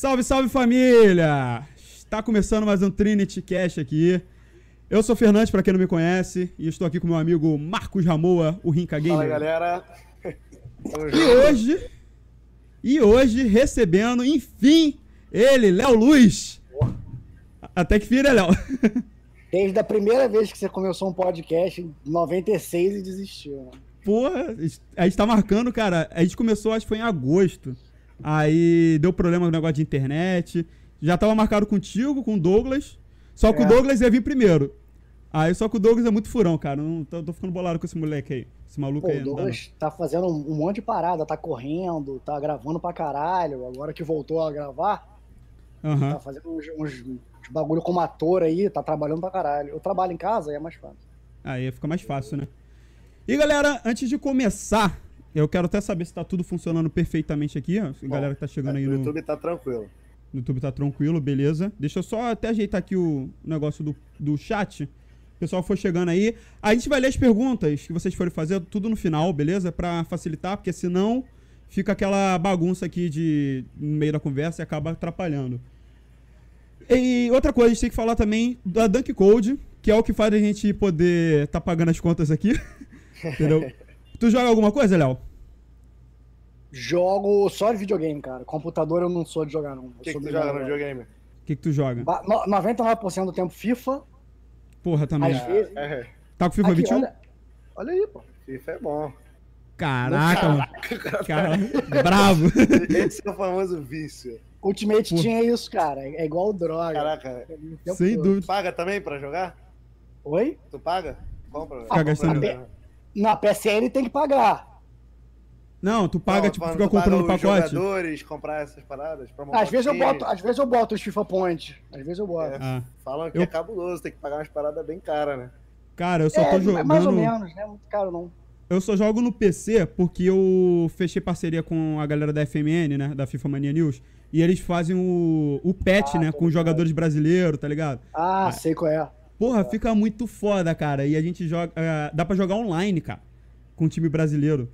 Salve, salve família! Está começando mais um Trinity Cast aqui. Eu sou o Fernandes, para quem não me conhece, e estou aqui com meu amigo Marcos Ramoa, o Rinca Gamer. Fala galera. E hoje, e hoje recebendo, enfim, ele, Léo Luz. Até que fim, né, Léo? Desde a primeira vez que você começou um podcast, em 96, e desistiu. Né? Porra, a gente tá marcando, cara. A gente começou, acho que foi em agosto. Aí deu problema no negócio de internet. Já tava marcado contigo, com o Douglas. Só que É. o Douglas ia vir primeiro. Aí só que o Douglas é muito furão, cara. Não, tô, tô ficando bolado com esse moleque aí. Esse maluco Pô, aí. o Douglas tá fazendo um monte de parada, tá correndo, tá gravando pra caralho. Agora que voltou a gravar. Aham. tá fazendo uns, uns- uns bagulho como ator aí, tá trabalhando pra caralho. Eu trabalho em casa, aí é mais fácil. Aí fica mais fácil, né? E galera, antes de começar, eu quero até saber se tá tudo funcionando perfeitamente aqui. ó. A galera que tá chegando aí o no YouTube tá tranquilo. No YouTube tá tranquilo, beleza. Deixa eu só até ajeitar aqui o negócio do, do chat. O pessoal for chegando aí. A gente vai ler as perguntas que vocês forem fazer, tudo no final, beleza? Pra facilitar, porque senão fica aquela bagunça aqui de no meio da conversa e acaba atrapalhando. E outra coisa, a gente tem que falar também da Dunk Code, que é o que faz a gente poder tá pagando as contas aqui. Entendeu? Tu joga alguma coisa, Léo? Jogo só de videogame, cara. Computador eu não sou de jogar, não. O que, que tu joga no videogame? O que, que tu joga? Ba- no- 99% do tempo FIFA. Porra, também. Às vezes. É, Tá com FIFA Aqui, 21? olha, olha aí, pô. FIFA é bom. Caraca, mano. Cara, bravo. Esse é o famoso vício. Ultimate Pô. Team é isso, cara. É igual droga. Caraca, tempo Sem todo. dúvida. tu paga também pra jogar? Oi? Tu paga? Compra. Fica gastando. compra. Na PSN tem que pagar. Não, tu paga, Não, tipo, fica paga comprando os pacote. jogadores, comprar essas paradas. pra montar Às vezes eu boto, às vezes eu boto os FIFA Points. Às vezes eu boto. É. Ah, Falam que Eu- é cabuloso, tem que pagar umas paradas bem caras, né? cara, eu só É, tô jogando. mais ou menos, né? Muito caro não. Eu só jogo no PC porque eu fechei parceria com a galera da FMN, né? Da FIFA Mania News. E eles fazem o, o patch, Ah, né? Com os jogadores brasileiros, tá ligado? Ah, Ah. sei qual é. Porra, fica muito foda, cara. E a gente joga. ah, dá pra jogar online, cara. Com o time brasileiro.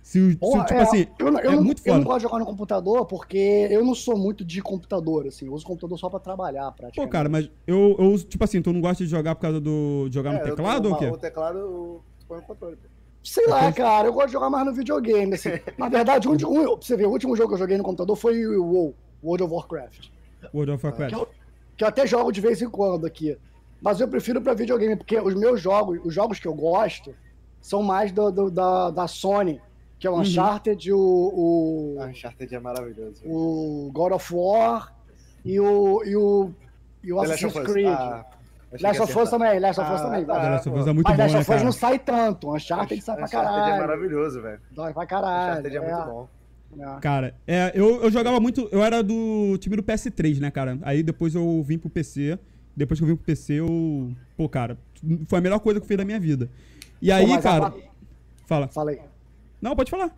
Se, o- se Porra, tipo é, assim, eu, não- eu é não, muito eu não foda. gosto de jogar no computador porque eu não sou muito de computador, assim. Eu uso computador só pra trabalhar, praticamente. Pô, cara, mas eu, eu uso, tipo assim, tu não gosta de jogar por causa do. de jogar no É, eu teclado ou o quê? O teclado, eu- tu põe no controle. pô. Sei lá, Depois- cara, eu gosto de jogar mais no videogame, assim. Na verdade, o último- um, pra você ver, o último jogo que eu joguei no computador foi o WoW, World of Warcraft. World of Que Warcraft. eu, que eu até jogo de vez em quando aqui. Mas eu prefiro pra videogame, porque os meus jogos, os jogos que eu gosto, são mais do, do- da, da Sony, que é o Uhum. Uncharted, o, o, A Uncharted é maravilhoso. o God of War e o, e o, e o Assassin's of Us. Creed. Ah, Last of Us também, Last of Us Ah, também. tá. Last of Us é muito Mas bom, Last né, of Us cara? não sai tanto, Uncharted sai pra Uncharted é caralho. maravilhoso, velho. Dói pra caralho. Uncharted é muito bom. É. Cara, é, eu, eu jogava muito. Eu era do time do PS3, né, cara? Aí depois eu vim pro PC. Depois que eu vim pro PC, eu. Pô, cara, foi a melhor coisa que eu fiz da minha vida. E aí, a cara. pa- Fala. Fala aí. Não, pode falar.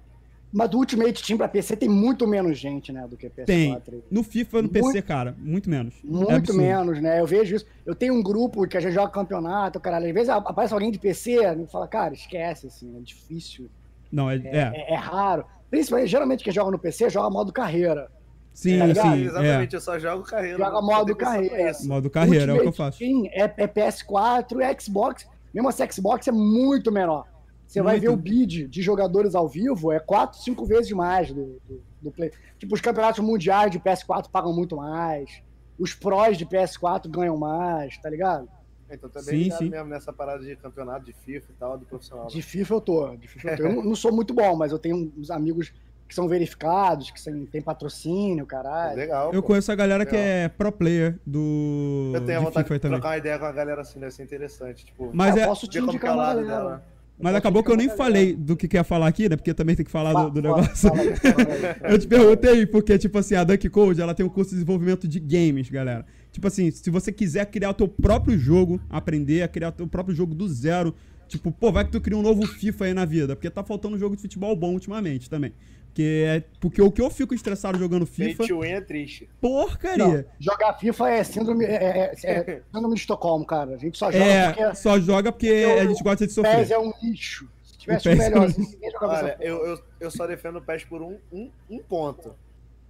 Mas do Ultimate Team pra PC tem muito menos gente, né, do que PS4. Tem. No FIFA, no PC, Muito- cara, muito menos. É Muito absurdo. menos, né? Eu vejo isso. Eu tenho um grupo que a gente joga campeonato, caralho. Às vezes aparece alguém de PC e fala, cara, esquece, assim, é difícil. Não, é. É, é. é- é raro. Principalmente, geralmente quem joga no PC joga modo carreira. Sim, tá ligado? sim. Exatamente, eu só jogo carreira. Joga não modo carreira. É. Modo carreira, é o que eu Ultimate faço. Team é, é PS4 e Xbox. Mesmo essa Xbox é muito menor. Você vai Muito. ver o bid de jogadores ao vivo, é 4, 5 vezes mais do, do, do Play. Tipo, os campeonatos mundiais de PS4 pagam muito mais. Os prós de PS4 ganham mais, tá ligado? Então tá Sim, sim. mesmo nessa parada de campeonato de FIFA e tal, do profissional. De FIFA eu tô. De FIFA eu, tô. eu não, não sou muito bom, mas eu tenho uns amigos que são verificados, que são, tem patrocínio, caralho. Legal. Eu pô. conheço a galera que Legal. é pro player do. Eu tenho a de vontade FIFA de também. trocar uma ideia com a galera assim, deve ser interessante. Tipo, Mas eu é. posso te que é indicar o uma galera. dela. Mas acabou que eu nem falei do que que ia falar aqui, né? Porque também tem que falar do, Fa- do fa- negócio. fala fala. Eu te perguntei porque, tipo assim, a Dunk Code, ela tem um curso de desenvolvimento de games, galera. Tipo assim, se você quiser criar o teu próprio jogo, aprender a criar o teu próprio jogo do zero, tipo, pô, vai que tu cria um novo FIFA aí na vida, porque tá faltando um jogo de futebol bom ultimamente também. Porque, é, porque o que eu fico estressado jogando FIFA, Pay to win é triste. porcaria. Não, jogar FIFA é síndrome, é, é- é síndrome de Estocolmo, cara. A gente só joga É, porque só joga porque porque a o gente gosta de o PES sofrer. é um lixo. Se tivesse O um PES é um melhorzinho, ninguém jogava Olha, eu, eu, eu só defendo o PES por um, um, um ponto.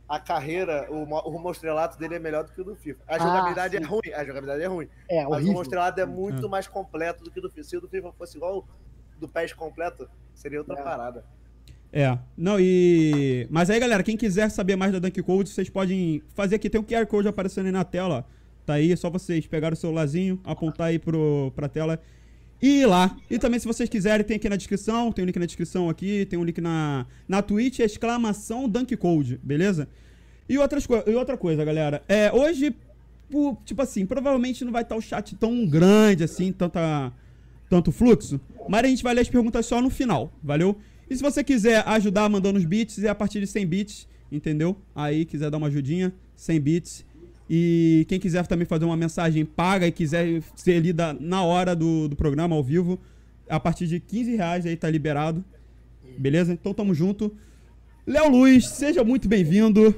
a carreira, o, o estrelato dele é melhor do que o do FIFA. A Ah, jogabilidade sim. é ruim, a jogabilidade é ruim. É, Mas o rumo ao horrível. estrelado é muito É. mais completo do que o do FIFA. Se o do FIFA fosse igual o do PES completo, seria outra É. parada. É. Não, e. Mas aí, galera, quem quiser saber mais da Dunk Code, vocês podem fazer aqui. Tem um QR Code aparecendo aí na tela. Tá aí, é só vocês pegarem o celularzinho, apontar aí pro, pra tela e ir lá. E também, se vocês quiserem, tem aqui na descrição. Tem um link na descrição aqui. Tem um link na, na Twitch, exclamação Dunk Code, beleza? E, outras e outra coisa, galera. É, hoje, tipo assim, provavelmente não vai estar o chat tão grande assim, tanta tanto fluxo, mas a gente vai ler as perguntas só no final, valeu? E se você quiser ajudar mandando os bits, é a partir de 100 bits, entendeu? Aí quiser dar uma ajudinha, 100 bits. E quem quiser também fazer uma mensagem paga e quiser ser lida na hora do, do programa, ao vivo, a partir de 15 reais aí tá liberado. Beleza? Então tamo junto. Léo Luiz, seja muito bem-vindo.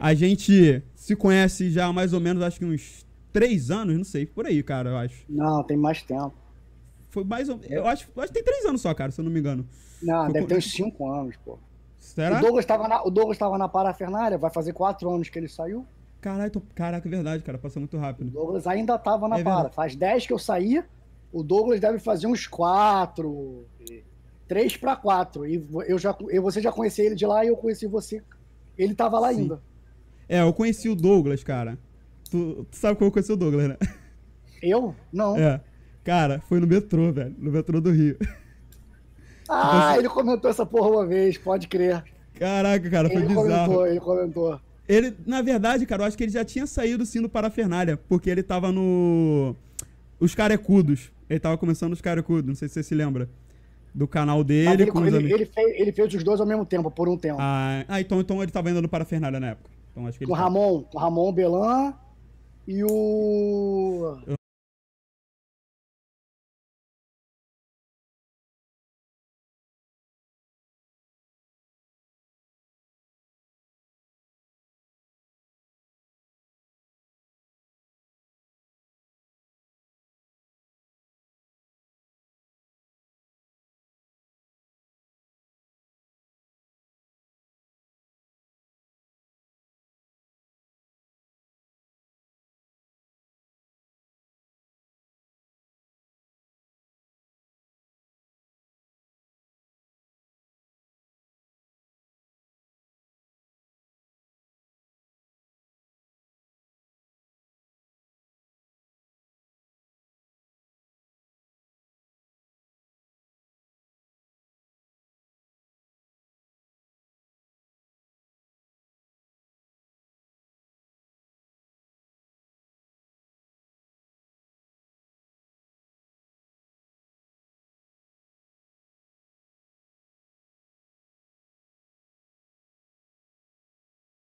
A gente se conhece já há mais ou menos, acho que uns 3 anos, não sei, por aí, cara, eu acho. Não, tem mais tempo. Foi mais ou Eu acho, eu acho que tem três anos só, cara, se eu não me engano. Não, Foi deve ter uns 5 anos, pô. Será? O Douglas tava na, o Douglas tava na parafernália, vai fazer 4 anos que ele saiu. Caralho, tô... caraca, é verdade, cara. Passa muito O rápido. Douglas ainda tava na É para. verdade. Faz 10 que eu saí, o Douglas deve fazer uns 4. 3 para 4. E eu já, eu, você já conhecia ele de lá e eu conheci você. Ele tava lá Sim. ainda. É, eu conheci o Douglas, cara. Tu, tu sabe como eu conheci o Douglas, né? Eu? Não. É. Cara, foi no metrô, velho. No metrô do Rio. Ah, ele comentou essa porra uma vez, pode crer. Caraca, cara, foi Ele bizarro. comentou, ele comentou. Ele, na verdade, cara, eu acho que ele já tinha saído sim do Parafernália, porque ele tava no. Os Carecudos. Ele tava começando os Carecudos, não sei se você se lembra. Do canal dele ele, com os ele, amigos. ele fez, ele fez os dois ao mesmo tempo, por um tempo. Ah, ah, então, então ele tava indo no Parafernália na época. Então acho que com o. Ramon, o Ramon Belan e o.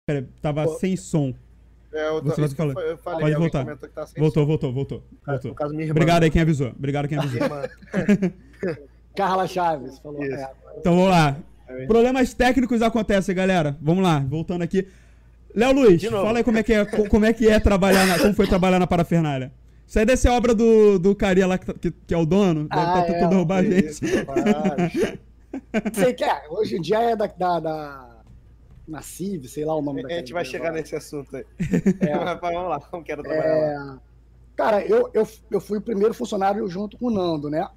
Pera, tava sem som. É, eu, Você isso que falou. eu fa- eu falei, Pode voltar. comentou que tá sem Voltou, som. voltou, voltou. voltou. Caso, irmã. Obrigado aí quem avisou. Obrigado quem avisou. Carla Chaves falou. Isso. É, Então vamos lá. É. Problemas técnicos acontecem, galera. Vamos lá, voltando aqui. Léo Luiz, fala aí como é que é, co- como é, que é trabalhar na, como foi trabalhar na parafernália. Isso aí deve ser obra do, do carinha lá que, tá- que, que é o dono. Deve Ah, estar é, tentando derrubar a Isso, gente. rapaz. sei que é, hoje em dia é da. da, da na CIV, sei lá o nome A daquela gente vai empresa chegar lá. nesse assunto aí. É. Mas vamos lá, como quero trabalhar lá. É, cara, eu, eu, eu fui o primeiro funcionário junto com o Nando, né?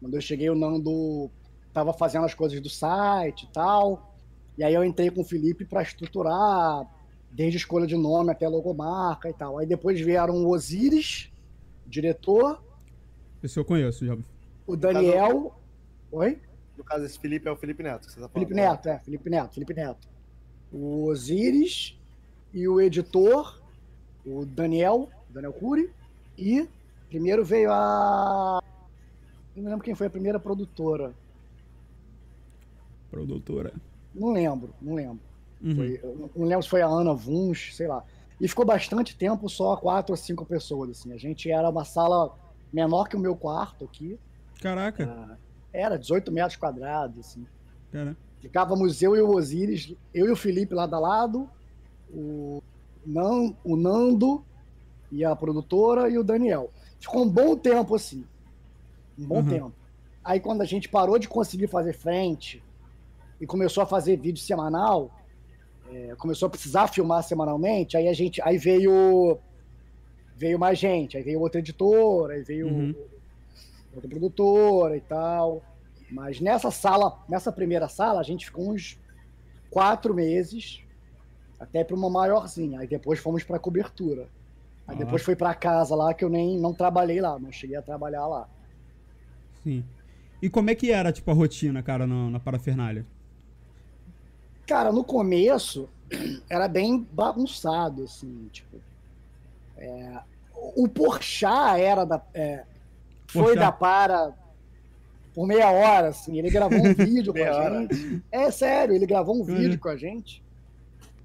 Quando eu cheguei, o Nando tava fazendo as coisas do site e tal. E aí eu entrei com o Felipe para estruturar, desde escolha de nome até logomarca e tal. Aí depois vieram o Osiris, diretor, Esse eu conheço, já. o Daniel. Oi? No caso, esse Felipe é o Felipe Neto. Que você tá falando, Felipe? Neto, é, Felipe Neto, Felipe Neto. O Osiris e o editor, o Daniel, Daniel Cury, e primeiro veio a. Não lembro quem foi a primeira produtora. Produtora. Não lembro, não lembro. Uhum. Foi- eu não lembro se foi a Ana Vuns, sei lá. E ficou bastante tempo só quatro ou cinco pessoas, assim. A gente era uma sala menor que o meu quarto aqui. Caraca. Ah, Era 18 metros quadrados, assim. Cara. Ficávamos eu e o Osiris, eu e o Felipe lado a lado, o, Nan, o Nando e a produtora e o Daniel. Ficou um bom tempo assim. Um bom Uhum. tempo. Aí quando a gente parou de conseguir fazer frente e começou a fazer vídeo semanal, é, começou a precisar filmar semanalmente, aí a gente, aí veio veio mais gente, aí veio outra editora, aí veio Uhum. outra produtora e tal. Mas nessa sala, nessa primeira sala, a gente ficou uns quatro meses, até para uma maiorzinha. Aí depois fomos para cobertura. Aí Ah. depois foi para casa lá que eu nem não trabalhei lá, não cheguei a trabalhar lá. Sim. E como é que era, tipo, a rotina, cara, na, na parafernália? Cara, no começo era bem bagunçado, assim, tipo. é, o Porchat era da. é, foi Porchat. da para por meia hora, assim. Ele gravou um vídeo com a gente. É sério, ele gravou um Uhum. vídeo com a gente.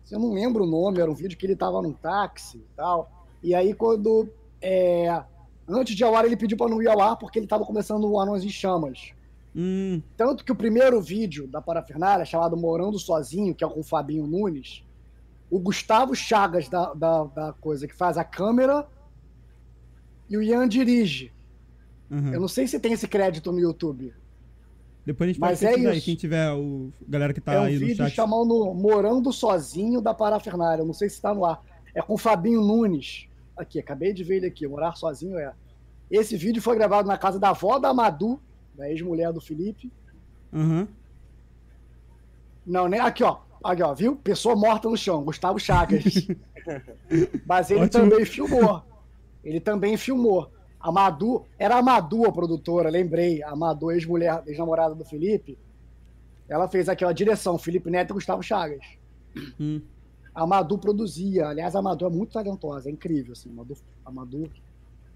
Eu não lembro o nome, era um vídeo que ele tava num táxi e tal. E aí, quando. é, antes de ao ar, ele pediu pra não ir ao ar porque ele tava começando o Anões em Chamas. Hum, Tanto que o primeiro vídeo da Parafernália, chamado Morando Sozinho, que é com o Fabinho Nunes, o Gustavo Chagas da, da, da coisa que faz a câmera e o Ian dirige. Aham. Eu não sei se tem esse crédito no YouTube. Depois a gente pode Mas é pesquisar aí, quem tiver, o galera que tá é um aí no vídeo chat. chamando Morando Sozinho da Parafernália. Eu não sei se está no ar. É com o Fabinho Nunes. Aqui, acabei de ver ele aqui. Morar Sozinho é. Esse vídeo foi gravado na casa da avó da Madu, da ex-mulher do Felipe. Aham. Não, né? Aqui, ó. Aqui, ó, viu? Pessoa morta no chão, Gustavo Chagas. Mas ele Ótimo. também filmou. Ele também filmou. A Madu, era a Madu a produtora, lembrei. A Madu, ex-mulher, ex-namorada do Felipe. Ela fez aqui, ó, a direção, Felipe Neto e Gustavo Chagas. Hum. A Madu produzia. Aliás, a Madu é muito talentosa, é incrível. Assim. A, Madu, a Madu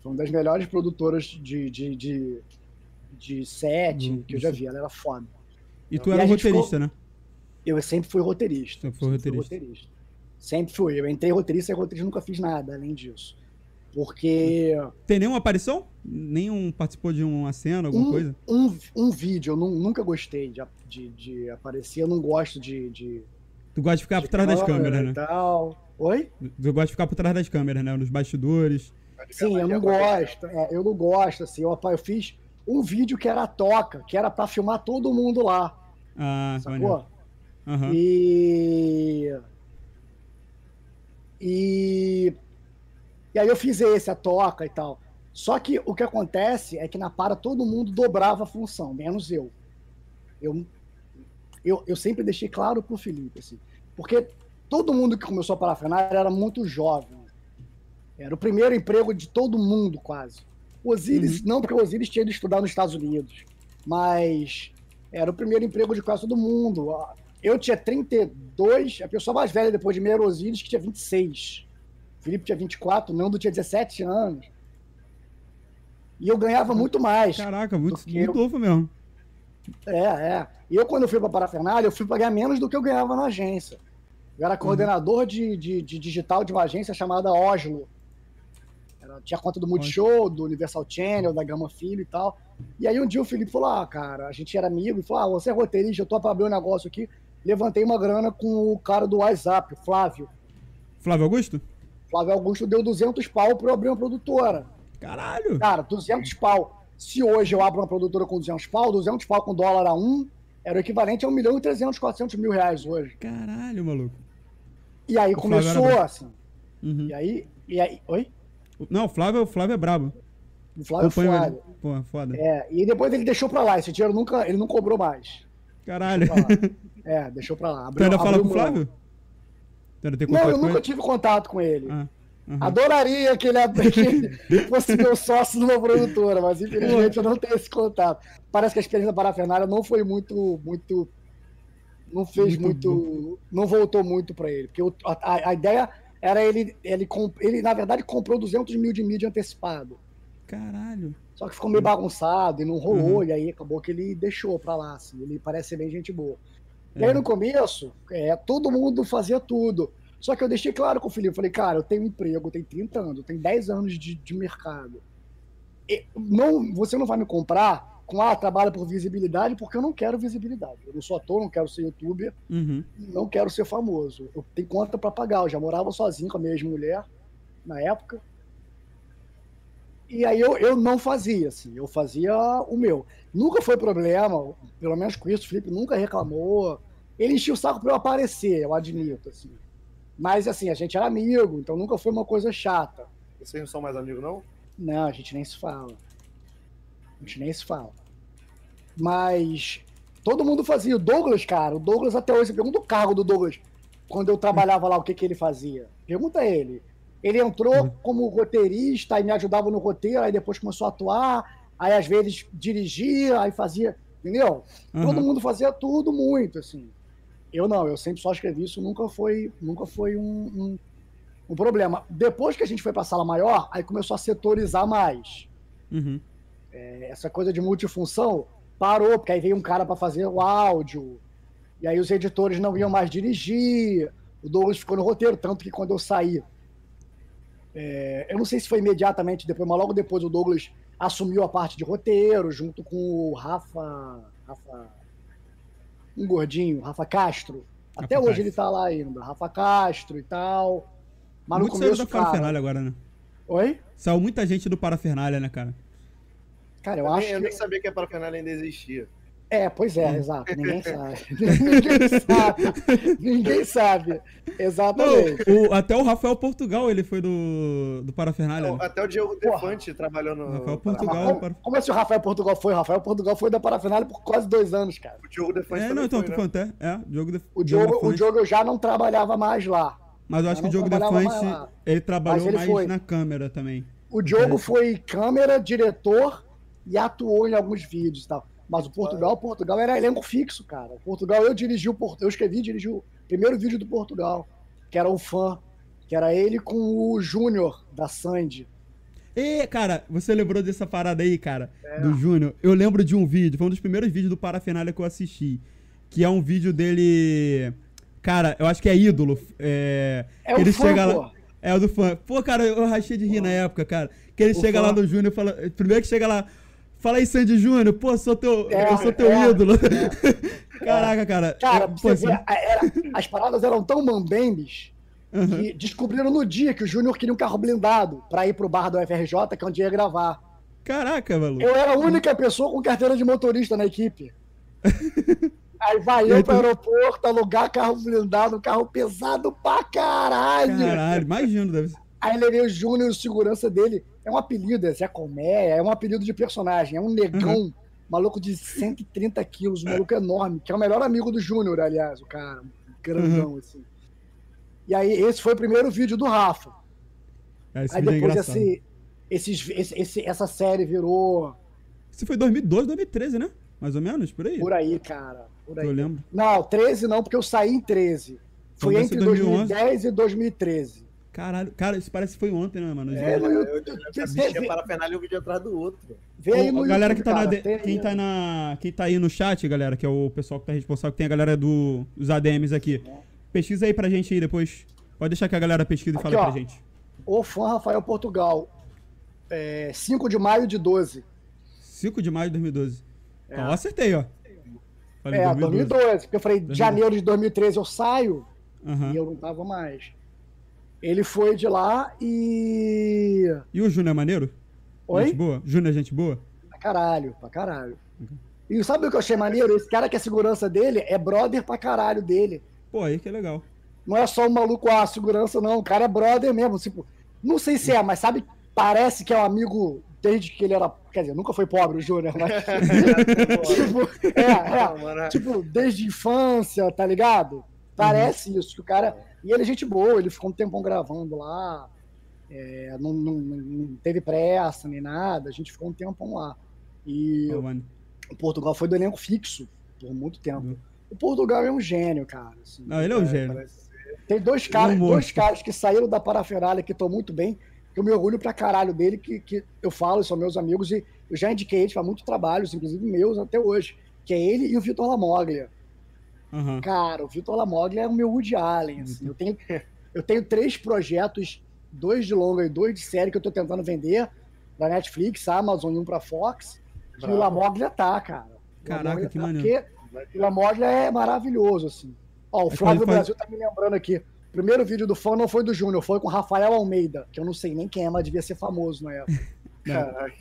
foi uma das melhores produtoras de, de, de, de set Hum, que eu já vi. Ela era foda. E tu E era roteirista, né? Eu sempre fui roteirista. Sempre fui roteirista. Sempre fui. Eu entrei roteirista e roteirista nunca fiz nada além disso. Porque Tem nenhuma aparição? Nenhum participou de uma cena, alguma um, coisa? um, um vídeo eu nu- nunca gostei de, de, de aparecer. Eu não gosto de. de Tu gosta de ficar de por trás das câmera câmeras, né? Tal. Oi? Tu gosta de ficar por trás das câmeras, né? Nos bastidores. Sim, eu não gosto. é, eu não gosto. Assim, eu, eu fiz um vídeo que era a toca, que era pra filmar todo mundo lá. Ah. Sacou? Aham. E. E. E aí eu fiz esse, a toca e tal. Só que o que acontece é que na para todo mundo dobrava a função, menos eu. Eu, eu, eu sempre deixei claro pro Felipe, assim. Porque todo mundo que começou a parafernália era muito jovem. Era o primeiro emprego de todo mundo, quase. O Osiris, não, porque o Osiris tinha de estudar nos Estados Unidos. Mas era o primeiro emprego de quase todo mundo. Eu tinha 32, a pessoa mais velha depois de mim era o Osiris, que tinha 26. Felipe tinha 24, o Nando tinha 17 anos. E eu ganhava muito mais. Caraca, muito, muito novo mesmo. É, é. E eu, quando eu fui pra Parafernália, eu fui pagar menos do que eu ganhava na agência. Eu era coordenador de, de, de digital de uma agência chamada Oslo. Era, tinha conta do Multishow, do Universal Channel, da Gama Filho e tal. E aí um dia o Felipe falou: Ah, cara, a gente era amigo, e falou: Ah, você é roteirista, eu tô pra abrir um negócio aqui. Levantei uma grana com o cara do WhatsApp, o Flávio. Flávio Augusto? Flávio Augusto deu 200 pau pra eu abrir uma produtora. Caralho! Cara, 200 pau. Se hoje eu abro uma produtora com 200 pau, 200 pau com dólar a um, era o equivalente a 1 milhão e 300, 400 mil reais hoje. Caralho, maluco. E aí O começou era assim. Uhum. E aí, e aí, oi? Não, o Flávio, o Flávio é brabo. O Flávio Flávio. ele. Pô, foda. É, e depois ele deixou pra lá. Esse dinheiro nunca, ele não cobrou mais. Caralho. Deixou lá. É, deixou pra lá. Tu Abriu- ainda fala com o. Flávio? Tu Não, eu nunca tive contato com ele. Ah, aham. Adoraria que ele, que ele fosse meu sócio numa produtora, mas infelizmente eu não tenho esse contato. Parece que a experiência parafernália não foi muito, muito, não fez Muito muito, não voltou muito para ele, porque o- a, a ideia era ele, ele, ele na verdade comprou 200 mil de mídia antecipado, Caralho. só que ficou meio bagunçado e não rolou Uhum. e aí acabou que ele deixou para lá, assim, ele parece ser bem gente boa. E É. aí no começo, é, todo mundo fazia tudo. Só que eu deixei claro com o Felipe, falei, cara, eu tenho um emprego, eu tenho 30 anos, eu tenho 10 anos de, de mercado. E não, você não vai me comprar com, ah, trabalho por visibilidade, porque eu não quero visibilidade. Eu não sou ator, não quero ser youtuber, Uhum. não quero ser famoso. Eu tenho conta para pagar, eu já morava sozinho com a minha ex-mulher na época. E aí eu, eu não fazia, assim, eu fazia o meu. Nunca foi problema, pelo menos com isso, o Felipe nunca reclamou. Ele enchia o saco pra eu aparecer, eu admito, assim. Mas, assim, a gente era amigo, então nunca foi uma coisa chata. Vocês não são mais amigos, não? Não, a gente nem se fala. A gente nem se fala. Mas todo mundo fazia. O Douglas, cara, o Douglas até hoje, você pergunta o cargo do Douglas, quando eu trabalhava lá, o que, que ele fazia. Pergunta a ele. Ele entrou Uhum. como roteirista e me ajudava no roteiro, aí depois começou a atuar, aí às vezes dirigia, aí fazia. Entendeu? Todo Aham. mundo fazia tudo muito, assim. Eu não, eu sempre só escrevi isso, nunca foi, nunca foi um, um, um problema. Depois que a gente foi pra sala maior, aí começou a setorizar mais. Uhum. Essa coisa de multifunção parou, porque aí veio um cara para fazer o áudio, e aí os editores não iam mais dirigir, o Douglas ficou no roteiro, tanto que quando eu saí, é, eu não sei se foi imediatamente depois, mas logo depois o Douglas assumiu a parte de roteiro, junto com o Rafa. Rafa um gordinho, Rafa Castro. Até Rafa hoje Castro. ele tá lá ainda, Rafa Castro e tal. Mas no Muito saiu começo, da cara... parafernália agora, né? Oi? Saiu muita gente do parafernália, né, cara? Cara, eu, Eu, acho nem, eu que... nem sabia que a parafernália ainda existia. É, pois é, exato. Ninguém sabe. Ninguém sabe. Ninguém sabe. Exatamente. Não, o- até o Rafael Portugal, ele foi do, do parafernália. Não, né? até o Diogo Porra. Defante trabalhou no. Rafael. Portugal. Para- como, como assim o Rafael Portugal foi? O Rafael Portugal foi da parafernália por quase dois anos, cara. O Diogo Defante É, não, então, foi, tô né? até. É, Diogo de, O Diogo, o Defante. Diogo eu já não trabalhava mais lá. Mas eu acho já que o Diogo Defante, ele trabalhou ele mais foi. na câmera também. O Diogo Interessante. foi câmera, diretor e atuou em alguns vídeos e tal. Mas o Portugal, o Portugal era elenco fixo, cara. O Portugal, eu dirigi o Portugal, eu escrevi e dirigi o primeiro vídeo do Portugal, que era o fã, que era ele com o Júnior da Sandy. E, cara, você lembrou dessa parada aí, cara, É. do Júnior? Eu lembro de um vídeo, foi um dos primeiros vídeos do Parafernália que eu assisti. Que é um vídeo dele. Cara, eu acho que é ídolo. É, É que o ele fã, chega pô. lá. É o do fã. Pô, cara, eu rachei de rir na época, cara. Que ele O chega fã. lá no Júnior e fala. Primeiro que chega lá. Fala aí, Sandy Júnior, pô, sou teu, É, eu sou teu é, ídolo. Caraca, cara. Cara, eu- pô, você esse- ver, a- era- as paradas eram tão mambembes Aham. que descobriram no dia que o Júnior queria um carro blindado pra ir pro bar do FRJ, que é onde ia gravar. Caraca, maluco. Eu era a única pessoa com carteira de motorista na equipe. Aí vai eu pro aeroporto, alugar carro blindado, carro pesado pra caralho. Caralho, imagino, deve ser. Aí levei o Júnior, o segurança dele. É um apelido, é Zé Colmeia, é um apelido de personagem. É um negão, maluco de 130 quilos, um maluco enorme, que é o melhor amigo do Júnior, aliás, o cara. Grandão, assim. E aí, esse foi o primeiro vídeo do Rafa. É, aí é depois engraçado. esse, esses, esse, esse- essa série virou Esse foi 2012, 2013, né? Mais ou menos, por aí. por aí, cara. Por aí. Eu lembro. Não, 13 não, porque eu saí em 13. Foi deve entre ser 2011. 2010 e 2013. Caralho, cara, isso parece que foi ontem, né, mano? É, no Eu, YouTube. assistia parafernália um vídeo atrás do outro. Vê aí no galera YouTube, que tá na cara, de- tem quem tá na quem tá aí no chat, galera, que é o pessoal que tá responsável, que tem a galera do, dos ADMs aqui. Pesquisa aí pra gente aí depois. Pode deixar que a galera pesquisa e fala ó. pra gente. O fã Rafael Portugal. É, 5 de maio de 12. 5 de maio de 2012. É. Então, eu acertei, ó. Falei É, 2012. 2012. Porque eu falei, de janeiro de 2013 eu saio Aham. e eu não tava mais. Ele foi de lá e. E o Júnior é maneiro? Oi? Gente boa? Júnior é gente boa? Pra caralho, pra caralho. E sabe o que eu achei maneiro? Esse cara que é a segurança dele é brother pra caralho dele. Pô, aí que é legal. Não é só um maluco, ah, segurança, não. O cara é brother mesmo. Tipo, não sei se é, mas sabe, parece que é um amigo desde que ele era. Quer dizer, nunca foi pobre o Júnior, mas. tipo, é, é. Tipo, desde infância, tá ligado? Parece isso, que o cara. E ele é gente boa, ele ficou um tempão gravando lá. é, não, não, não teve pressa nem nada, a gente ficou um tempão lá. E Pô, mano. o Portugal foi do elenco fixo por muito tempo. Uhum. O Portugal é um gênio, cara. assim. Não, ele é um gênio. parece. Tem dois caras, dois caras que saíram da parafernália que estão muito bem, que eu me orgulho pra caralho dele, que, que eu falo, são meus amigos, e eu já indiquei eles pra muitos trabalhos, inclusive meus até hoje, que é ele e o Vitor Lamoglia. Aham. Cara, o Vitor Lamoglia é o meu Woody Allen. assim. Eu, tenho, eu tenho três projetos, dois de longa e dois de série que eu tô tentando vender pra Netflix, Amazon e um pra Fox. E o Bravo. Lamoglia tá, cara. O Caraca, Lamoglia que tá, maneiro. Porque o Lamoglia é maravilhoso, assim. Ó, o Flávio faz- Brasil tá me lembrando aqui. O primeiro vídeo do fã não foi do Júnior, foi com o Rafael Almeida, que eu não sei nem quem é, mas devia ser famoso na época. Caraca.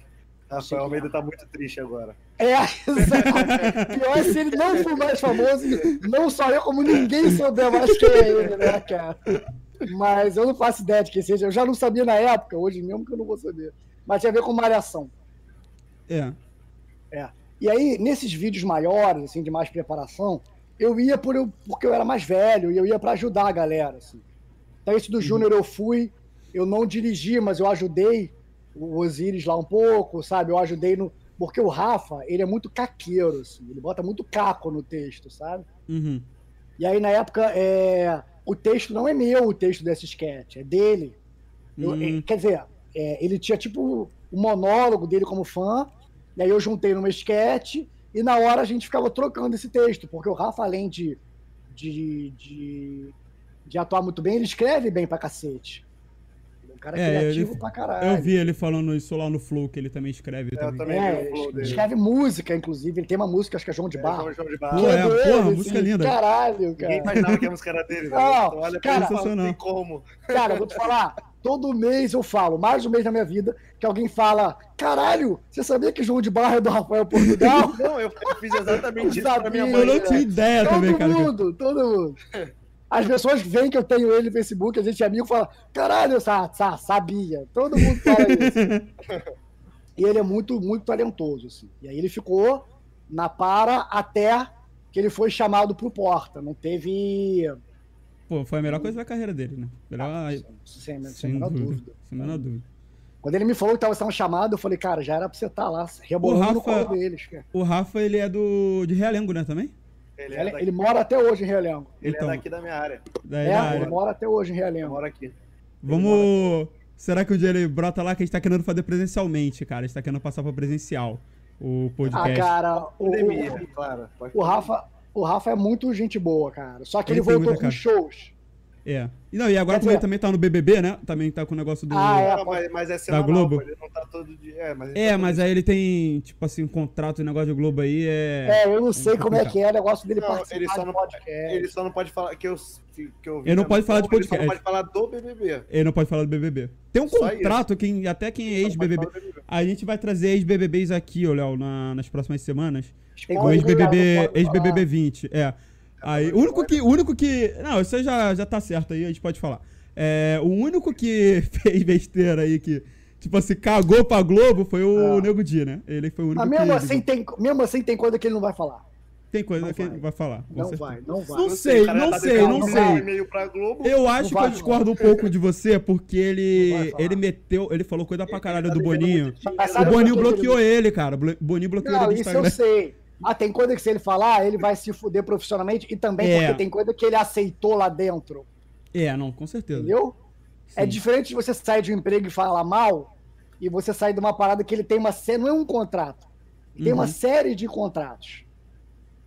Rafael Almeida tá muito triste agora. É, exato. Pior é se ele não for mais famoso, não só eu, como ninguém souber mais quem é ele, né, cara? Mas eu não faço ideia de quem seja. Eu já não sabia na época, hoje mesmo que eu não vou saber. Mas tinha a ver com malhação. É. É. E aí, nesses vídeos maiores, assim, de mais preparação, eu ia por eu, porque eu era mais velho e eu ia para ajudar a galera, assim. Então, esse do Júnior eu fui, eu não dirigi, mas eu ajudei o Osiris lá um pouco, sabe? Eu ajudei no. Porque o Rafa, ele é muito caqueiro, assim. Ele bota muito caco no texto, sabe? Uhum. E aí, na época, é... o texto não é meu, o texto desse sketch, é dele. Eu- Hum. é, quer dizer, é, ele tinha tipo o monólogo dele como fã, e aí eu juntei numa sketch, e na hora a gente ficava trocando esse texto, porque o Rafa, além de, de, de, de atuar muito bem, ele escreve bem pra cacete. Ele é cara É, criativo ele- pra caralho. Eu vi ele falando isso lá no Flow, que ele também escreve. Eu também. também É, dele. escreve música, inclusive. Ele tem uma música, acho que é João de É, Barro. João- João de Pô, Barro. é, dele, porra, música linda. Caralho, Ninguém cara. imaginava que a música era dele. né? Não, Então, olha cara, não sensacional. tem como. Cara, eu vou te falar, todo mês eu falo, mais um mês na minha vida, que alguém fala: caralho, você sabia que João de Barro é do Rafael Portugal? Não, eu eu fiz exatamente isso pra minha Eu mãe. não tinha ideia todo também, cara. mundo, todo mundo. As pessoas veem que eu tenho ele no Facebook, a gente é amigo, fala: caralho, sa- sa- sabia. Todo mundo fala isso. E ele é muito, muito talentoso, assim. E aí ele ficou na para até que ele foi chamado pro Porta. Não teve. Pô, foi a melhor coisa da carreira dele, né? Melhor. Sem, sem, sem sem a menor dúvida. dúvida. Sem a menor dúvida. Quando ele me falou que tava sendo chamado, eu falei, cara, já era pra você estar lá, rebolando no Rafa- colo deles. cara. O Rafa, ele é do. de Realengo, né? Também? Ele é, Ele, mora até hoje em Realengo. ele então. é daqui da minha área. Daí É, área. ele mora até hoje em Realengo. moro aqui. Vamos. Será que um dia ele brota lá que a gente tá querendo fazer presencialmente, cara? A gente tá querendo passar pra presencial o Ah, podcast. cara, o, Pandemia, o, claro. O Rafa, o Rafa é muito gente boa, cara. Só que Ele ele, voltou com shows. É. E, não, e agora, como ele dizer- também tá no BBB, né? Também tá com o negócio do. Ah, é. Não, mas, mas é semanal, Globo? pô, Ele não tá todo dia. É, mas, ele É, tá mas aí ele tem, tipo assim, um contrato e negócio de Globo aí é. É, eu não sei como é que é o negócio dele Não, participar ele só não- podcast. Ele só não pode falar que eu, que eu vi Ele não pode falar de Globo, Ele só podcast. não pode falar do BBB. Ele não pode falar do BBB. Tem um Só contrato, quem, até quem é ex-BBB. do BBB. A gente vai trazer ex-BBBs aqui, ô Léo, na- nas próximas semanas. Tem O coisa que ex-BBB não pode ex-BBB falar. 20, é. Aí, o único que, o único que, não, isso aí já, já tá certo aí, a gente pode falar. É, o único que fez besteira aí que, tipo assim, cagou pra Globo foi o É. Nego Di, né? Ele foi o único Mas mesmo que... assim, tem, mesmo assim, tem coisa que ele não vai falar. Tem coisa não que ele vai. vai falar. Não certeza. vai, não vai. Não sei, não tá sei, não um sei. Eu acho que vai eu discordo um pouco de você, porque vai ele, ele meteu, ele falou coisa pra caralho do tá devendo Boninho. O Boninho bloqueou ele, cara. O Boninho bloqueou ele do isso eu Instagram. sei. Ah, tem coisa que se ele falar, ele vai se fuder profissionalmente e também É. porque tem coisa que ele aceitou lá dentro. É, não, com certeza. Entendeu? É Sim. diferente de você sair de um emprego e falar mal e você sair de uma parada que ele tem uma série, não é um contrato. Tem Uhum. uma série de contratos.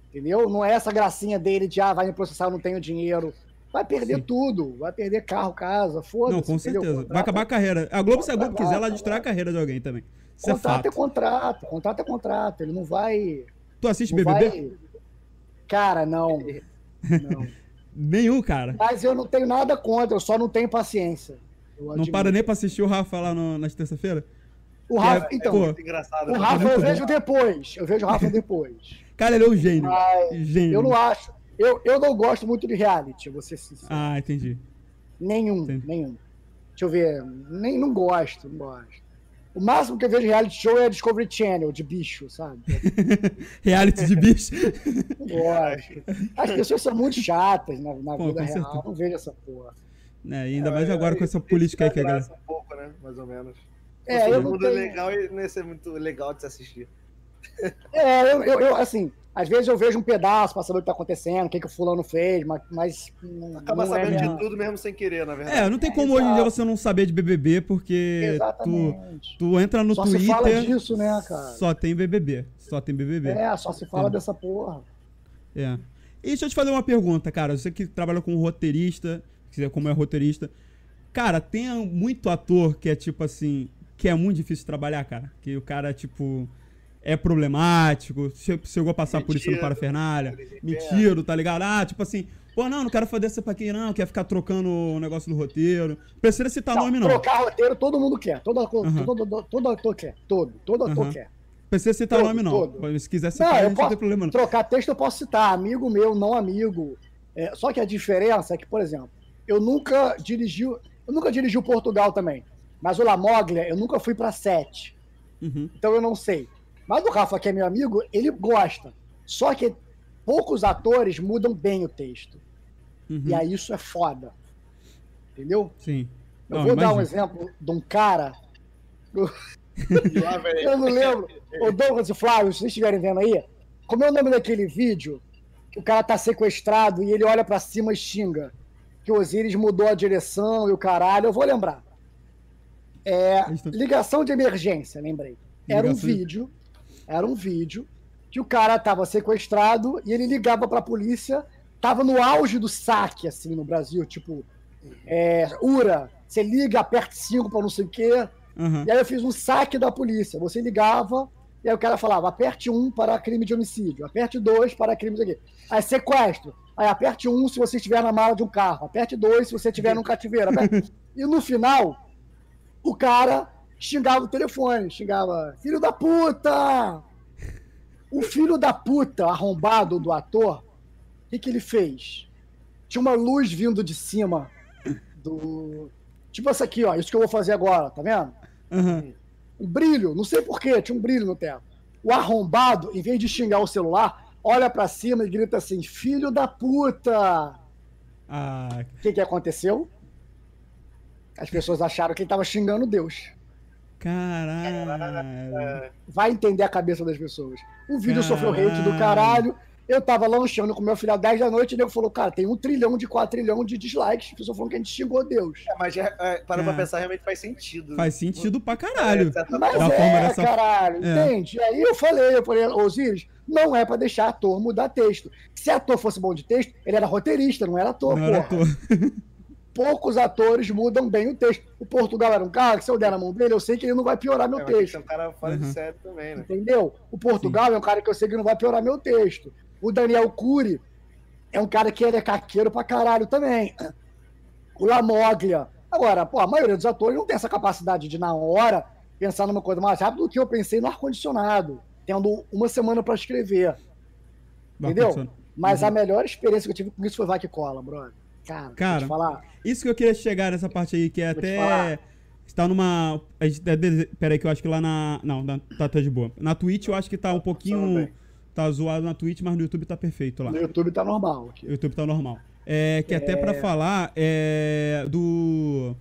Entendeu? Não é essa gracinha dele de, ah, vai me processar, eu não tenho dinheiro. Vai perder Sim. tudo. Vai perder carro, casa, foda-se. Não, com certeza. Vai acabar a carreira. A Globo, se a Globo quiser, ela vai, destrói a vai. carreira de alguém também. Isso é Contrato é fato. contrato. Contrato é contrato. Ele não vai. Tu assiste Não BBB? vai... Cara, não. Não. Nenhum, cara. Mas eu não tenho nada contra, eu só não tenho paciência. Não para nem pra assistir o Rafa lá no, nas terça-feira? O Rafa, É, então, pô, engraçado. o né? Rafa eu vejo depois. Eu vejo o Rafa depois. Cara, ele é um gênio. Mas Gênio. eu não acho. Eu, eu não gosto muito de reality, eu vou ser sincero. Ah, entendi. nenhum, entendi. nenhum. Deixa eu ver. Nem, não gosto, não gosto. O máximo que eu vejo de reality show é Discovery Channel, de bicho, sabe? Reality de bicho. Gosto. As pessoas são muito chatas na, na Pô, vida real. certeza. Não vejo essa porra. É, ainda mais agora com essa política aí que a galera. Um pouco, né? Mais ou menos. É, Se eu o não mundo é tenho... legal e não ia ser muito legal de se assistir. É, eu, eu, eu, assim, às vezes eu vejo um pedaço pra saber o que tá acontecendo, o que, que o fulano fez, mas, mas não, Acaba não é sabendo minha... de tudo mesmo sem querer, na verdade. É, não tem como hoje em dia você não saber de BBB, porque tu, Exatamente. tu entra no Só se fala Twitter, disso, né, cara? só tem BBB. Só tem BBB. É, só se fala É. dessa porra. É. E deixa eu te fazer uma pergunta, cara. Você que trabalha como roteirista, como é roteirista. Cara, tem muito ator que é tipo assim, que é muito difícil de trabalhar, cara. Que o cara, tipo, é problemático, che- chegou a passar por isso no. Parafernália, mentido, tá ligado? Ah, tipo assim, pô, não, não quero fazer essa pra aqui, não, quer ficar trocando o negócio do roteiro. Precisa citar Não, nome, não. trocar roteiro todo mundo quer. Todo, todo, todo, todo ator quer. Todo. Todo ator Aham. quer. Precisa citar Todo, nome, não. todo. Se quiser Não, citar, a eu não posso tem problema, não. trocar texto, eu posso citar amigo meu, não amigo. É, só que a diferença é que, por exemplo, eu nunca dirigi, eu nunca dirigi o Portugal também. Mas o Lamoglia, eu nunca fui pra sete. Uhum. Então eu não sei. Mas o Rafa, que é meu amigo, ele gosta. Só que poucos atores mudam bem o texto. Uhum. E aí isso é foda. Entendeu? Sim. Eu Não, vou dar um exemplo de um cara. Eu não lembro. O Douglas e Flávio, se vocês estiverem vendo aí, como é o nome daquele vídeo que o cara tá sequestrado e ele olha pra cima e xinga que o Osiris mudou a direção e o caralho, eu vou lembrar. É, ligação de emergência, lembrei. Era um vídeo, era um vídeo que o cara tava sequestrado e ele ligava pra polícia, tava no auge do saque, assim, no Brasil, tipo, é, URA, você liga, aperta 5 pra não sei o quê, Aham. e aí eu fiz um saque da polícia. Você ligava, e aí o cara falava: aperte um para crime de homicídio, aperte dois para crime de. Aí sequestro. Aí aperte um se você estiver na mala de um carro, aperte dois se você estiver num cativeiro. aperte- E no final, o cara xingava o telefone, xingava: filho da puta! O filho da puta arrombado do ator, o que, que ele fez? Tinha uma luz vindo de cima do. Tipo essa aqui, ó. Isso que eu vou fazer agora, tá vendo? Aham. um brilho, não sei porquê, tinha um brilho no teto. O arrombado, em vez de xingar o celular, olha pra cima e grita assim: Filho da puta! Ah, O que, que aconteceu? As pessoas acharam que ele tava xingando Deus. Caralho. Vai entender a cabeça das pessoas. O vídeo Caralho. sofreu hate do caralho. Eu tava lanchando com meu filho às 10 da noite e o nego falou: Cara, tem um trilhão de 4 trilhão de dislikes. As pessoas falando que a gente xingou Deus. É, mas é, é, para É. pra pensar, realmente faz sentido. Faz sentido pra caralho. É, Mas. Da forma é, dessa- caralho, É. entende? Aí eu falei, eu falei, Osiris, não é pra deixar ator mudar texto. Se ator fosse bom de texto, ele era roteirista, não era ator, Não era porra. ator. Poucos atores mudam bem o texto. O Portugal era um cara que se eu der na mão dele, eu sei que ele não vai piorar meu É, texto. ser um cara fora de Uhum. série também, né? Entendeu? O Portugal é um cara que eu sei que não vai piorar meu texto. O Daniel Cury é um cara que ele é caqueiro pra caralho também. O Lamoglia. Agora, pô, a maioria dos atores não tem essa capacidade de, na hora, pensar numa coisa mais rápida do que eu pensei no ar-condicionado, tendo uma semana pra escrever. Entendeu? Mas Uhum. a melhor experiência que eu tive com isso foi Vai que Cola, brother. Cara, Cara, falar. Isso que eu queria chegar nessa parte aí, que é Vou até. Está numa. A gente, é, de- pera aí, que eu acho que lá na. Não, na- tá, tá de boa. Na Twitch eu acho que tá um pouquinho. bem. Tá zoado na Twitch, mas no YouTube tá perfeito lá. No YouTube tá normal. aqui. O YouTube tá normal. É, que até pra falar é, do.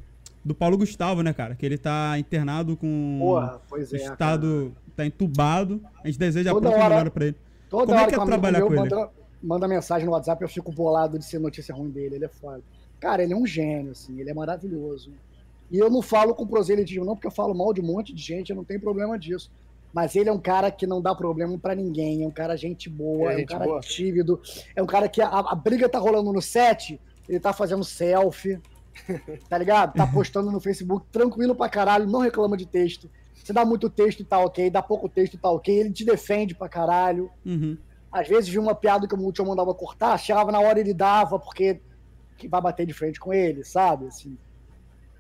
Do Paulo Gustavo, né, cara? Que ele tá internado com. Porra, pois é. cara. estado. Tá entubado. A gente deseja a pronta hora- melhora pra ele. Como é que é trabalhar com ele? manda, manda mensagem no WhatsApp, eu fico bolado de ser notícia ruim dele. Ele é foda. Cara, ele é um gênio, assim, ele é maravilhoso. E eu não falo com proselitismo, não, porque eu falo mal de um monte de gente, eu não tenho problema disso. Mas ele é um cara que não dá problema pra ninguém, é um cara gente boa, É é, um gente cara boa. tímido, é um cara que a, a briga tá rolando no set, ele tá fazendo selfie, tá ligado? Tá postando no Facebook, tranquilo pra caralho, não reclama de texto. Se dá muito texto, tá ok, dá pouco texto, tá ok, ele te defende pra caralho. Uhum. Às vezes vi uma piada que o Multishow mandava cortar, chegava na hora ele dava, porque que vai bater de frente com ele, sabe? Assim,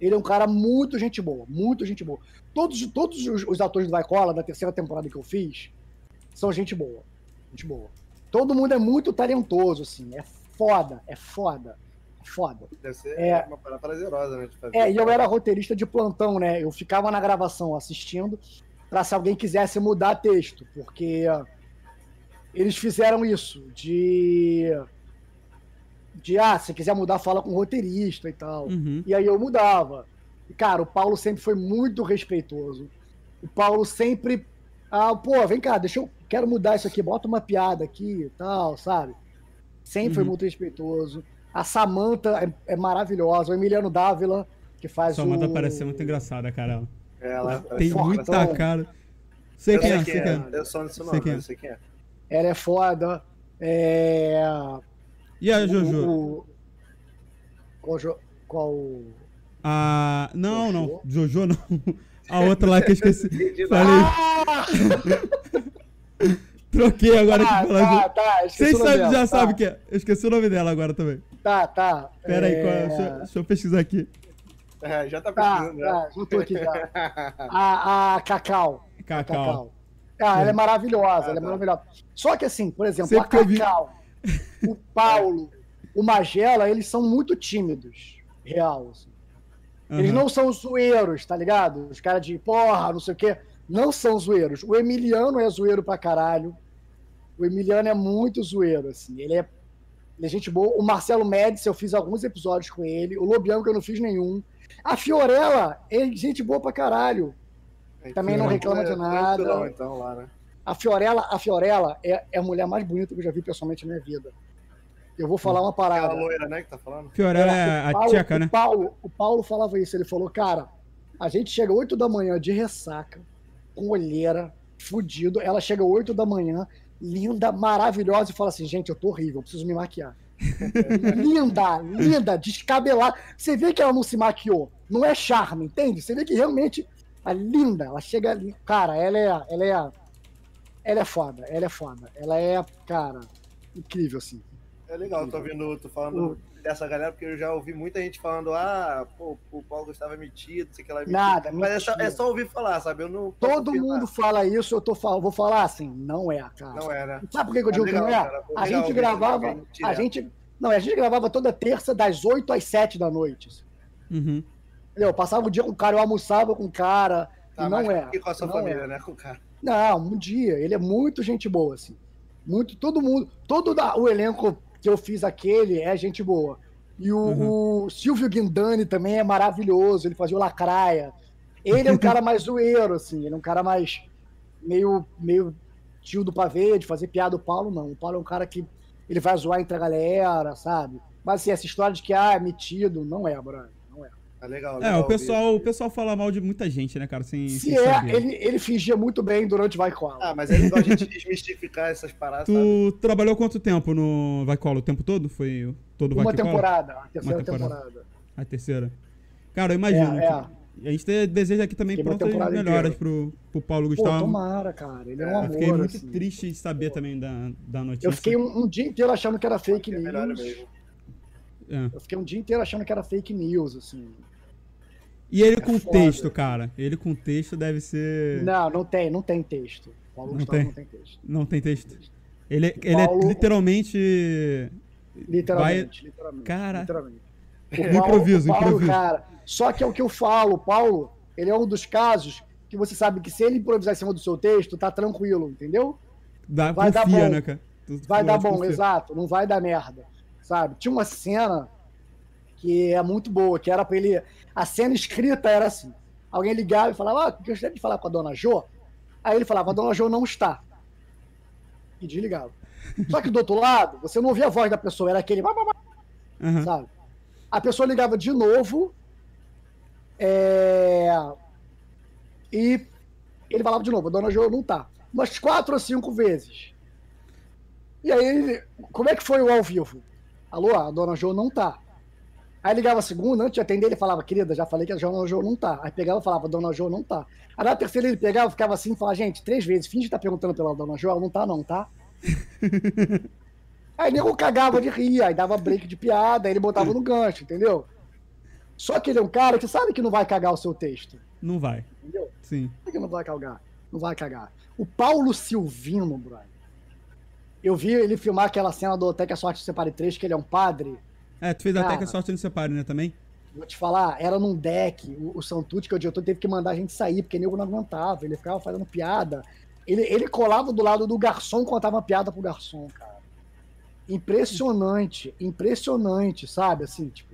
ele é um cara muito gente boa, muito gente boa. Todos, todos os, os atores do Vai Cola, da terceira temporada que eu fiz, são gente boa. Gente boa. Todo mundo é muito talentoso, assim. É foda, é foda, é foda. Deve ser É. uma parada prazerosa, né? É, e eu era roteirista de plantão, né? Eu ficava na gravação assistindo para se alguém quisesse mudar texto, porque eles fizeram isso de de ah, se quiser mudar fala com o roteirista e tal. Uhum. E aí eu mudava. E cara, o Paulo sempre foi muito respeitoso. O Paulo sempre ah, pô, vem cá, deixa eu quero mudar isso aqui, bota uma piada aqui e tal, sabe? Sempre foi Uhum. muito respeitoso. A Samantha é, é maravilhosa, o Emiliano Dávila, que faz Sua o manda parecer muito engraçada, cara. Ela Tem Fortão. muita cara. Sei Eu quem é, sei quem é. é. Eu só não sei o Sei nome, é. sei quem é. Ela é foda. É... E a Jojo? O, o- Qual, jo- qual... A. Não, não. Jojo? Jojo não. A outra lá que eu esqueci. Falei. Ah! Troquei agora Tá, falar. tá, Jojo. tá, esqueci Vocês dela, já tá, sabem que é. Eu esqueci o nome dela agora também. Tá, tá. Pera aí, é... qual é? deixa, eu- deixa eu pesquisar aqui. É, já tá Tá, pesquisando, tá, já. já tô aqui já. A, a Cacau. A Cacau. Ah, É. ela é maravilhosa, Ah, ela é tá. maravilhosa. Só que assim, por exemplo, Sempre a que eu vi- Cacau, o Paulo, o Magela, eles são muito tímidos, real. assim. Eles Aham. não são zoeiros, tá ligado? Os caras de porra, não sei o quê, não são zoeiros. O Emiliano é zoeiro pra caralho. O Emiliano é muito zoeiro, assim. Ele é, ele é gente boa. O Marcelo Médici, eu fiz alguns episódios com ele. O Lobianco, eu não fiz nenhum. A Fiorella é gente boa pra caralho. Também não reclama de é nada. Então, lá, né? A Fiorella, a Fiorella é, é a mulher mais bonita que eu já vi pessoalmente na minha vida. Eu vou falar uma parada. Aquela loira, né, que tá falando? Fiorella É, é o a Paulo- tcheca, o né? Paulo, o Paulo falava isso, ele falou, cara, a gente chega 8 da manhã de ressaca, com olheira, fudido, ela chega 8 da manhã, linda, maravilhosa, e fala assim, gente, eu tô horrível, eu preciso me maquiar. linda, linda, descabelada. Você vê que ela não se maquiou, não é charme, entende? Você vê que realmente a linda, ela chega ali, cara, ela é, ela é, ela é foda, ela é foda, ela é, cara, incrível, assim. É legal, tô ouvindo, tô falando dessa galera, porque eu já ouvi muita gente falando, ah, pô, o Paulo Gustavo é metido, sei que lá é metido. Nada, Mas é só, é só ouvir falar, sabe? Eu não. Todo mundo fala isso, eu tô fal- vou falar assim, não é, cara. Não é, né? Sabe por que eu Mas digo legal, que não é? cara, a gente gravava, a gente, não, a gente gravava toda terça das 8 às 7 da noite. Uhum. Eu passava o dia com o cara, eu almoçava com o cara, Tá, e não é. fique com a sua não família, é. né? Com o cara. Não, um dia, ele é muito gente boa, assim. Muito, todo mundo, todo da- o elenco que eu fiz aquele é gente boa. E o, Uhum. o Silvio Guindani também é maravilhoso, ele fazia o Lacraia. Ele é um cara mais zoeiro, assim, ele é um cara mais meio, meio tio do pavê, de fazer piada. O Paulo não. O Paulo é um cara que ele vai zoar entre a galera, sabe? Mas assim, essa história de que ah, é metido, não é, Brian. É. É legal. É, legal o pessoal, ouvir. o pessoal fala mal de muita gente, né, cara? Sem, Se sem é, saber. ele, ele fingia muito bem durante Vai Cola. Ah, mas é legal a gente desmistificar essas paradas, sabe? Tu trabalhou quanto tempo no Vai Cola? O tempo todo? Foi todo Uma Vai Cola? temporada, a terceira Uma temporada. temporada. A terceira. Cara, eu imagino. É, é. A gente te- deseja aqui também Fiquei prontas melhoras pro, pro Paulo Pô, Gustavo. tomara, cara. Ele é, um É, eu amor. fiquei muito assim. triste de saber também da, da notícia. Eu fiquei um, um dia inteiro achando que era fake É news. É. Eu fiquei um dia inteiro achando que era fake news, assim. E ele É com foda. texto, cara. Ele com texto deve ser. Não, não tem, não tem texto. Paulo Não Gustavo tem? não tem texto. Não tem texto. Ele, ele Paulo- é literalmente. Literalmente, literalmente. Cara. literalmente. No improviso, Paulo, improviso. cara. Só que é o que eu falo, Paulo, ele é um dos casos que você sabe que se ele improvisar em cima do seu texto, tá tranquilo, entendeu? Dá, Vai dar confia, bom. né, cara? Tu- tu Vai dar bom, confiar. exato, não vai dar merda, sabe? Tinha uma cena que é muito boa, que era pra ele. A cena escrita era assim: alguém ligava e falava, ah, gostaria de falar com a dona Jo. Aí ele falava, a dona Jo não está. E desligava. Só que do outro lado, você não ouvia a voz da pessoa, era aquele. Aham. sabe? A pessoa ligava de novo. é, E ele falava de novo, a dona Jo não tá. Umas quatro ou cinco vezes. E aí. Como é que foi o ao vivo? Alô, a dona Jo não tá. Aí ligava a segunda, antes de atender, ele falava, querida, já falei que a dona Jo não tá. Aí pegava e falava, dona Jo não tá. Aí na terceira ele pegava, ficava assim e falava, gente, três vezes, finge que tá perguntando pela dona Jo, ela não tá, não, tá? Aí nego cagava de rir, aí dava break de piada, aí ele botava no gancho, entendeu? Só que ele é um cara que sabe que não vai cagar o seu texto, Não vai. entendeu? Sim. Sabe que não vai cagar. Não vai cagar. O Paulo Silvino, Brian. Eu vi ele filmar aquela cena do Até que a Sorte Se Separe 3, que ele é um padre. É, tu fez até Cara. que a sorte não separe, né, também? Vou te falar, era num deck. O, o Santucci, que é o diretor, teve que mandar a gente sair, porque nego não aguentava. Ele ficava fazendo piada. Ele, ele colava do lado do garçom e contava uma piada pro garçom, cara. Impressionante, impressionante, sabe? Assim, tipo.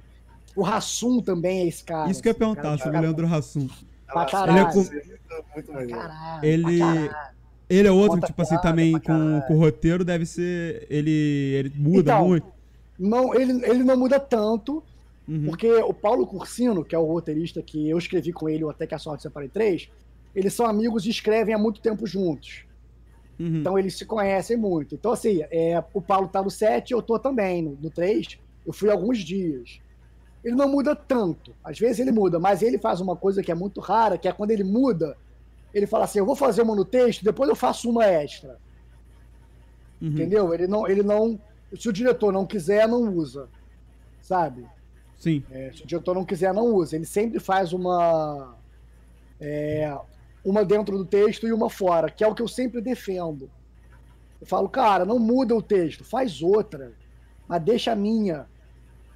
O Rassum também é esse cara. Isso que eu ia assim, perguntar cara, sobre o Leandro Hassum. Pra caralho. Ele é com- pra caralho, Ele- pra. Ele é outro, Conta tipo assim, piada também com, com o roteiro deve ser. Ele, ele muda Então, muito. Não, ele, ele não muda tanto, Uhum. porque o Paulo Cursino, que é o roteirista que eu escrevi com ele, Até que a Sorte Separe 3, eles são amigos e escrevem há muito tempo juntos. Uhum. Então eles se conhecem muito. Então, assim, é, o Paulo tá no 7, eu tô também no, no 3. Eu fui alguns dias. Ele não muda tanto. Às vezes ele muda, mas ele faz uma coisa que é muito rara, que é quando ele muda, ele fala assim: eu vou fazer uma no texto, depois eu faço uma extra. Uhum. Entendeu? Ele não, ele não. Se o diretor não quiser, não usa. Sabe? Sim. É, se o diretor não quiser, não usa. Ele sempre faz uma. é, uma dentro do texto e uma fora, que é o que eu sempre defendo. Eu falo, cara, não muda o texto, faz outra, mas deixa a minha,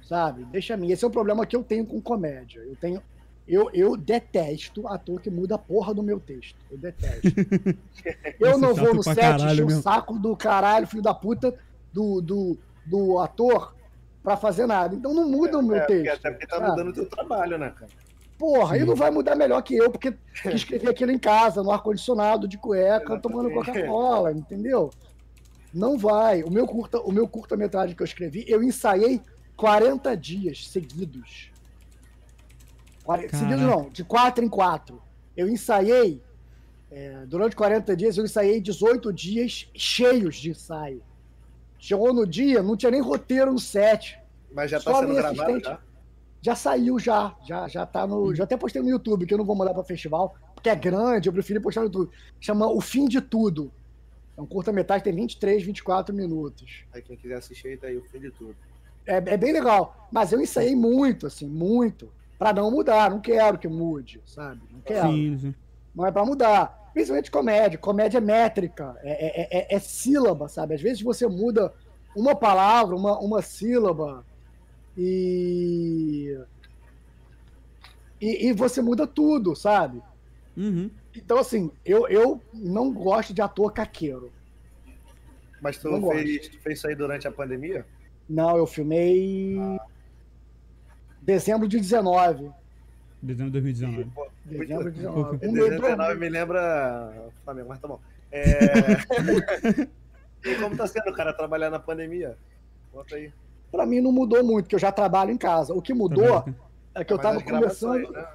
sabe? Deixa a minha. Esse é o problema que eu tenho com comédia. Eu tenho. Eu, eu detesto ator que muda a porra do meu texto. Eu detesto. eu Isso é não vou no set encher o saco do caralho, filho da puta, do, do, do ator pra fazer nada. Então não muda o meu É, texto. até porque tá sabe? mudando o teu trabalho, né, cara? Porra, Sim. e não vai mudar melhor que eu, porque que escrevi aquilo em casa, no ar-condicionado, de cueca, tomando. Coca-Cola, entendeu? Não vai. O meu curta, o meu curta-metragem que eu escrevi, eu ensaiei 40 dias seguidos. Quare- Caraca. Seguidos não, de 4 em 4. Eu ensaiei, é, durante 40 dias, eu ensaiei 18 dias cheios de ensaio. Chegou no dia, não tinha nem roteiro no set. Mas já tá sendo gravado já? Já saiu, já. Já, já tá no. Já até postei no YouTube, que eu não vou mandar pra festival, porque é grande, eu prefiro postar no YouTube. Chama O Fim de Tudo. É um curta-metragem, tem 23, 24 minutos. Aí quem quiser assistir aí tá aí o fim de tudo. É, é bem legal. Mas eu ensaiei muito, assim, muito. Pra não mudar. Não quero que mude, sabe? Não quero. Sim, sim. Não é pra mudar. Principalmente comédia. Comédia é métrica. É, é, é- é sílaba, sabe? Às vezes você muda uma palavra, uma, uma sílaba e... e. E você muda tudo, sabe? Uhum. Então, assim, eu, eu não gosto de ator caqueiro. Mas tu Não fez, tu fez isso aí durante a pandemia? Não, eu filmei. Dezembro de 19. Dezembro de 2019. Pô, Dezembro de Pouco. 19. Um mês 19 me lembra Flamengo, mas tá bom. É... e como tá sendo, cara, trabalhar na pandemia? Conta aí. Pra mim não mudou muito, porque eu já trabalho em casa. O que mudou é que eu tava começando. né?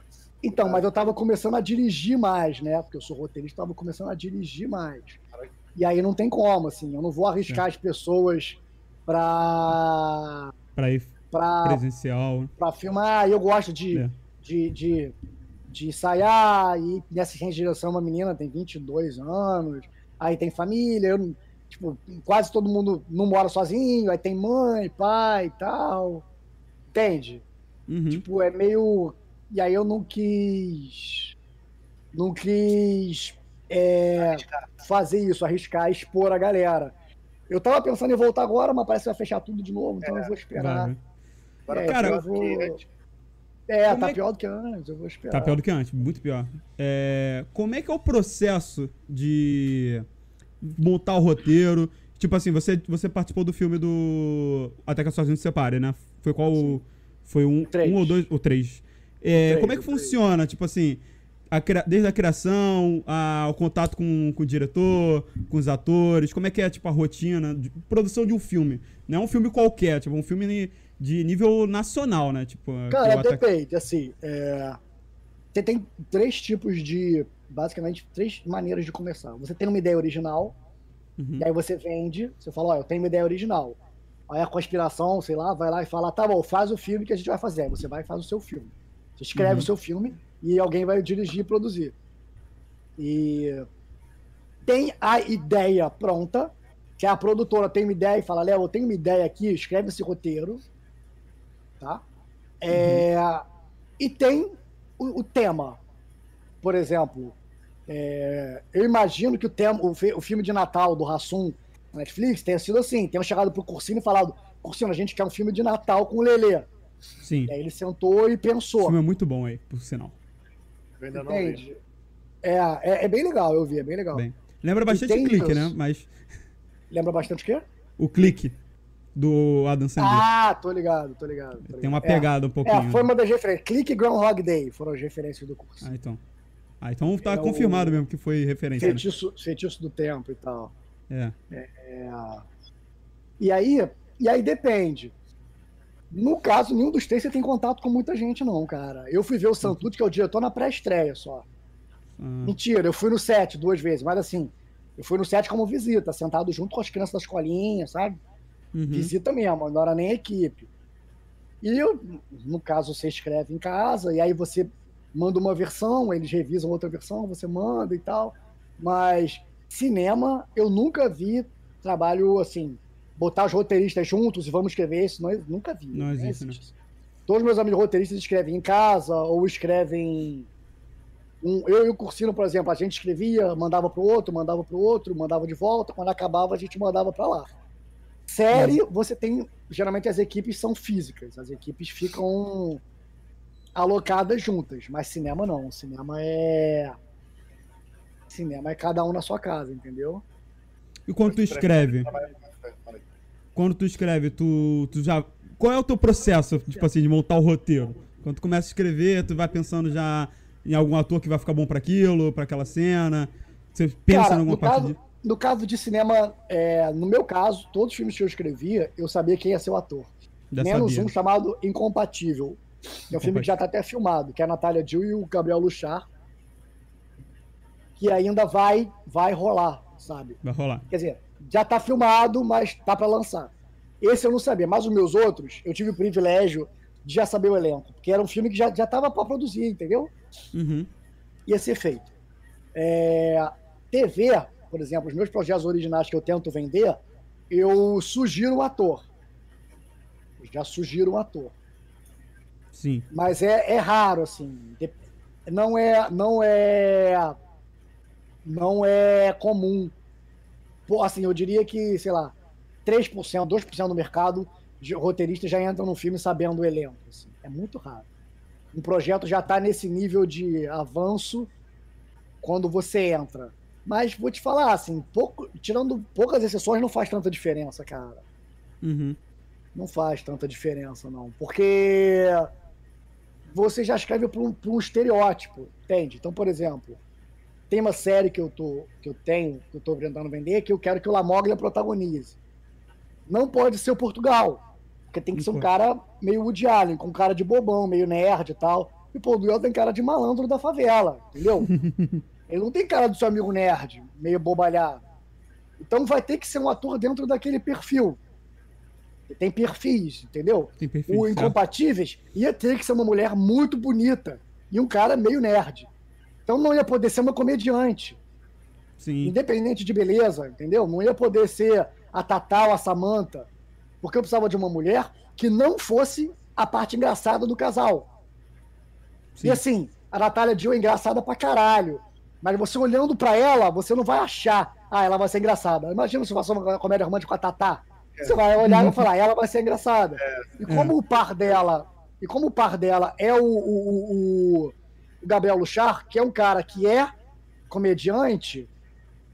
Então, mas eu tava começando a dirigir mais, né? Porque eu sou roteirista, tava começando a dirigir mais. E aí não tem como, assim, eu não vou arriscar É. as pessoas pra, Pra ir pra, presencial. pra filmar. Eu gosto de, É. de, de, de ensaiar, e nessa direção uma menina tem 22 anos, aí tem família, eu, tipo, quase todo mundo não mora sozinho, aí tem mãe, pai e tal. Entende? Uhum. Tipo, é meio. E aí eu não quis. Não quis é, fazer isso, arriscar, expor a galera. Eu tava pensando em voltar agora, mas parece que vai fechar tudo de novo, então eu vou esperar. Vai, Agora É, cara, eu vou- que antes. É, Como tá é pior do que antes, eu vou esperar. Tá pior do que antes, muito pior. É, como é que é o processo de montar o roteiro? Tipo assim, você, você participou do filme do Até que a Sozinho se separe, né? Foi qual? o- Foi um, Três. um ou dois? Ou três. É, Três, como é que o três. funciona? Tipo assim, a desde a criação, a- o contato com, com o diretor, com os atores, como é que é, tipo, a rotina de produção de um filme? Não é um filme qualquer, tipo, um filme de nível nacional, né? Tipo, que Cara, o Ataque- depende, assim. é, Você tem três tipos de. Basicamente, três maneiras de começar. Você tem uma ideia original, Uhum. e aí você vende, você fala, ó, eu tenho uma ideia original. Aí a conspiração, sei lá, vai lá e fala, tá bom, faz o filme que a gente vai fazer. Aí você vai e faz o seu filme. Você escreve Uhum. o seu filme e alguém vai dirigir e produzir. E tem a ideia pronta, que a produtora tem uma ideia e fala, Léo, eu tenho uma ideia aqui, escreve esse roteiro. Tá? É, E tem o, o tema. Por exemplo, é, eu imagino que o, tema, o, o filme de Natal do Rassum na Netflix tenha sido assim: tenham chegado pro Cursino e falado, Cursino, a gente quer um filme de Natal com o Lelê. Sim. E aí ele sentou e O pensou. filme é muito bom aí, por sinal. Eu ainda não vi. Entende? É, é, é bem legal, eu vi, é bem legal. Bem. Lembra bastante tem clique, isso. né? Mas Lembra bastante o quê? o clique do Adam Sandler Ah, tô ligado, tô ligado. tô ligado. tem uma É, pegada um pouquinho. É, foi uma das referências. Clique Groundhog Day foram as referências do curso. Ah, então. Ah, então tá É confirmado mesmo que foi referência. né? Feitiço, feitiço do tempo e tal. É. É. E aí, e aí depende. No caso, nenhum dos três você tem contato com muita gente, não, cara. Eu fui ver o Santucci, que é o diretor, na pré-estreia só. Ah, Mentira, eu fui no set duas vezes, mas assim, eu fui no set como visita, sentado junto com as crianças da escolinha, sabe? Uhum. Visita mesmo, não era nem equipe. E eu, no caso, você escreve em casa, e aí você manda uma versão, eles revisam outra versão, você manda e tal. Mas cinema, eu nunca vi trabalho assim, botar os roteiristas juntos e vamos escrever isso, não, nunca vi. Não existe, né? isso. Todos meus amigos roteiristas escrevem em casa ou escrevem Um, eu e o Cursino, por exemplo, a gente escrevia, mandava pro outro, mandava pro outro, mandava de volta. Quando acabava, a gente mandava para lá. Série, você tem. Geralmente as equipes são físicas, as equipes ficam alocadas juntas, mas cinema não. Cinema é. Cinema é cada um na sua casa, entendeu? E quando tu escreve? Quando tu escreve, tu, tu já. Qual é o teu processo, tipo assim, de montar o roteiro? Quando tu começa a escrever, tu vai pensando já em algum ator que vai ficar bom para aquilo, para aquela cena? Você pensa Cara, em alguma parte caso, de... no caso de cinema, é, no meu caso, todos os filmes que eu escrevia, eu sabia quem ia ser o ator. Já Menos sabia. um chamado Incompatível. Que é um filme que já está até filmado, que é a Natália Dill e o Gabriel Luchar. Que ainda vai, vai rolar, sabe? Vai rolar. Quer dizer, já tá filmado, mas tá para lançar. Esse eu não sabia, mas os meus outros, eu tive o privilégio de já saber o elenco, porque era um filme que já, já tava para produzir, entendeu? Uhum. Ia ser feito. É, TV, por exemplo, os meus projetos originais que eu tento vender, eu sugiro um ator. Eu já sugiro um ator. Sim. Mas é, é raro, assim. Não é, não é, não é comum. Assim, eu diria que, sei lá, 3%, 2% do mercado de roteiristas já entram no filme sabendo o elenco. assim. É muito raro. Um projeto já está nesse nível de avanço quando você entra. Mas vou te falar, assim, pouco, tirando poucas exceções, não faz tanta diferença, cara Uhum. não faz tanta diferença, não. Porque você já escreve para um, um estereótipo, entende? Então, por exemplo, tem uma série que eu, tô, que eu tenho, que eu estou tentando vender, que eu quero que o Lamoglia protagonize. Não pode ser o Portugal, porque tem que ser um Uhum. cara meio Woody Allen, com cara de bobão, meio nerd e tal. E o Portugal tem cara de malandro da favela, entendeu? Ele não tem cara do seu amigo nerd, meio bobalhado. Então vai ter que ser um ator dentro daquele perfil. Tem perfis, entendeu? Tem perfil. O certo? Incompatíveis ia ter que ser uma mulher muito bonita e um cara meio nerd. Então não ia poder ser uma comediante, Sim. independente de beleza, entendeu? Não ia poder ser a Tatá ou a Samantha, porque eu precisava de uma mulher que não fosse a parte engraçada do casal. Sim. E assim, a Natália Dill é engraçada pra caralho. Mas você olhando pra ela, você não vai achar, ah, ela vai ser engraçada. Imagina se fosse uma comédia romântica com a Tatá. Você vai olhar e vai falar, ela vai ser engraçada. E como o par dela, e como o par dela é o, o, o- o Gabriel Luchar, que é um cara que é comediante,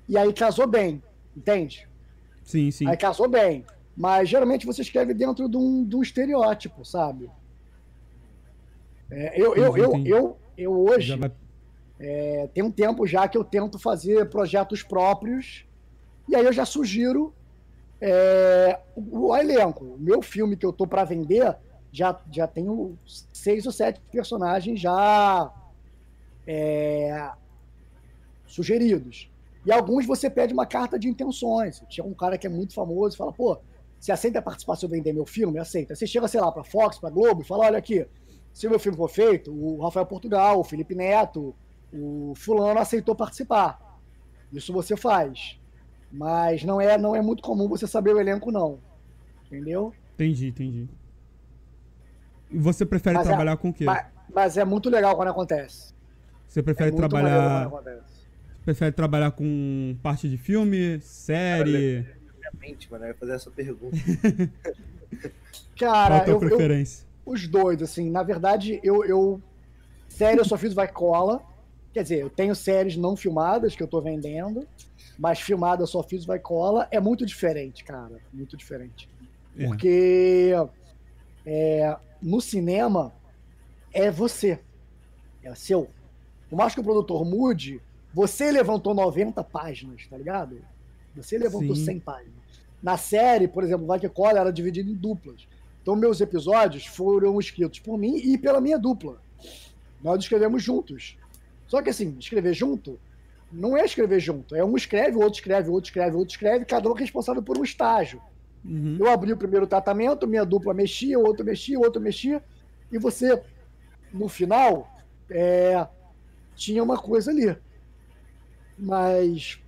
e aí casou bem, entende? Sim, sim. Aí casou bem. Mas geralmente você escreve dentro de um, de um estereótipo, sabe? É, eu, eu, eu, eu, eu hoje Já vai... é, tem um tempo já que eu tento fazer projetos próprios, e aí eu já sugiro é, o, o elenco. O meu filme que eu tô para vender já, já tenho seis ou sete personagens já é, sugeridos. E alguns você pede uma carta de intenções. Chega um cara que é muito famoso e fala, pô, você aceita participar se eu vender meu filme? Aceita. Você chega, sei lá, para Fox, para Globo e fala, olha aqui, se meu filme for feito, o Rafael Portugal, o Felipe Neto, o fulano aceitou participar. Isso você faz. Mas não é, não é muito comum você saber o elenco, não. Entendeu? Entendi, entendi. E você prefere Mas é- trabalhar com o quê? Mas, mas é muito legal quando acontece. Você prefere é muito trabalhar. maneiro quando acontece. Prefere trabalhar com parte de filme, série? Minha mente, mano, eu ia fazer essa pergunta. Qual Cara, a tua eu, eu, preferência? os dois, assim, na verdade, eu, eu série eu só fiz vai cola. Quer dizer, eu tenho séries não filmadas que eu tô vendendo, mas filmada só fiz vai cola. É muito diferente, cara. Muito diferente. É. Porque é, no cinema é você. É seu. Por mais que o produtor mude, você levantou 90 páginas, tá ligado? Você levantou Sim. 100 páginas. Na série, por exemplo, Vai que Cola era dividido em duplas. Então, meus episódios foram escritos por mim e pela minha dupla. Nós escrevemos juntos. Só que, assim, escrever junto não é escrever junto. É um escreve, o outro escreve, o outro escreve, o outro escreve, cada um é responsável por um estágio. Uhum. Eu abri o primeiro tratamento, minha dupla mexia, o outro mexia, o outro mexia, e você, no final, é, tinha uma coisa ali. Mas,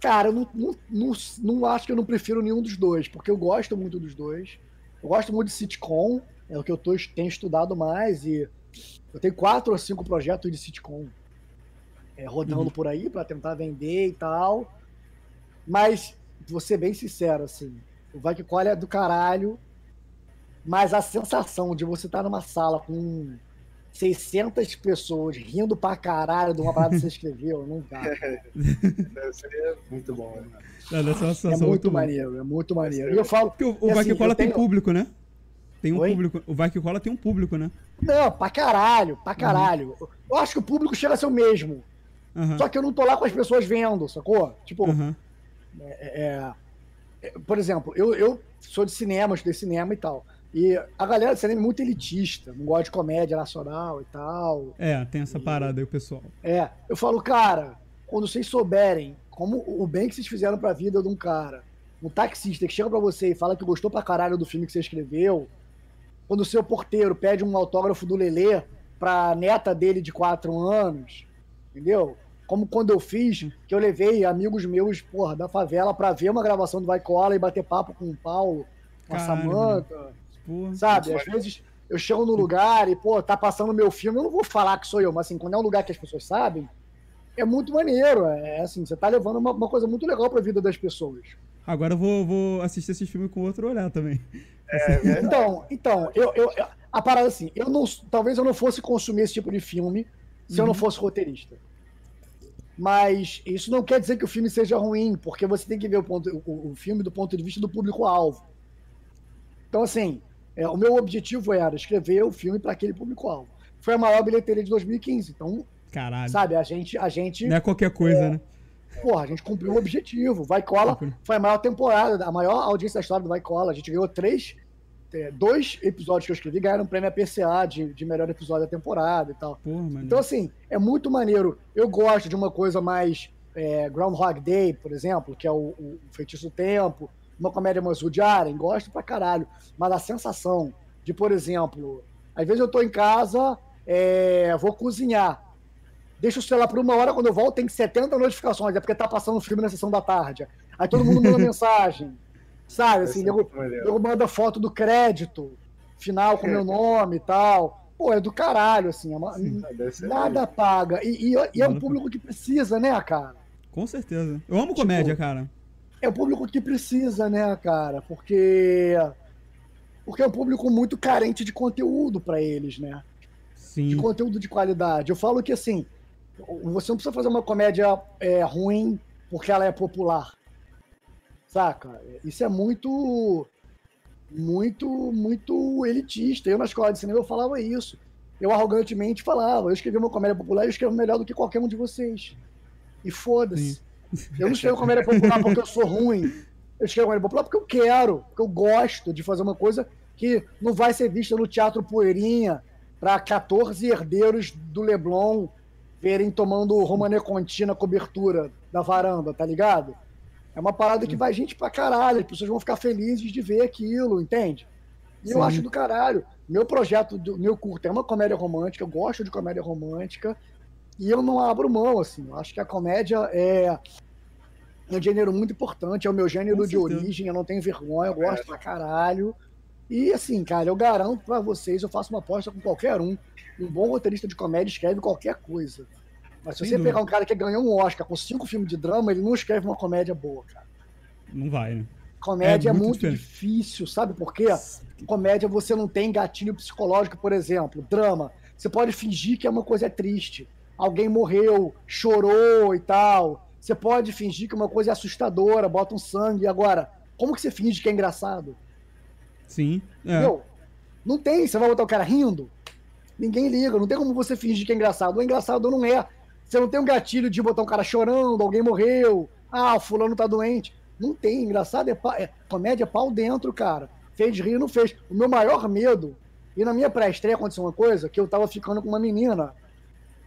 cara, eu não, não, não, não acho que eu não prefiro nenhum dos dois, porque eu gosto muito dos dois. Eu gosto muito de sitcom, é o que eu tô, tenho estudado mais, e Eu tenho quatro ou cinco projetos de sitcom é, rodando Uhum. por aí para tentar vender e tal. Mas, vou ser bem sincero, assim, o Vai Que Colhe é do caralho, mas a sensação de você estar numa sala com 600 pessoas rindo pra caralho de uma parada que você escreveu, não dá. Deve ser muito bom, né? É, É muito bom. maneiro, é muito maneiro. E eu falo, Porque o, o E Vai assim, Que Cola tem tenho- público, né? Tem um Oi? público. O Vai Que Cola tem um público, né? não, pra caralho, pra caralho. Eu acho que o público chega a ser o mesmo. Aham. Só que eu não tô lá com as pessoas vendo, sacou? Tipo, Aham. é, é, por exemplo, eu, eu sou de cinema, estudei cinema e tal. E a galera de cinema é muito elitista, não gosta de comédia nacional e tal. É, tem essa parada aí, o pessoal. É, eu falo, cara, quando vocês souberem como o bem que vocês fizeram pra vida de um cara, um taxista que chega pra você e fala que gostou pra caralho do filme que você escreveu, quando o seu porteiro pede um autógrafo do Lelê pra neta dele de quatro anos, entendeu? Como quando eu fiz, que eu levei amigos meus, porra, da favela pra ver uma gravação do Vai Cola e bater papo com o Paulo, com a Samanta. Sabe, às vezes eu chego no lugar e, pô, tá passando meu filme, eu não vou falar que sou eu, mas assim, quando é um lugar que as pessoas sabem, é muito maneiro. É assim, você tá levando uma, uma coisa muito legal pra vida das pessoas. Agora eu vou, vou assistir esse filme com outro olhar também. Então, então, eu, eu, a parada assim, eu não, talvez eu não fosse consumir esse tipo de filme se eu não Uhum. fosse roteirista. Mas isso não quer dizer que o filme seja ruim, porque você tem que ver o, ponto, o, o filme do ponto de vista do público-alvo. Então, assim, é, o meu objetivo era escrever o filme para aquele público-alvo. Foi a maior bilheteria de 2015. Então, Caralho. sabe, a gente, a gente, Não é qualquer coisa, né? Porra, a gente cumpriu o objetivo. Vai Cola foi a maior temporada, a maior audiência da história do Vai Cola. A gente ganhou três, é, dois episódios que eu escrevi ganharam um prêmio APCA de, de melhor episódio da temporada e tal. Porra. Então, assim, é muito maneiro. Eu gosto de uma coisa mais é, Groundhog Day, por exemplo, que é o, o Feitiço do Tempo, uma comédia mais Woody Allen, gosto pra caralho. Mas a sensação de, por exemplo, às vezes eu tô em casa, é, vou cozinhar. Deixa o celular por uma hora, quando eu volto tem 70 notificações, é porque tá passando um filme na sessão da tarde. Aí todo mundo manda mensagem, sabe? Assim, maneiro. eu mando foto do crédito final com meu nome e tal. Pô, é do caralho, assim. É uma- Deve ser nada paga. E, e- e é um público que precisa, né, cara? Com certeza. Eu amo Tipo, comédia, cara. É um público que precisa, né, cara? Porque. Porque é um público muito carente de conteúdo pra eles, né? Sim. De conteúdo de qualidade. Eu falo que, assim, você não precisa fazer uma comédia é, ruim porque ela é popular. Saca? Isso é muito. Muito, muito elitista. Eu, na escola de cinema, eu falava isso. Eu arrogantemente falava, eu escrevi uma comédia popular e eu escrevo melhor do que qualquer um de vocês. E foda-se. Eu não escrevo comédia popular porque eu sou ruim. Eu escrevo comédia popular porque eu quero, porque eu gosto de fazer uma coisa que não vai ser vista no Teatro Poeirinha para 14 herdeiros do Leblon verem tomando Romané Conti na cobertura da varanda, tá ligado? É uma parada que vai gente pra caralho, as pessoas vão ficar felizes de ver aquilo, entende? E eu Sim. acho do caralho. Meu projeto, do, meu curto é uma comédia romântica, eu gosto de comédia romântica, e eu não abro mão, assim. Eu acho que a comédia é um gênero muito importante, é o meu gênero Com de certeza. origem, eu não tenho vergonha, eu gosto pra caralho. E assim, cara, eu garanto pra vocês, eu faço uma aposta com qualquer um. Um bom roteirista de comédia escreve qualquer coisa. Mas se Sem você dúvida. pegar um cara que ganhou um Oscar com cinco filmes de drama, ele não escreve uma comédia boa, cara. Não vai, né? Comédia É é muito muito, difícil, sabe por quê? Comédia você não tem gatilho psicológico, por exemplo. Drama, você pode fingir que é uma coisa triste. Alguém morreu, chorou e tal. Você pode fingir que uma coisa é assustadora, bota um sangue. Agora, como que você finge que é engraçado? Sim. É. Não tem. Você vai botar o cara rindo? Ninguém liga. Não tem como você fingir que é engraçado. O engraçado não é. Você não tem um gatilho de botar um cara chorando, alguém morreu. Ah, o fulano tá doente. Não tem. Engraçado é, pa- é comédia é pau dentro, cara. Fez rir, não fez. O meu maior medo. E na minha pré-estreia aconteceu uma coisa que eu tava ficando com uma menina.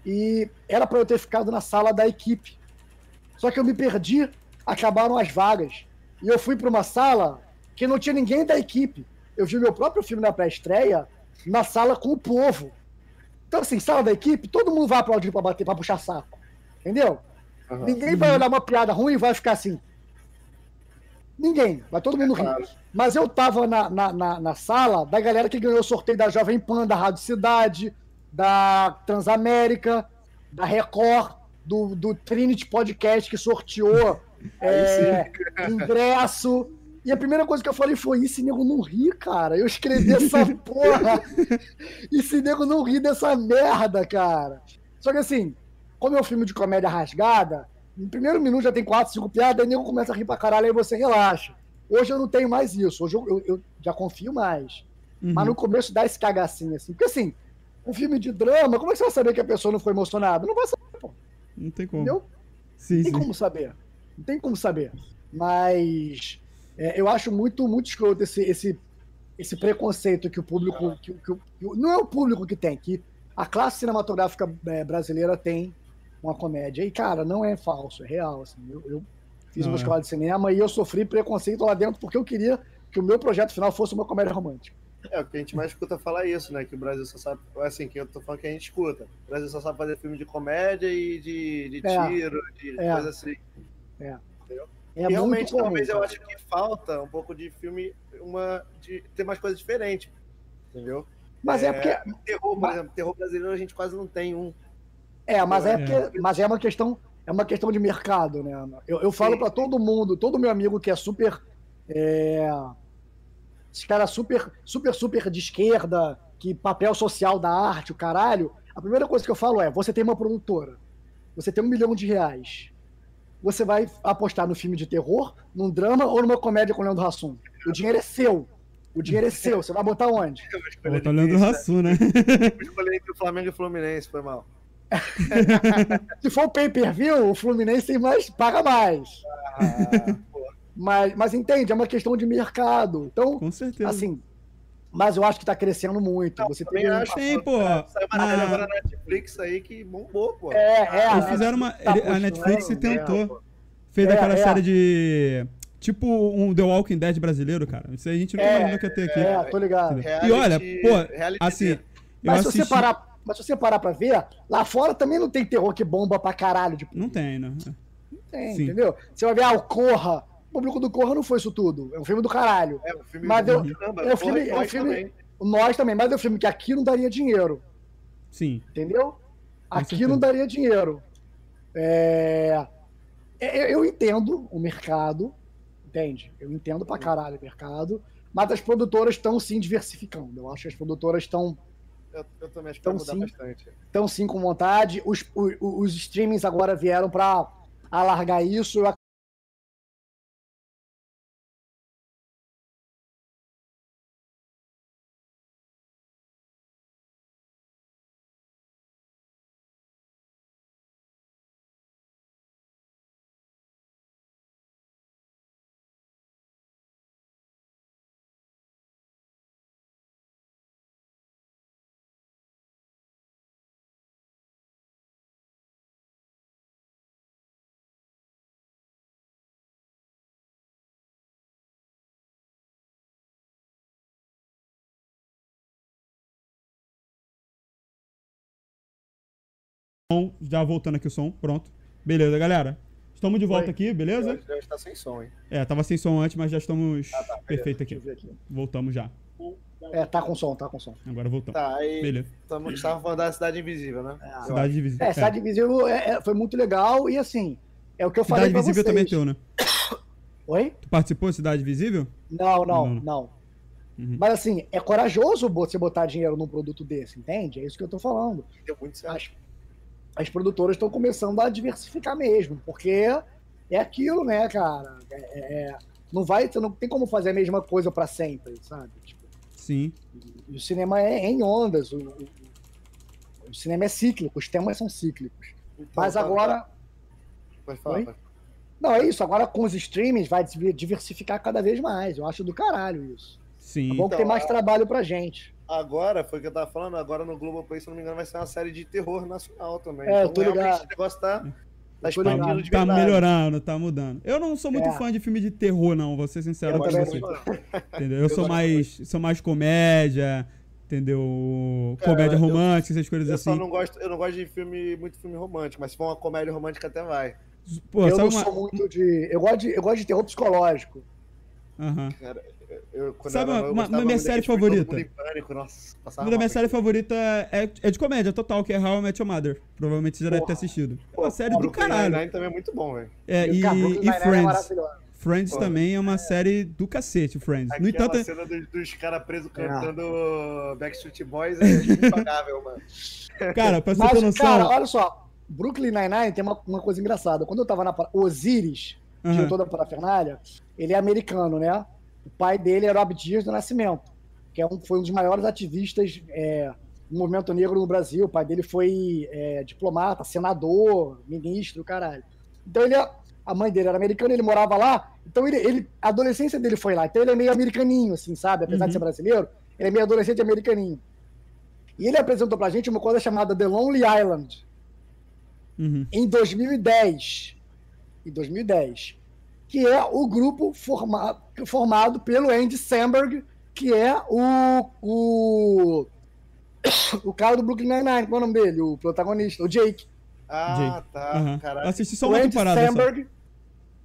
E era pra eu ter ficado na sala da equipe. Só que eu me perdi, acabaram as vagas. E eu fui pra uma sala que não tinha ninguém da equipe. Eu vi meu próprio filme na pré-estreia na sala com o povo. Então, assim, sala da equipe, todo mundo vai aplaudir pra bater, pra puxar saco. Entendeu? Aham. Ninguém vai olhar uma piada ruim e vai ficar assim. Ninguém. Vai todo mundo. Claro. Mas eu tava na, na, na, na sala da galera que ganhou o sorteio da Jovem Pan, da Rádio Cidade, da Transamérica, da Record, do, do Trinity Podcast que sorteou é, ingresso. E a primeira coisa que eu falei foi: esse nego não ri, cara. Eu escrevi essa porra. esse nego não ri dessa merda, cara. Só que assim, como é um filme de comédia rasgada, no primeiro minuto já tem quatro, cinco piadas, aí o nego começa a rir pra caralho, aí você relaxa. Hoje eu não tenho mais isso. Hoje eu, eu, eu já confio mais. Uhum. Mas no começo dá esse cagacinho, assim. Porque assim, um filme de drama, como é que você vai saber que a pessoa não foi emocionada? Não vai saber, pô. Não tem como. Entendeu? Sim, não tem sim. como saber. Não tem como saber. Mas é, eu acho muito, muito escroto esse, esse, esse preconceito que o público. Que, que, que, não é o público que tem, que a classe cinematográfica é, brasileira tem uma comédia. E, cara, não é falso, é real. Assim. Eu, eu fiz não uma é. escola de cinema e eu sofri preconceito lá dentro porque eu queria que o meu projeto final fosse uma comédia romântica. É, o que a gente mais escuta falar isso, né? Que o Brasil só sabe. Assim, que eu tô falando que a gente escuta. O Brasil só sabe fazer filme de comédia e de, de é. tiro, de é. coisa assim. É. É realmente, talvez eu acho que falta um pouco de filme, uma. de ter mais coisas diferentes. Entendeu? Mas é, é porque. Terror, por mas... exemplo, terror brasileiro a gente quase não tem um. É, mas é, porque, mas é uma questão. É uma questão de mercado, né? Eu, eu falo para todo mundo, todo meu amigo que é super. É, esse cara super, super, super de esquerda, que papel social da arte, o caralho. A primeira coisa que eu falo é: você tem uma produtora, você tem um milhão de reais. Você vai apostar no filme de terror, num drama ou numa comédia com o Leandro Hassum. O dinheiro é seu. O dinheiro é seu. Você vai botar onde? Vou botar o Leandro Hassum, né? Eu escolhi entre o Flamengo e o Fluminense, foi mal. Se for pay-per-view, o Fluminense tem mais, paga mais. Ah, mas, mas entende, é uma questão de mercado. Então, Com certeza. assim, mas eu acho que tá crescendo muito. Não, você tem acho, Sim, pô. Saiu uma na... agora na Netflix aí que bombou, pô. É, é. Eles fizeram uma. Tá a Netflix tentou. fez é, aquela é. série de. Tipo um The Walking Dead brasileiro, cara. Isso aí a gente não é, imagina que ia ter aqui. É, tô ligado. Reality, e olha, pô, assim. Mas se, você parar, mas se você parar pra ver, lá fora também não tem terror que bomba pra caralho. Tipo, não tem, né? Não tem, Sim. entendeu? Você vai ver, ah, o público do Corra não foi isso tudo. É um filme do caralho. É um filme mas do eu, caramba. É um filme, é um filme também. Nós também, mas é um filme que aqui não daria dinheiro. Sim. Entendeu? Aqui não daria dinheiro. É... é eu entendo o mercado, entende? Eu entendo pra caralho o mercado, mas as produtoras estão sim diversificando. Eu acho que as produtoras estão. Eu, eu, também acho que vai sim, bastante. Estão sim com vontade. Os, os, os streamings agora vieram para alargar isso. Eu Já voltando aqui o som, pronto. Beleza, galera. Estamos de volta Oi. aqui, beleza? Já está sem som, hein? É, tava sem som antes, mas já estamos ah, tá, perfeito aqui. aqui. Voltamos já. É, tá com som, tá com som. Agora voltamos. Tá, aí. Beleza. Estamos falando da Cidade Invisível, né? É, Cidade Invisível. É, Cidade Invisível é, é, foi muito legal e assim, é o que eu falei Cidade Invisível também é teu, né? Oi? Tu participou de Cidade Invisível? Não, não, não. não. Uhum. Mas assim, é corajoso você botar dinheiro num produto desse, entende? É isso que eu tô falando. Deu muito certo. Acho, as produtoras estão começando a diversificar mesmo, porque é aquilo, né, cara? É, é, não vai, você não tem como fazer a mesma coisa para sempre, sabe? Tipo, Sim. O cinema é em ondas, o, o, o, cinema é cíclico, os temas são cíclicos. Então, Mas tá agora. Pode falar. Pode. Não, é isso. Agora com os streamings vai diversificar cada vez mais. Eu acho do caralho isso. Sim. É bom então, que tem mais trabalho pra gente. Agora, foi o que eu tava falando, agora no Globoplay, se não me engano, vai ser uma série de terror nacional também. É, então, ligado. esse negócio tá, tá Tá melhorando, tá mudando. Eu não sou muito é. fã de filme de terror, não, vou ser sincero eu com você. Entendeu? Eu, eu sou mais, sou mais comédia, entendeu? Cara, comédia romântica, essas coisas eu assim. Eu não gosto, eu não gosto de filme, muito filme romântico, mas se for uma comédia romântica até vai. Pô, eu não uma... sou muito de. Eu gosto de, eu gosto de terror psicológico. Aham. Cara, eu, quando Sabe eu uma- uma- uma minha série favorita? Pânico, nossa, Uma da minha série favorita é, é de comédia total, que é How I Met Your Mother. Provavelmente você já deve ter Porra. assistido. É Pô, uma série do Brooklyn caralho. Nine-Nine também é muito bom, velho. É, e, Brooklyn e Nine-Nine é Friends. maravilhoso. Friends Pô, também é uma série do cacete, Friends. No Aquela entanto, cena dos, dos caras presos É. cantando Backstreet Boys é impagável, mano. cara, pra você Mas, ter noção. cara, olha só. Brooklyn Nine-Nine tem uma, uma coisa engraçada. Quando eu tava na... Osiris, Aham. diretor da parafernália, ele é americano, né? O pai dele era o Abdias do Nascimento, que é um, foi um dos maiores ativistas é, do movimento negro no Brasil. O pai dele foi é, diplomata, senador, ministro, caralho. Então ele é- a mãe dele era americana, ele morava lá, então ele, ele- a adolescência dele foi lá. Então ele é meio americaninho, assim, sabe? Apesar Uhum. de ser brasileiro, ele é meio adolescente americaninho. E ele apresentou pra gente uma coisa chamada The Lonely Island, Uhum. em 2010. Em 2010. Que é o grupo forma, formado pelo Andy Samberg, que é o. O, o cara do Brooklyn Nine-Nine, qual é o nome dele? O protagonista, o Jake. Ah, Jake. tá. Eu Caralho. assisti só o uma Andy temporada. Só. Samberg.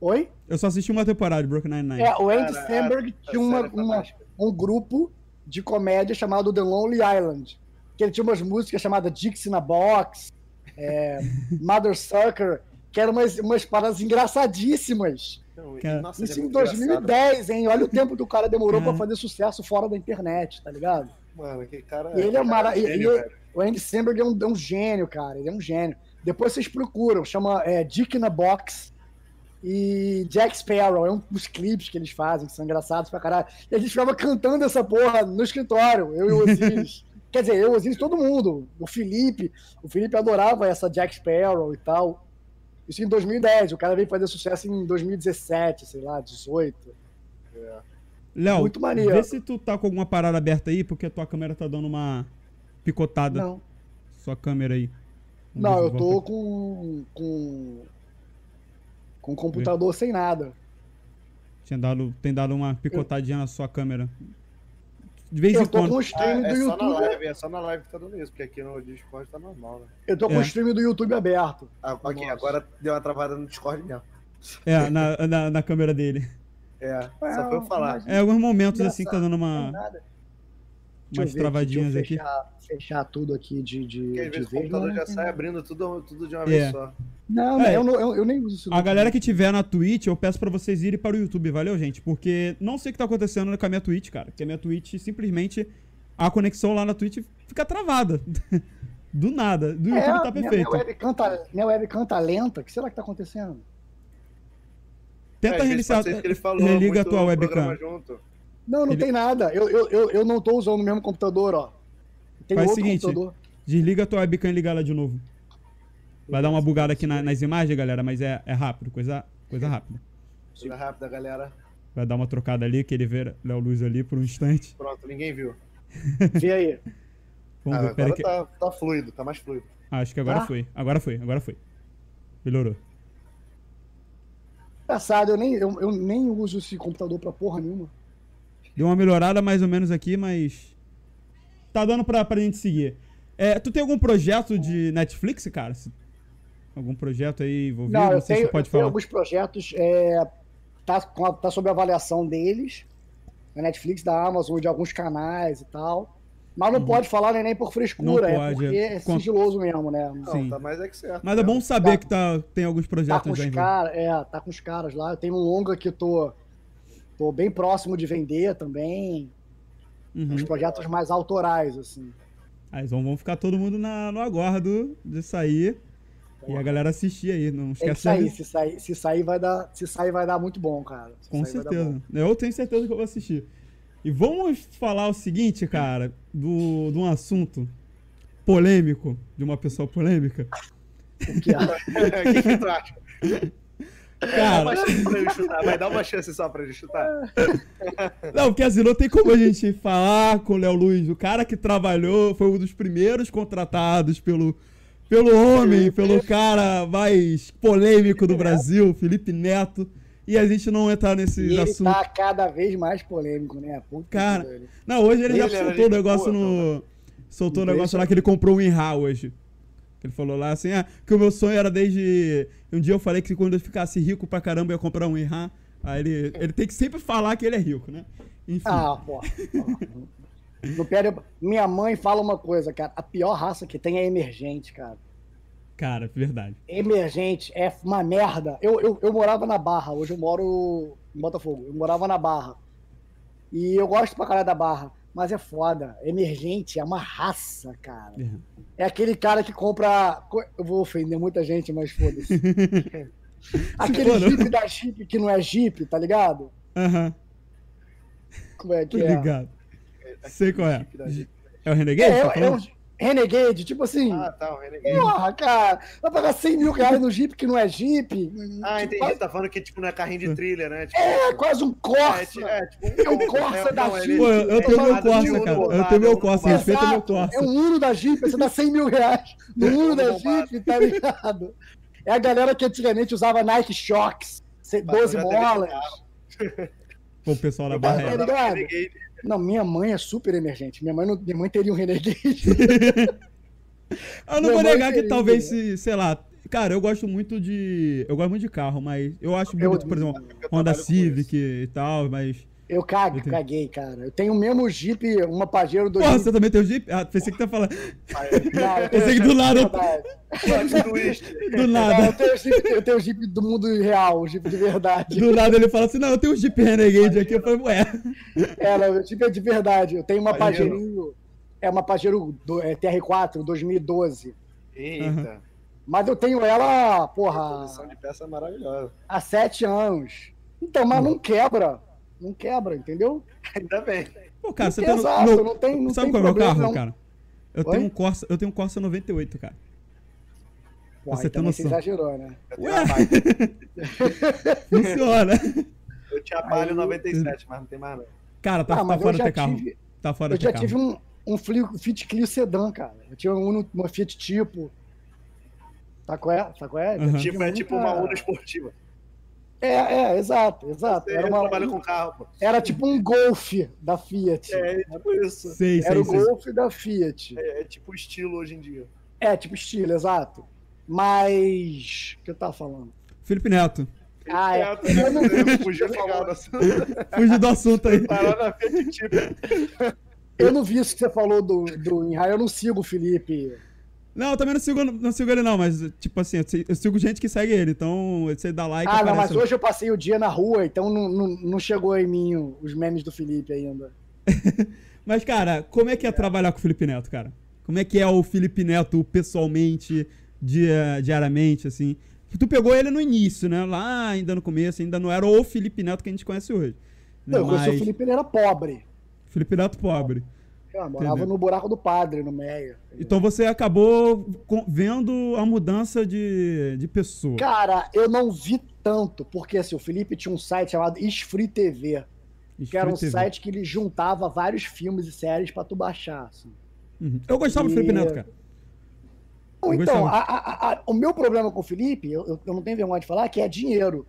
Oi? Eu só assisti uma temporada de Brooklyn Nine-Nine. É, o Andy Cara, Samberg a tinha uma, é uma- um grupo de comédia chamado The Lonely Island. Que ele tinha umas músicas chamadas Dixie na Box, é, Mother Sucker, que eram umas, umas paradas engraçadíssimas. Não, Cara, nossa, Isso é em muito engraçado. 2010, hein? Olha o tempo que o cara demorou Cara. pra fazer sucesso fora da internet, tá ligado? Mano, que cara. E ele é que cara mara- gênio, ele- velho. O Andy Samberg é um, é um gênio, cara. Ele é um gênio. Depois vocês procuram, chama é, Dick in a Box e Jack Sparrow. É um dos clipes que eles fazem, que são engraçados pra caralho. E a gente ficava cantando essa porra no escritório, eu e o Osiris. Quer dizer, eu, o Osiris, todo mundo. O Felipe. O Felipe adorava essa Jack Sparrow e tal. Isso em 2010. O cara veio fazer sucesso em 2017, sei lá, 18. Léo, muito maneiro. vê se tu tá com alguma parada aberta aí, porque a tua câmera tá dando uma picotada. Não. Sua câmera aí. Vamos Não, eu tô volta. com. com. com computador sem nada. Tinha dado, tem dado uma picotadinha na sua câmera. De vez em Eu tô quando. com o Ah, stream é do só na YouTube. live, é só na live que tá dando isso, porque aqui no Discord tá normal, né? Eu tô com É. o stream do YouTube aberto. Ah, ok, Nossa. agora deu uma travada no Discord mesmo. É, na, na, na câmera dele. É, só foi eu falar. É, alguns momentos Engraçado, assim que tá dando uma, umas eu ver aqui, travadinhas deixa eu aqui. Fechar, fechar tudo aqui de, de, Porque às de vezes o vez. computador já sai abrindo tudo, tudo de uma É. vez só. Não, É. eu, não- eu, eu nem uso isso. A galera que tiver na Twitch, eu peço pra vocês irem para o YouTube, valeu, gente? Porque não sei o que tá acontecendo com a minha Twitch, cara. Que a minha Twitch simplesmente. A conexão lá na Twitch fica travada. Do nada. Do YouTube É, tá minha, perfeito. minha, webcam tá, minha webcam tá lenta. O que será que tá acontecendo? Tenta É, reiniciar. Religa a tua webcam. Não, não Ele- tem nada. Eu, eu, eu, eu não tô usando o mesmo computador, ó. Tem Faz o outro seguinte, computador. Desliga a tua webcam e liga ela de novo. Vai dar uma bugada aqui na- nas imagens, galera, mas é, é rápido, coisa, coisa rápida. Coisa rápida, galera. Vai dar uma trocada ali, que ele vê Léo Luz ali por um instante. Pronto, ninguém viu. Vê aí. Vamos Ah, ver, agora que... tá, tá fluido, tá mais fluido. Ah, acho que agora Tá? foi. Agora foi, agora foi. Melhorou. Engraçado, eu nem, eu, eu nem uso esse computador pra porra nenhuma. Deu uma melhorada mais ou menos aqui, mas. Tá dando pra, pra gente seguir. É, tu tem algum projeto de Netflix, cara? Algum projeto aí envolvido? Não, eu sei tenho, se pode eu tenho falar. alguns projetos. É, tá, tá sob avaliação deles, na Netflix, da Amazon, de alguns canais e tal. Mas não pode falar né, nem por frescura, Uhum. Não é pode, porque é. é sigiloso mesmo, né? Não, Sim. tá mais é que certo. Mas é bom saber Tá. que tá, tem alguns Tá projetos com já os caras, é, tá com os caras lá. Eu tenho um longa que eu tô, tô bem próximo de vender também. Uhum. Uns projetos mais autorais, assim. Aí vamos vamos ficar todo mundo na, no aguardo de sair e a galera assistir aí. Não que esquece sair, de- se sair, se sair vai dar, se sair vai dar muito bom, cara. Se Com certeza. Eu tenho certeza que eu vou assistir. E vamos falar o seguinte, cara, do, de um assunto polêmico, de uma pessoa polêmica. O que é? O que, que tu acha? Dá Cara, uma chance pra ele chutar, vai dar uma chance só pra ele chutar. não, porque assim, não tem como a gente falar com o Léo Luiz, o cara que trabalhou, foi um dos primeiros contratados pelo, pelo homem, pelo cara mais polêmico do Brasil, Felipe Neto, e a gente não entrar nesses E ele assuntos. tá cada vez mais polêmico, né? Puta Cara. Não, hoje ele, já Ele era soltou o negócio boa, no. Soltou o Não negócio lá que ele comprou um INRA hoje. Ele falou lá assim, ah, que o meu sonho era desde. Um dia eu falei que quando eu ficasse rico pra caramba eu ia comprar um INRA. Aí ele, ele tem que sempre falar que ele é rico, né? Enfim. Ah, pô. No Pere- Minha mãe fala uma coisa, cara. A pior raça que tem é emergente, cara. Cara, verdade. Emergente é uma merda. Eu, eu, eu morava na Barra, hoje eu moro em Botafogo. Eu morava na Barra. E eu gosto pra caralho da Barra, mas é foda. Emergente é uma raça, cara. É aquele cara que compra. co- Eu vou ofender muita gente, mas foda-se. Aquele for. Jeep da Jeep que não é Jeep, tá ligado? Aham, Como é tô que é? ligado. Sei qual é. Jeep. É o Renegade? É, tá é, é um Renegade, tipo assim. Ah, tá, o Renegade. Porra, cara, vai pagar 100 mil reais no Jeep que não é Jeep. Ah, Tipo, entendi. Você tá falando que tipo, não é carrinho de trilha, né? Tipo, É, quase um é, Corsa. é, tipo, É um Corsa da não, ele- Jeep. Pô, eu, eu tenho É meu Corsa, cara. Eu tenho meu Corsa, respeita meu Corsa. É um Uno da Jeep, você dá 100 mil reais no Uno da. Jeep, tá ligado? É a galera que antigamente usava Nike Shocks, se- Mas 12 eu já teve molas. Pô, o pessoal da Eu barra Tá é. ligado? Não, minha mãe é super emergente. Minha mãe, não, minha mãe teria um Renegade. Eu não Minha vou negar que talvez se, sei lá. Cara, eu gosto muito de. Eu gosto muito de carro, mas eu acho Eu- bonito, por exemplo, Honda Civic e tal, mas. Eu cago, Eu caguei, cara. Eu tenho o mesmo Jeep, uma Pajero do Porra, você também tem o Jeep? Ah, pensei que tá falando. Não, eu Pensei que do lado. Do Não, eu, nada. tenho o Jeep, eu tenho o Jeep do mundo real, o Jeep de verdade. Do nada ele fala assim: não, eu tenho um Jeep Renegade aqui. Eu falei, ué. É, não, o Jeep é de verdade. Eu tenho uma Pajero. É uma Pajero do, é, TR4 2012. Eita. Mas eu tenho ela, A porra, posição de peça é maravilhosa. há sete anos. Então, mas não quebra. Não quebra, entendeu? Ainda bem. Pô, cara, você Exato, tem. Meu, não tem, não sabe tem qual é o meu problema, carro, não. cara? Eu Oi? tenho um Corsa, eu tenho um Corsa 98, cara. Você tem também você noção. exagerou, né? Eu, tenho Ué? Funciona. eu tinha palio Aí- 97, mas não tem mais não. Cara, tá, Ah, tá fora ter carro. tive- Tá fora Eu já carro. tive um, um Fli- Fiat Clio sedã, cara. Eu tinha um uma Fiat Tipo. Tá qual é? Tá qual é? Aham. Tipo, é tipo uma Uno esportiva. É, é, exato, exato. Era, uma- trabalha com carro, pô. era tipo um Golf da Fiat. É tipo isso. Sei, Era sei, o sei. Golf da Fiat. É, é tipo estilo hoje em dia. É, tipo estilo, exato. Mas. O que eu tava falando? Felipe Neto. Ah, é. É, eu não vi. fugiu legal dessa Fugiu do assunto aí. parada Fiat tipo. Eu não vi isso que você falou do, do Inha, eu não sigo o Felipe. Não, eu também não sigo, não sigo ele, não, mas, tipo assim, eu sigo- gente que segue ele, então você dá like. Ah, não, mas hoje eu passei o dia na rua, então não, não, não chegou em mim os memes do Felipe ainda. Mas, cara, como é que é trabalhar com o Felipe Neto, cara? Como é que é o Felipe Neto pessoalmente, dia, diariamente, assim? Tu pegou ele no início, né? Lá ainda no começo, ainda não era o Felipe Neto que a gente conhece hoje. né? Não, eu Mas o Felipe, ele era pobre. Felipe Neto pobre. Eu morava Entendeu. no buraco do padre, no Meia. Então você acabou vendo a mudança de, de pessoa. Cara, eu não vi tanto, porque assim, o Felipe tinha um site chamado Isfree TV, que era um TV. site que ele juntava vários filmes e séries pra tu baixar. Assim. Uhum. Eu gostava do E- Felipe Neto, cara. Eu então, a- a- a- o meu problema com o Felipe, eu, eu- não tenho vergonha de falar, que é dinheiro.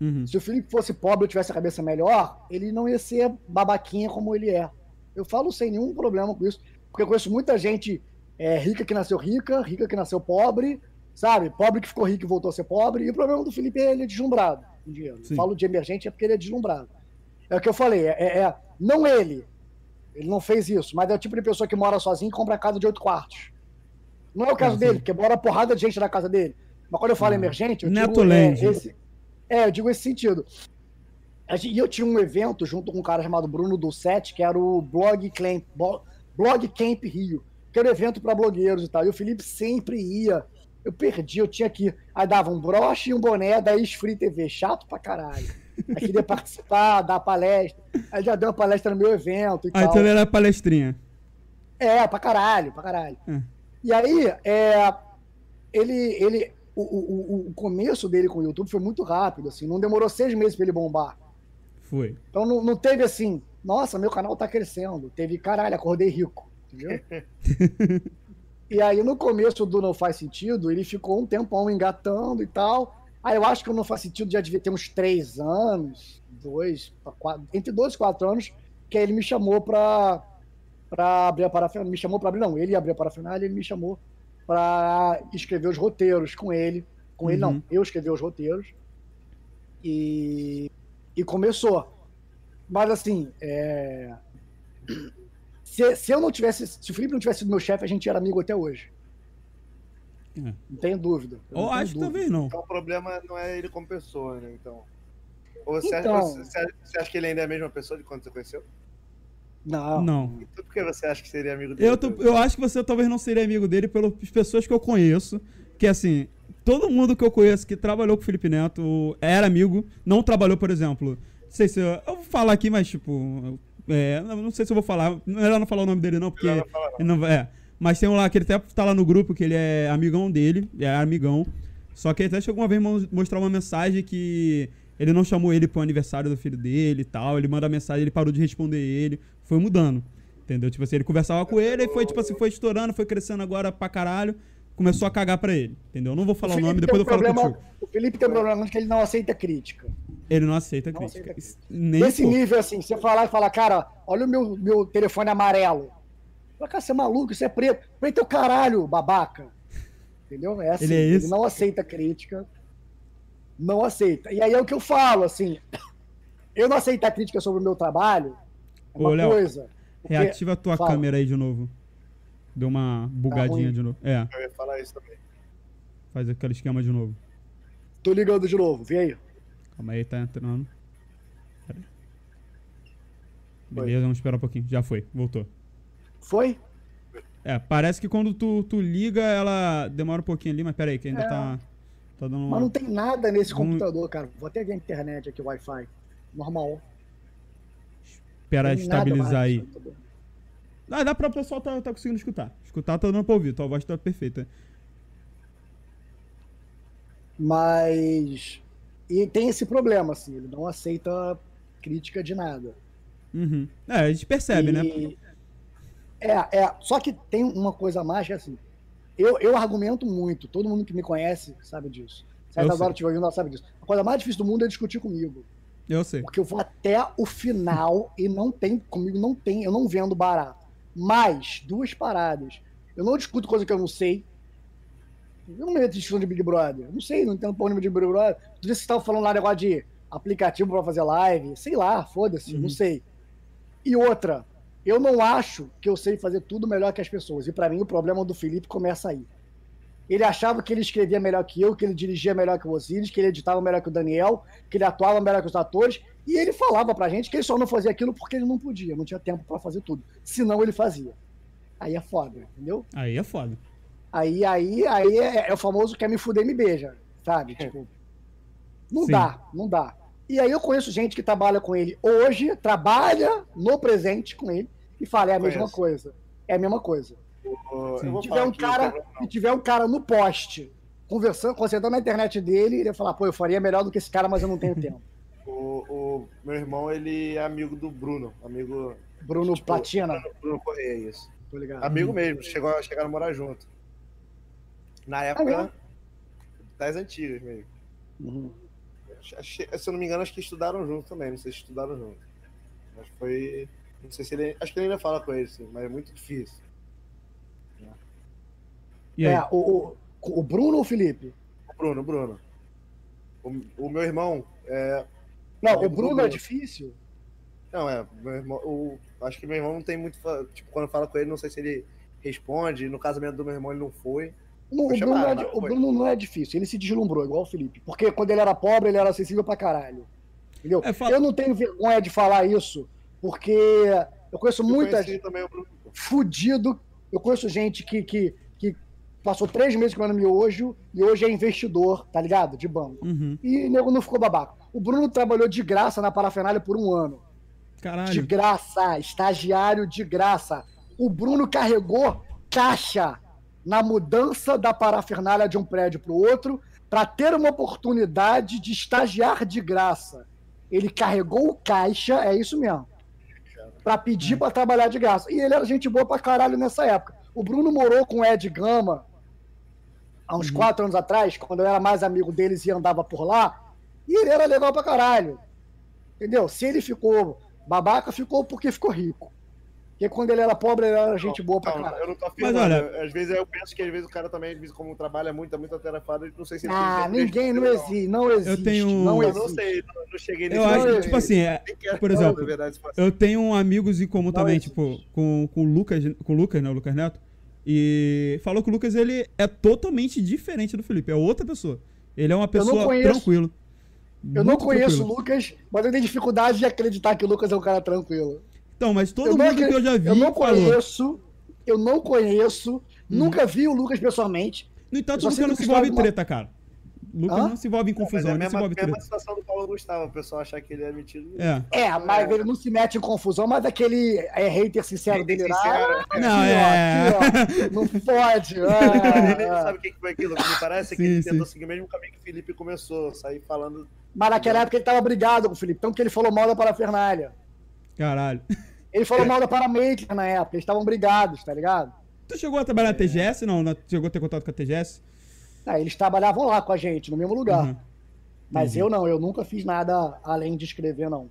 Uhum. Se o Felipe fosse pobre ou tivesse a cabeça melhor, ele não ia ser babaquinha como ele é. Eu falo sem nenhum problema com isso, porque eu conheço muita gente é, rica que nasceu rica, rica que nasceu pobre, sabe? Pobre que ficou rico e voltou a ser pobre. E o problema do Felipe é ele é deslumbrado com dinheiro. Falo de emergente é porque ele é deslumbrado. É o que eu falei, é, é- é- não ele. Ele não fez isso, mas é o tipo de pessoa que mora sozinho e compra casa de oito quartos. Não é o caso Ah, dele, porque mora porrada de gente na casa dele. Mas quando eu falo Ah. emergente, eu Neto digo, é, esse, é, eu digo esse sentido. E eu tinha um evento junto com um cara chamado Bruno Dulcete, que era o Blog Camp, Blog Camp Rio, que era um evento para blogueiros e tal. E o Felipe sempre ia. Eu perdi, eu tinha que ir. Aí dava um broche e um boné da Free TV, chato pra caralho. Aí queria participar, dar palestra. Aí já deu uma palestra no meu evento e Ah, tal. então ele era palestrinha. É, pra caralho, pra caralho. É. E aí, é, ele, ele, o, o, o- o começo dele com o YouTube foi muito rápido, assim, não demorou seis meses pra ele bombar. Foi. Então não, não teve assim, nossa, meu canal tá crescendo. Teve, caralho, acordei rico, entendeu? e aí no começo do Não Faz Sentido, ele ficou um tempão engatando e tal. Aí eu acho que o Não Faz Sentido já devia ter uns três anos, dois, quatro, entre dois e quatro anos, que aí ele me chamou pra, pra abrir a parafernália. Me chamou pra abrir, não, ele ia abrir a parafernália, ele me chamou pra escrever os roteiros com ele. Com ele, Uhum. não, eu escrevi os roteiros. E E começou. Mas assim, é... se, se eu não tivesse. Se o Felipe não tivesse sido meu chefe, a gente era amigo até hoje. É. Não tenho dúvida. Eu Ou não tenho acho que dúvida. talvez não. Então o problema não é ele como pessoa, né? Então. Ou você, Então- acha, você, você acha que ele ainda é a mesma pessoa de quando você conheceu? Não. Não. Então por que você acha que seria amigo dele? Eu, tô- eu acho que você talvez não seria amigo dele pelas pessoas que eu conheço. Que assim, todo mundo que eu conheço que trabalhou com o Felipe Neto era amigo, não trabalhou, por exemplo. Não sei se eu, eu vou falar aqui, mas tipo. É, não sei se eu vou falar. Melhor não falar o nome dele, não, porque. Não falar, não. não é. Mas tem um lá que ele até tá lá no grupo que ele é amigão dele, é amigão. Só que ele até chegou uma vez mo- mostrar uma mensagem que ele não chamou ele pro aniversário do filho dele e tal. Ele manda mensagem, ele parou de responder ele. Foi mudando. Entendeu? Tipo assim, ele conversava com ele e foi, tipo assim, foi estourando, foi crescendo agora pra caralho. Começou a cagar pra ele. Entendeu? Eu não vou falar o, Felipe nome, depois um eu falo problema- contigo. O Felipe tem um problema que ele não aceita crítica. Ele não aceita Não crítica. aceita crítica. Nem Nesse pouco. nível, assim, você falar e falar, cara, olha o meu, meu telefone amarelo. Fala, cara, você é maluco, isso é preto. Preto é o caralho, babaca. Entendeu? É assim, Ele é isso? não aceita crítica. Não aceita. E aí é o que eu falo, assim. Eu não aceitar crítica sobre o meu trabalho é uma Ô, Léo, coisa. Reativa a tua Fala. câmera aí de novo. Deu uma bugadinha ruim. de novo. É, Eu ia falar isso também. faz aquele esquema de novo. Tô ligando de novo, vem aí. Calma aí, tá entrando. Pera aí. Beleza, vamos esperar um pouquinho. Já foi, voltou. Foi? É, parece que quando tu, tu liga, ela demora um pouquinho ali, mas pera aí, que ainda É. tá, tá dando Mas uma... não tem nada nesse Vamos- computador, cara. Vou até ver a internet aqui, Wi-Fi. Normal. Espera estabilizar aí. computador. Ah, dá pra o pessoal tá, tá conseguindo escutar. Escutar tá dando pra ouvir, tua voz tá perfeita. Mas. E tem esse problema, assim, ele não aceita crítica de nada. Uhum. É, a gente percebe, né? E- É, é. Só que tem uma coisa mais que assim. Eu, eu argumento muito, todo mundo que me conhece sabe disso. A Isadora sei. estiver ouvindo, ela sabe disso. A coisa mais difícil do mundo é discutir comigo. Eu sei. Porque eu vou até o final e não tem, comigo não tem, eu não vendo barato. Mas, duas paradas. Eu não discuto coisa que eu não sei. Eu não me meto em discussão de Big Brother. Eu não sei, não entendo porra nenhuma de Big Brother. Outro dia vocês estavam falando lá negócio de aplicativo pra fazer live. Sei lá, foda-se, Uhum. não sei. E outra, eu não acho que eu sei fazer tudo melhor que as pessoas. E pra mim o problema do Felipe começa aí. Ele achava que ele escrevia melhor que eu, que ele dirigia melhor que o Osiris, que ele editava melhor que o Daniel, que ele atuava melhor que os atores. E ele falava pra gente que ele só não fazia aquilo porque ele não podia, não tinha tempo pra fazer tudo. Senão ele fazia. Aí é foda, entendeu? Aí é foda. Aí, aí, aí é, é o famoso quer me fuder e me beija, sabe? Tipo, não Sim. dá, não dá. E aí eu conheço gente que trabalha com ele hoje, trabalha no presente com ele e fala, é a mesma Conheço. coisa. É a mesma coisa. Se tiver um cara, se tiver um cara no poste, conversando, concentrando na internet dele, ele vai falar, pô, eu faria melhor do que esse cara, mas eu não tenho tempo. O, o meu irmão, ele é amigo do Bruno. Amigo. Bruno Tipo, Platina, Bruno Correia, isso. tô ligado. Amigo mesmo, chegou, a- chegaram a morar junto. Na época mesmo? das antigas mesmo. Uhum. Se eu não me engano, acho que estudaram junto também. Não sei se estudaram junto. Mas foi. Não sei se ele. Acho que ele ainda fala com ele, sim, mas é muito difícil. E aí? É, o, o, o Bruno ou o Felipe? O Bruno, o Bruno. O, o meu irmão. É, Não, o Bruno é difícil. não, é. Meu irmão, o, acho que meu irmão não tem muito. Tipo, quando fala com ele, não sei se ele responde. No casamento do meu irmão, ele não foi. Não, o, Bruno chamado, não é, o. Bruno não é difícil, ele se deslumbrou, igual o Felipe. Porque quando ele era pobre, ele era acessível pra caralho. Entendeu? É, fala- Eu não tenho vergonha de falar isso, porque eu conheço Eu muita gente também o Bruno. fudido. Eu conheço gente que, que, que passou três meses comendo miojo e hoje é investidor, tá ligado? De banco. Uhum. E nego não ficou babaca. O Bruno trabalhou de graça na parafernália por um ano. De Caralho. graça, estagiário de graça. O Bruno carregou caixa na mudança da parafernália de um prédio para o outro para ter uma oportunidade de estagiar de graça. Ele carregou o caixa, é isso mesmo, para pedir para trabalhar de graça. E ele era gente boa pra caralho nessa época. O Bruno morou com o Ed Gama há uns quatro anos atrás, quando eu era mais amigo deles e andava por lá, e ele era legal pra caralho. Entendeu? Se ele ficou babaca, ficou porque ficou rico. Porque quando ele era pobre, ele era gente boa pra Não, caralho. eu não tô Mas afirmando. olha- Às vezes eu penso que às vezes o cara também, às vezes, como trabalha muito, é muito atarefado, não sei se ele Ah, ninguém, não existe, não existe. tenho- Não Eu existe. não sei, não, não cheguei Eu nesse acho, nível. tipo assim, é, por exemplo, verdade, se fosse- Eu tenho amigos em comum Não também, existe. tipo, com, com o Lucas, com o Lucas, né, o Lucas Neto. E falou que o Lucas, ele é totalmente diferente do Felipe, é outra pessoa. Ele é uma não pessoa conheço. Eu não conheço tranquilo. o Lucas, mas eu tenho dificuldade de acreditar que o Lucas é um cara tranquilo. Então, mas todo eu mundo que acre- eu já vi Eu não falou. conheço, eu não conheço, nunca vi o Lucas pessoalmente. No entanto, o não que se envolve em treta, cara. Lucas Hã? não se envolve em Mas confusão, é a ele não se mesma, envolve em mesma situação do Paulo Gustavo, o pessoal achar que ele é metido. É. É, mas ele não se mete em confusão, mas aquele é hater sincero Hater dele sincero, aqui, Não, ó, é. aqui, ó, não pode. Ele ah, ah. sabe o que foi aquilo? O que me parece é que Sim, ele sim. tentou seguir o mesmo caminho que o Felipe começou, sair falando. Mas naquela época ele tava brigado com o Felipe, então que ele falou mal da parafernália. Caralho. Ele falou mal da Paramaker na época, eles estavam brigados, tá ligado? Tu chegou a trabalhar na TGS? Não, não chegou a ter contato com a TGS? Ah, eles trabalhavam lá com a gente, no mesmo lugar. Uhum. Mas Uhum. eu não, eu nunca fiz nada além de escrever, não.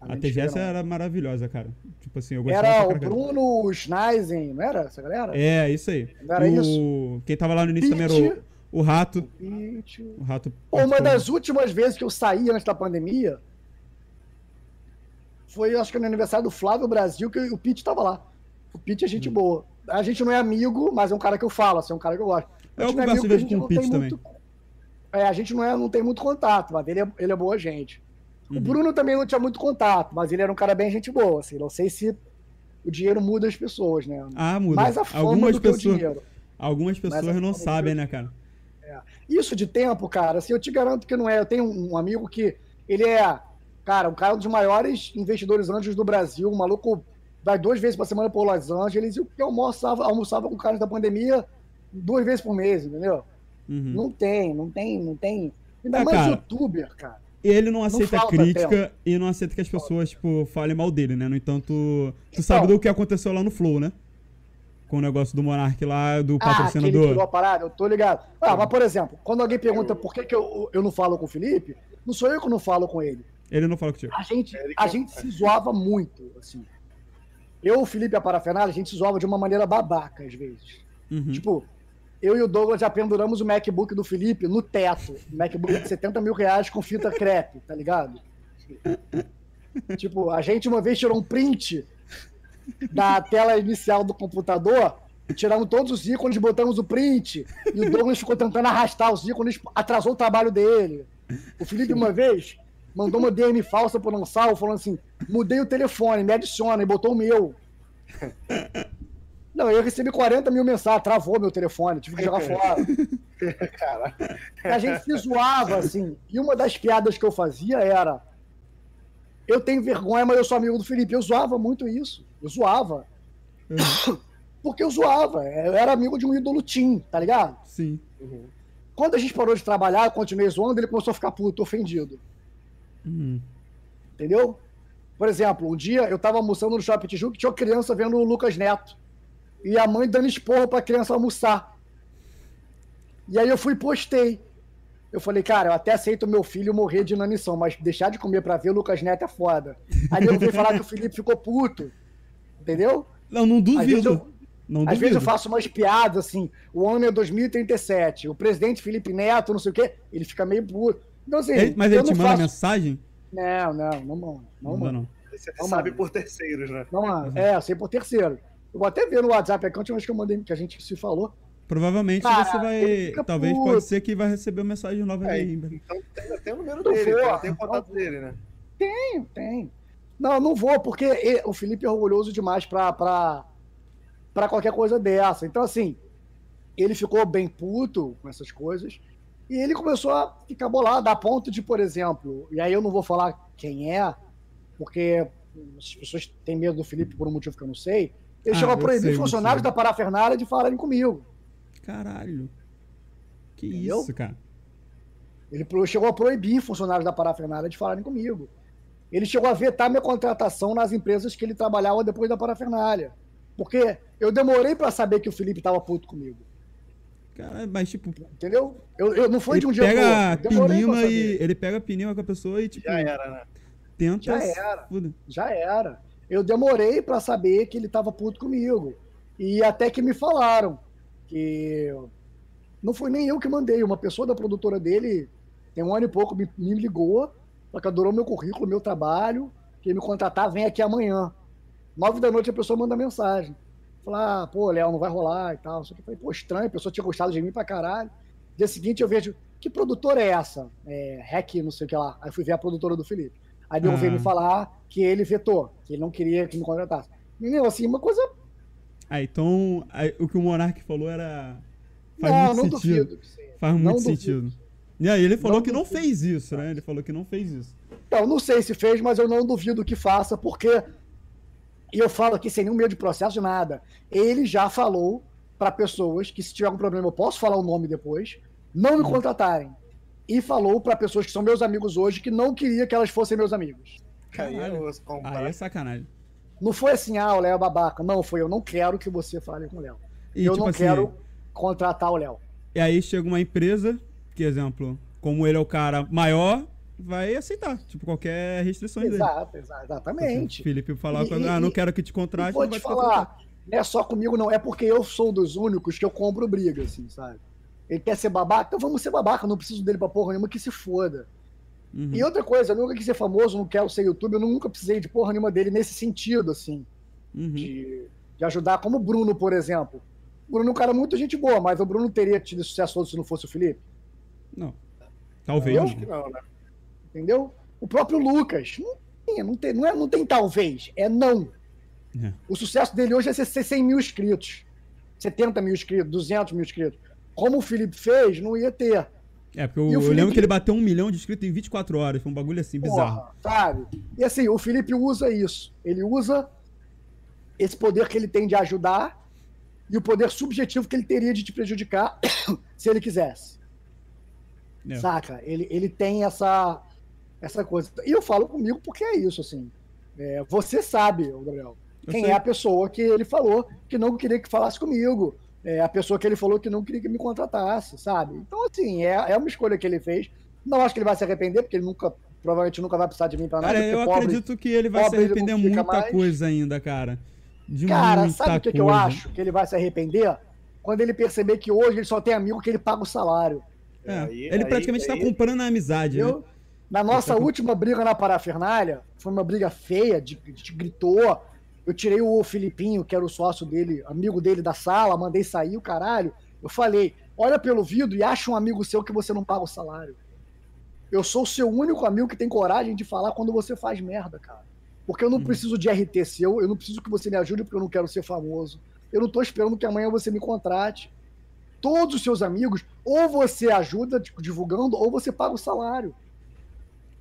A Além de TGS escrever, não. era maravilhosa, cara. Tipo assim, eu gostava Era o. Bruno o Schneisen, não era essa galera? É, isso aí. Não era o... isso? Quem tava lá no início também era o, o Rato. Pitch. O Rato. Pô, uma das últimas vezes que eu saí antes da pandemia foi, acho que no aniversário do Flávio Brasil, que o Pete tava lá. O Pete é gente Hum. boa. A gente não é amigo, mas é um cara que eu falo, assim, é um cara que eu gosto. Eu é converso às vezes a com o Pete também. muito- É, a gente não, é, não tem muito contato, mas ele é, ele é boa gente. O Uhum. Bruno também não tinha muito contato, mas ele era um cara bem gente boa, assim. Não sei se o dinheiro muda as pessoas, né? Ah, muda. Mais a fama Algumas do que o pessoas, dinheiro. algumas pessoas não sabem, que o né, cara? Isso de tempo, cara, assim, eu te garanto que não é. Eu tenho um amigo que ele é, cara, um cara um dos maiores investidores anjos do Brasil, um maluco vai duas vezes por semana por Los Angeles e eu almoçava, almoçava com caras da pandemia duas vezes por mês, entendeu? Uhum. Não tem, não tem, não tem. Ainda Ah, mais cara. youtuber, cara. Ele não aceita falta crítica e não aceita que as pessoas, tipo, falem mal dele, né? No entanto, tu sabe Então. do que aconteceu lá no Flow, né? Com o negócio do Monark lá, do Ah, que ele patrocinador. tirou a parada, eu tô ligado. Ah, mas por exemplo, quando alguém pergunta por que, que eu, eu não falo com o Felipe, não sou eu que não falo com ele. Ele não fala contigo. A gente, a gente se zoava muito, assim. Eu, o Felipe e a Parafernália, a gente se zoava de uma maneira babaca, às vezes. Uhum. Tipo, eu e o Douglas já penduramos o MacBook do Felipe no teto. MacBook de 70 mil reais com fita crepe, tá ligado? tipo, a gente uma vez tirou um print da tela inicial do computador, tiramos todos os ícones, botamos o print, e o Douglas ficou tentando arrastar os ícones, atrasou o trabalho dele. O Felipe, uma vez, mandou uma DM falsa pro não salvo, falando assim: mudei o telefone, me adiciona, e botou o meu. Não, eu recebi 40 mil mensagens, travou meu telefone, tive que jogar fora. Cara, A gente se zoava, assim. E uma das piadas que eu fazia era: Eu tenho vergonha, mas eu sou amigo do Felipe. Eu zoava muito isso. Eu zoava. Uhum. Porque eu zoava. Eu era amigo de um ídolo Tim, tá ligado? Sim. Quando a gente parou de trabalhar, eu continuei zoando, ele começou a ficar puto, ofendido. Uhum. Entendeu? Por exemplo, um dia eu tava almoçando no Shopping Tijuca e tinha uma criança vendo o Lucas Neto. E a mãe dando esporro pra criança almoçar. E aí eu fui e postei. Eu falei, cara, eu até aceito meu filho morrer de inanição, mas deixar de comer pra ver o Lucas Neto é foda. Aí eu fui falar que o Felipe ficou puto. Entendeu? Não, não Às vezes duvido. eu, Não às duvido. vezes eu faço umas piadas assim, o ano é 2037, o presidente Felipe Neto, não sei o quê, ele fica meio puto. Então, assim, Ele- mas ele te manda faço- mensagem? Não, não, não, mano. Não, Não, mano. não. você Não, sabe mano. por terceiros, né? Não, mano. É, eu sei por terceiro. Eu vou até ver no WhatsApp aqui, a última vez que eu mandei, que a gente se falou. Provavelmente Cara, você ele vai. Talvez puto. pode ser que vai receber mensagem nova É, aí. então tem, tem o número Não dele, vou, então tem o não contato dele, né? Tem, tem. Não, não vou, porque e- o Felipe é orgulhoso demais pra, pra, pra qualquer coisa dessa. Então, assim, ele ficou bem puto com essas coisas. E ele começou a ficar bolado, a ponto de, por exemplo, e aí eu não vou falar quem é, porque as pessoas têm medo do Felipe por um motivo que eu não sei. Ele Ah, chegou a proibir sei, funcionários da parafernália de falarem comigo. Caralho. Que Entendeu? isso, cara. Ele pro- chegou a proibir funcionários da parafernália de falarem comigo. Ele chegou a vetar minha contratação nas empresas que ele trabalhava depois da parafernália. Porque eu demorei pra saber que o Felipe tava puto comigo. Cara, mas tipo, Entendeu? Eu, eu não foi de um dia pro pega outro. pinima saber. e. Ele pega a pinima com a pessoa e, tipo, Já era, né? tenta. Já era. Foda. Já era. Eu demorei para saber que ele tava puto comigo. E até que me falaram que não foi nem eu que mandei, uma pessoa da produtora dele, tem um ano e pouco, me, me ligou, que adorou meu currículo, meu trabalho, que me contratar, vem aqui amanhã. Nove da noite a pessoa manda mensagem. Falar, ah, pô, Léo, não vai rolar e tal. Só que falei, pô, estranho, a pessoa tinha gostado de mim pra caralho. Dia seguinte eu vejo, que produtora é essa? É, Hack, não sei o que lá. Aí fui ver a produtora do Felipe. Aí ah. veio me falar que ele vetou, que ele não queria que me contratasse. Entendeu? Assim, uma coisa. Ah, então aí, o que o Monark falou era. Faz não, muito não sentido. duvido. Faz muito não sentido. Duvido. E aí ele falou não que não fez isso, né? Ele falou que não fez isso. Então, não sei se fez, mas eu não duvido que faça, porque. E eu falo aqui sem nenhum medo de processo de nada. Ele já falou para pessoas que se tiver algum problema eu posso falar o nome depois, não me contratarem e falou para pessoas que são meus amigos hoje que não queria que elas fossem meus amigos. Aí, aí é sacanagem. Não foi assim, ah, o Léo é babaca. Não, foi eu não quero que você fale com o Léo. eu tipo não assim, quero contratar o Léo. E aí chega uma empresa, que exemplo, como ele é o cara maior, vai aceitar, tipo, qualquer restrição exato, dele. Exato, exatamente. O Felipe falar, e, ah, não quero que te contrate, vou não vai te falar, não é só comigo não, é porque eu sou dos únicos que eu compro briga, assim, sabe? Ele quer ser babaca, então vamos ser babaca, não preciso dele pra porra nenhuma, que se foda. Uhum. E outra coisa, eu nunca quis ser famoso, não quero ser youtuber, eu nunca precisei de porra nenhuma dele nesse sentido, assim. Uhum. De, de ajudar, como o Bruno, por exemplo. O Bruno é um cara muito gente boa, mas o Bruno teria tido sucesso todo se não fosse o Felipe? Não. Talvez. Eu acho que não, né? Entendeu? O próprio Lucas. Não tem, não tem, não é, não tem talvez, é não. É. O sucesso dele hoje é ser 100 mil inscritos. 70 mil inscritos, 200 mil inscritos como o Felipe fez, não ia ter. É, porque eu, eu lembro que ele bateu um milhão de inscritos em 24 horas. Foi um bagulho assim, bizarro. Porra, sabe? E assim, o Felipe usa isso. Ele usa esse poder que ele tem de ajudar e o poder subjetivo que ele teria de te prejudicar se ele quisesse. É. Saca? Ele, ele tem essa, essa coisa. E eu falo comigo porque é isso, assim. É, você sabe, Gabriel, quem é a pessoa que ele falou que não queria que falasse comigo é, a pessoa que ele falou que não queria que me contratasse, sabe? Então, assim, é, é uma escolha que ele fez. Não acho que ele vai se arrepender, porque ele nunca, provavelmente nunca vai precisar de mim pra nada. Cara, eu pobre, acredito que ele vai se arrepender muita mais. coisa ainda, cara. De cara, sabe o que, que, eu acho que ele vai se arrepender? Quando ele perceber que hoje ele só tem amigo que ele paga o salário. É, aí, ele praticamente está comprando a amizade, eu, né? Na nossa última briga na parafernália, foi uma briga feia, de, de gritou, eu tirei o Filipinho, que era o sócio dele, amigo dele da sala, mandei sair o caralho. Eu falei: olha pelo vidro e acha um amigo seu que você não paga o salário. Eu sou o seu único amigo que tem coragem de falar quando você faz merda, cara. Porque eu não hum. preciso de RT seu, eu não preciso que você me ajude porque eu não quero ser famoso. Eu não tô esperando que amanhã você me contrate. Todos os seus amigos, ou você ajuda divulgando, ou você paga o salário.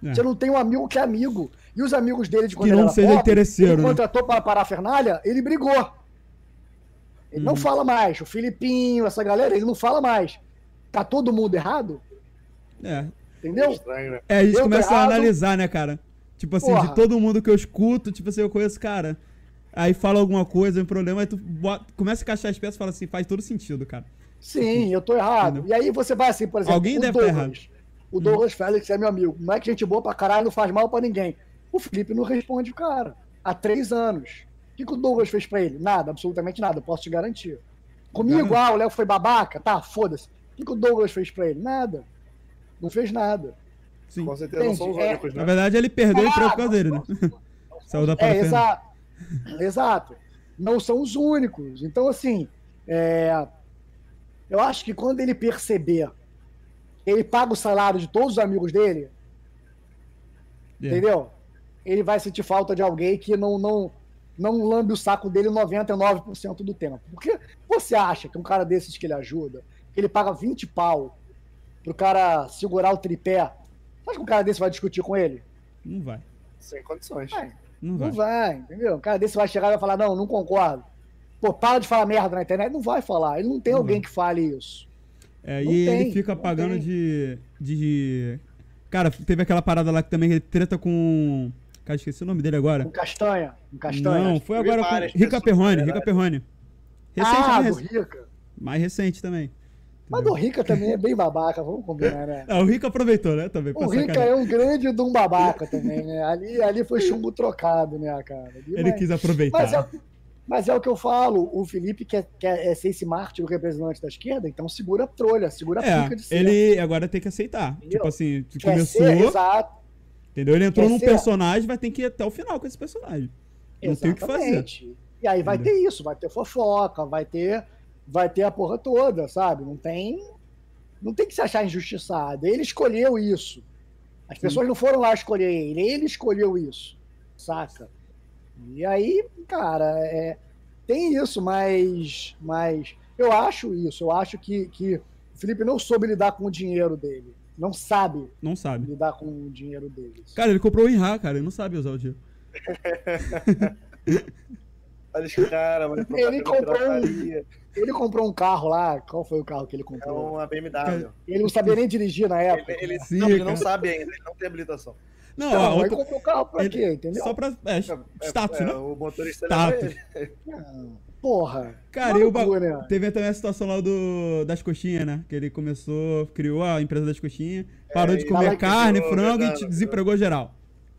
É. Você não tem um amigo que é amigo. E os amigos dele de quando que não seja pobre, interesseiro, ele né? contratou para a parafernália, ele brigou. Ele não uhum. fala mais. O Filipinho, essa galera, ele não fala mais. Tá todo mundo errado? É. Entendeu? É, estranho, né? é a gente eu começa a analisar, né, cara? Tipo assim, Porra. de todo mundo que eu escuto, tipo assim, eu conheço, cara. Aí fala alguma coisa, um problema, aí tu bota, começa a encaixar as peças e fala assim, faz todo sentido, cara. Sim, eu tô errado. Entendeu? E aí você vai assim, por exemplo. Alguém deve Douglas. estar errado. O Douglas hum. Félix é meu amigo. Não é que gente boa pra caralho, não faz mal pra ninguém. O Felipe não responde o cara. Há três anos. O que, que o Douglas fez pra ele? Nada, absolutamente nada, posso te garantir. Comigo, ah, o Léo foi babaca? Tá, foda-se. O que, que o Douglas fez pra ele? Nada. Não fez nada. Sim. Com certeza Entende? não são os é... únicos, né? Na verdade, ele perdeu o emprego por causa dele, né? Saiu da é, exato. exato. Não são os únicos. Então, assim, é... eu acho que quando ele perceber ele paga o salário de todos os amigos dele, yeah. entendeu? Ele vai sentir falta de alguém que não, não, não lambe o saco dele 99% do tempo. Porque você acha que um cara desses que ele ajuda, que ele paga 20 pau pro cara segurar o tripé, você acha que um cara desse vai discutir com ele? Não vai. Sem condições. É, não, vai. não vai, entendeu? Um cara desse vai chegar e vai falar, não, não concordo. Pô, para de falar merda na internet. Não vai falar. Ele não tem não alguém vai. que fale isso. É, e tem, ele fica pagando de, de. Cara, teve aquela parada lá que também ele treta com. Cara, esqueci o nome dele agora. Com Castanha. Com Castanha. Não, foi agora com Rica Perrone. Rica Perrone. Recente, ah, mais, Rica. mais recente também. Mas o Rica também é bem babaca, vamos combinar, né? Ah, o Rica aproveitou, né? Também. O Rica é um grande de um babaca também, né? Ali, ali foi chumbo trocado, né, cara? Ali, Ele mas- quis aproveitar. Mas é, mas é o que eu falo, o Felipe quer, quer é ser esse mártir, o representante da esquerda, então segura a trolha, segura a É, pica de ser. ele agora tem que aceitar. Entendeu? Tipo assim, começou, ser, exato, entendeu? Ele entrou quer num ser- personagem, vai ter que ir até o final com esse personagem. Não tem o que fazer. E aí vai Entendeu? ter isso, vai ter fofoca, vai ter, vai ter a porra toda, sabe? Não tem, não tem que se achar injustiçado. Ele escolheu isso. As pessoas não foram lá escolher ele, ele escolheu isso, saca? E aí, cara, é, tem isso, mas, mas eu acho isso. Eu acho que, que o Felipe não soube lidar com o dinheiro dele. Não sabe Não sabe. lidar com o dinheiro dele. Cara, ele comprou o Inha, cara. Ele não sabe usar o dinheiro. Olha esse cara, mano. Ele comprou um-. Ele comprou um carro lá. Qual foi o carro que ele É comprou? uma BMW. Ele não sabia nem dirigir na época. Ele, ele, Sim, não, ele não sabe ainda, ele não tem habilitação. Não, aí outra- comprou o carro pra ele- quê, entendeu? Só pra. É, status, é, né? O motorista Status. Porra. Cara, e o ba- loucura, né? teve também a situação lá do, das coxinhas, né? Que ele começou, criou a empresa das coxinhas, parou de e comer carne, criou, frango e verdade, te- desempregou geral.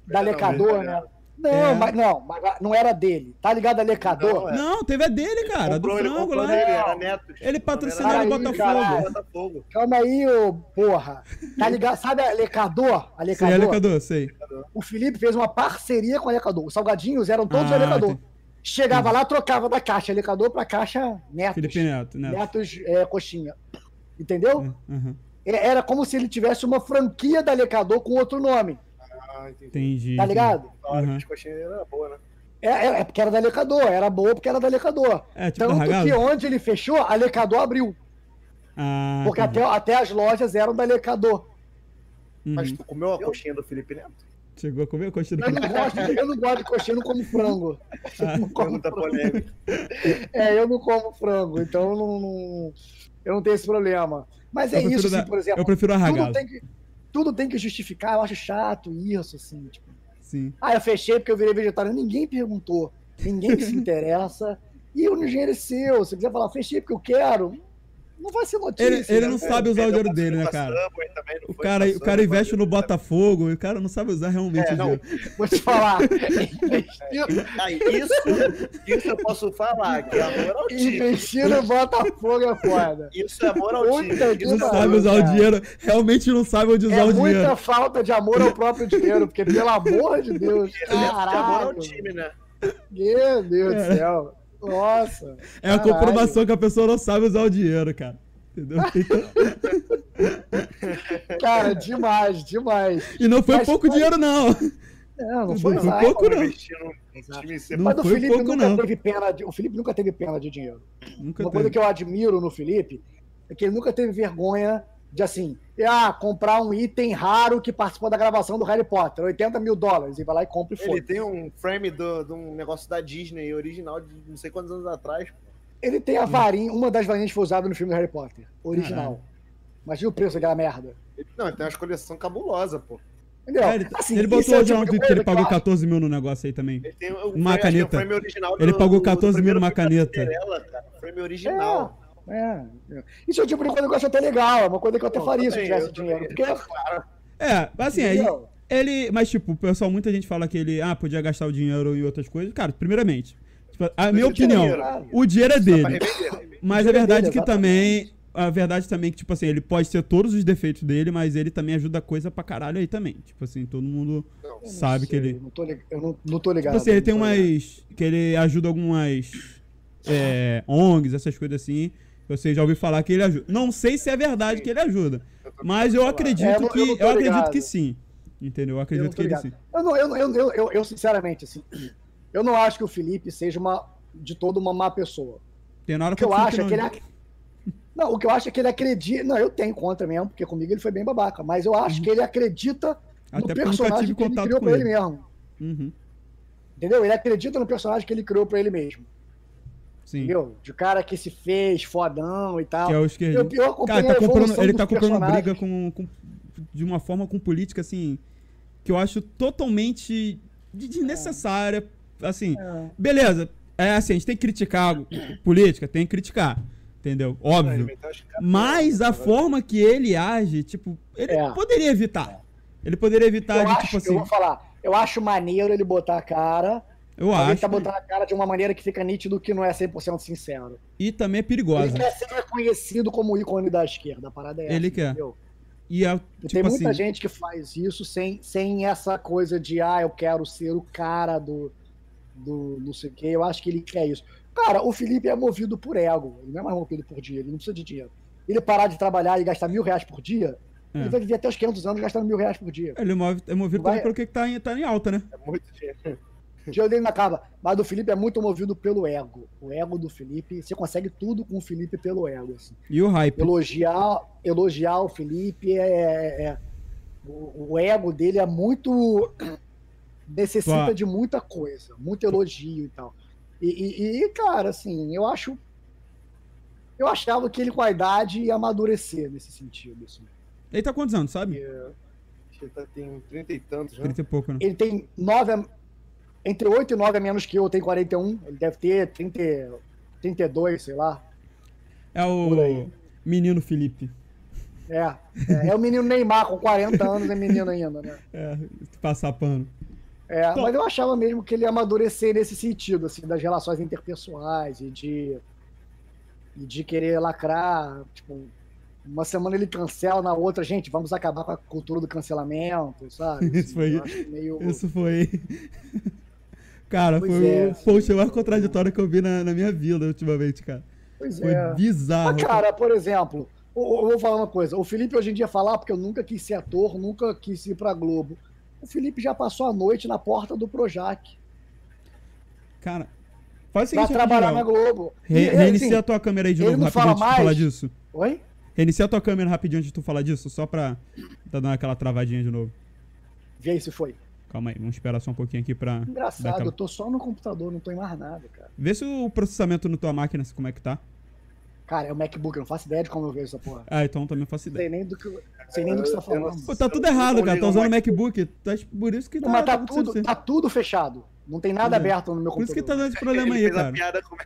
Da Lecador, né? Não, É. mas não, mas não era dele. Tá ligado a Lecador? Não, é. Não, teve a dele, cara, do Comprou, ele frango lá. dele, era Netos. Ele patrocinava o Botafogo. Calma aí, ô porra. Tá ligado? Sabe a Lecador? A Sei, Lecador? Alecador, sei. O Felipe fez uma parceria com a Lecador. Os salgadinhos eram todos Ah, a Lecador. tem- Chegava lá, trocava da caixa Lecador pra caixa Netos. Felipe Neto, né? Netos é, Coxinha. Entendeu? Uhum. É- Era como se ele tivesse uma franquia da Lecador com outro nome. Ah, entendi. Entendi. Tá ligado? Hora Uhum. que as coxinhas era boa, né? É, é, é porque era da Lecador, era boa porque era da Lecador. É, tipo Tanto que onde ele fechou, a Lecador abriu. Ah, Porque entendi. até, até as lojas eram da Lecador. Uhum. Mas tu comeu a coxinha do Felipe Neto? Chegou a comer a coxinha do Eu não gosto, eu não gosto de coxinha, eu não como frango. Ah, não como Pergunta frango. polêmica. É, eu não como frango, então eu não, não- eu não tenho esse problema. Mas é Eu isso, da- assim, por exemplo. Eu prefiro a tudo Ragazzo. Tudo tem que justificar, eu acho chato isso, assim, tipo. Sim. Ah, eu fechei porque eu virei vegetariano. Ninguém perguntou. Ninguém se interessa. E o dinheiro é seu. Se quiser falar, fechei porque eu quero, não vai ser notícia. Ele, ele né? não sabe usar o dinheiro dele, né, cara? O cara, o cara investe no Botafogo e o cara não sabe usar realmente É, o não. dinheiro. Vou te falar. Aí, isso, isso eu posso falar, que é amor ao time. Investir no Botafogo é foda. Isso é amor ao time. Que Isso Não é sabe usar o cara. dinheiro. Realmente não sabe onde usar É o muita dinheiro. falta de amor ao próprio dinheiro, porque, pelo amor de Deus, é amor ao caralho. time, né? Meu Deus É. do céu. Nossa. É a caralho. comprovação que a pessoa não sabe usar o dinheiro, cara. Entendeu? Então- Cara, demais, demais. e não foi Mas- pouco mas- dinheiro, não. Não, não Não foi foi nada. pouco, não. Não Mas o foi Felipe pouco, nunca não. teve pena de, o Felipe nunca teve pena de dinheiro. Nunca Uma coisa teve. que eu admiro no Felipe é que ele nunca teve vergonha de assim, ah, comprar um item raro que participou da gravação do Harry Potter, 80 mil dólares, e vai lá e compra e Ele foi. tem um frame do- de um negócio da Disney original de não sei quantos anos atrás. Ele tem a varinha, uma das varinhas que foi usada no filme do Harry Potter, original. Caralho. Imagina o preço daquela merda. Ele- Não, ele tem uma coleção cabulosa, pô. Entendeu? É, ele, Assim, ele botou é o hoje Twitter que ele pagou eu acho- 14 mil no negócio aí também. Ele tem o Uma frame- é o caneta. frame original Ele do- pagou do 14 mil numa caneta. Cinderela, cara. Frame original. É, é. Isso é o tipo de coisa que eu acho até legal, é uma coisa que eu até faria se eu também, tivesse eu dinheiro. Porque. É, assim, aí. Ele. Mas, tipo, o pessoal, muita gente fala que ele ah, podia gastar o dinheiro em outras coisas. Cara, primeiramente, tipo, a minha opinião, dinheiro. o dinheiro é dele. Mas a é verdade dele, que também. A verdade também que, tipo assim, ele pode ter todos os defeitos dele, mas ele também ajuda coisa pra caralho aí também. Tipo assim, todo mundo Não. Eu sabe que sei, ele. Não tô, lig- eu não, não tô ligado. Tipo assim, ele tem ligado. umas. Que ele ajuda algumas. é, ONGs, essas coisas assim. Você já ouviu falar que ele ajuda. Não sei se é verdade que ele ajuda. Mas eu acredito É, eu não- que. eu Eu, acredito ligado. que sim. Entendeu? Eu Eu acredito tô que ele ligado. sim. Eu, não, eu, eu, eu, eu, eu, sinceramente, assim, eu não acho que o Felipe seja uma, de todo uma má pessoa. Tem na hora O que eu acho é que ele. não. ac- Não, o que eu acho é que ele acredita. Não, eu tenho contra mesmo, porque comigo ele foi bem babaca. Mas eu acho que ele acredita no Uhum. Até eu personagem que ele criou com pra ele ele. mesmo. Uhum. Entendeu? Ele acredita no personagem que ele criou pra ele mesmo. Sim. Entendeu? De cara que se fez fodão e tal. Que é o Eu, eu acompanhei Cara, tá a comprando, ele tá comprando briga com, com- de uma forma com política, assim, que eu acho totalmente de- desnecessária. Assim, É. beleza, é assim, a gente tem que criticar política, tem que criticar. Entendeu? Óbvio. Caras- Mas a forma que ele age, tipo, ele É. poderia evitar. Ele poderia evitar Eu de, acho, tipo eu assim. vou falar, eu acho maneiro ele botar a cara. Eu Ele acho. tá botando a cara de uma maneira que fica nítido que não é 100% sincero. E também é Ele perigosa. quer ser reconhecido como ícone da esquerda, a parada é essa. Ele quer. entendeu? E é, tipo tem muita assim. gente que faz isso sem, sem essa coisa de, ah, eu quero ser o cara do, do não sei o quê. Eu acho que ele quer isso. Cara, o Felipe é movido por ego. Ele não é mais movido por dinheiro, ele não precisa de dinheiro. Ele parar de trabalhar e gastar mil reais por dia, É. ele vai viver até os 500 anos gastando mil reais por dia. Ele move, é movido Vai- também pelo que tá em, tá em alta, né? É muito dinheiro. Dinheiro dele não acaba. Mas o Felipe é muito movido pelo ego. O ego do Felipe, você consegue tudo com o Felipe pelo ego. Assim. E o hype. elogiar, elogiar o Felipe é, é- é- o, o ego dele é muito necessita de muita coisa, muito elogio e tal. E, e- e, cara, assim, eu acho eu achava que ele com a idade ia amadurecer nesse sentido. assim. Ele tá quantos anos, sabe? Que ele tá- tem 30 e tantos já. 30 e pouco, né? Ele tem nove entre 8 e 9 a menos que eu, tem 41, ele deve ter 30, 32, sei lá. É o menino Felipe. É, é, é o menino Neymar com 40 anos, é menino ainda, né? É, passar pano. É, Então- mas eu achava mesmo que ele ia amadurecer nesse sentido, assim, das relações interpessoais e de, e de querer lacrar. Tipo, uma semana ele cancela, na outra, gente, vamos acabar com a cultura do cancelamento, sabe? Assim, Isso foi- meio... Isso foi. Cara, Pois foi é. o post mais contraditório que eu vi na, na minha vida ultimamente, cara. Pois Foi é. bizarro. Mas, cara, por exemplo, eu eu vou falar uma coisa. O Felipe hoje em dia fala, ah, porque eu nunca quis ser ator, nunca quis ir pra Globo. O Felipe já passou a noite na porta do Projac Cara, faz o pra seguinte, trabalhar na. Globo. Re reinicia assim, a tua câmera aí de novo, rapidinho, fala antes de tu mais? falar disso. Oi? Reinicia a tua câmera rapidinho antes de tu falar disso, só pra tá dando aquela travadinha de novo. Vê aí se foi. Calma aí, vamos esperar só um pouquinho aqui pra. dar Engraçado, aquela- eu tô só no computador, não tô em mais nada, cara. Vê se o processamento na tua máquina, como é que tá. Cara, é o MacBook, eu não faço ideia de como eu vejo essa porra. Ah, então também faço Não ideia. sei nem do que, sei nem do que você tá falando. Pô, tá tudo errado, cara. Tá usando o MacBook. Tá, por isso que tá. Não, mas tá tudo, tá tudo fechado. Não tem nada É. aberto no meu Por isso que tá computador. dando esse problema aí, cara. piada com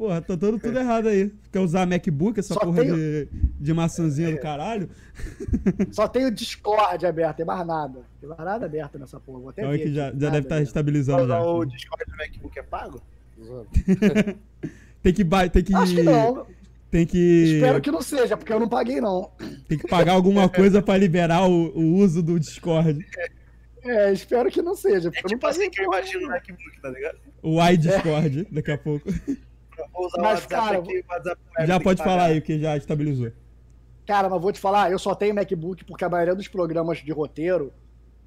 Porra, tá dando tudo errado aí. Quer usar MacBook, essa Só porra tenho- de, de maçãzinha do caralho? Só tem o Discord aberto, tem mais nada. Tem mais nada aberto nessa porra. Vou até Então ver é que já, já deve estar aberto. estabilizando já. o Discord do MacBook é pago? Tem que, ba- tem que, Acho que não. tem que, Espero que não seja, porque eu não paguei, não. tem que pagar alguma coisa pra liberar o, o uso do Discord. É, espero que não seja, É porque eu não tipo assim paguei. que eu imagino o. MacBook, tá ligado? O iDiscord, daqui a pouco. Eu Vou usar Mas, o WhatsApp cara, aqui, o WhatsApp web, Já pode falar aí, que já estabilizou. Cara, mas vou te falar, eu só tenho MacBook porque a maioria dos programas de roteiro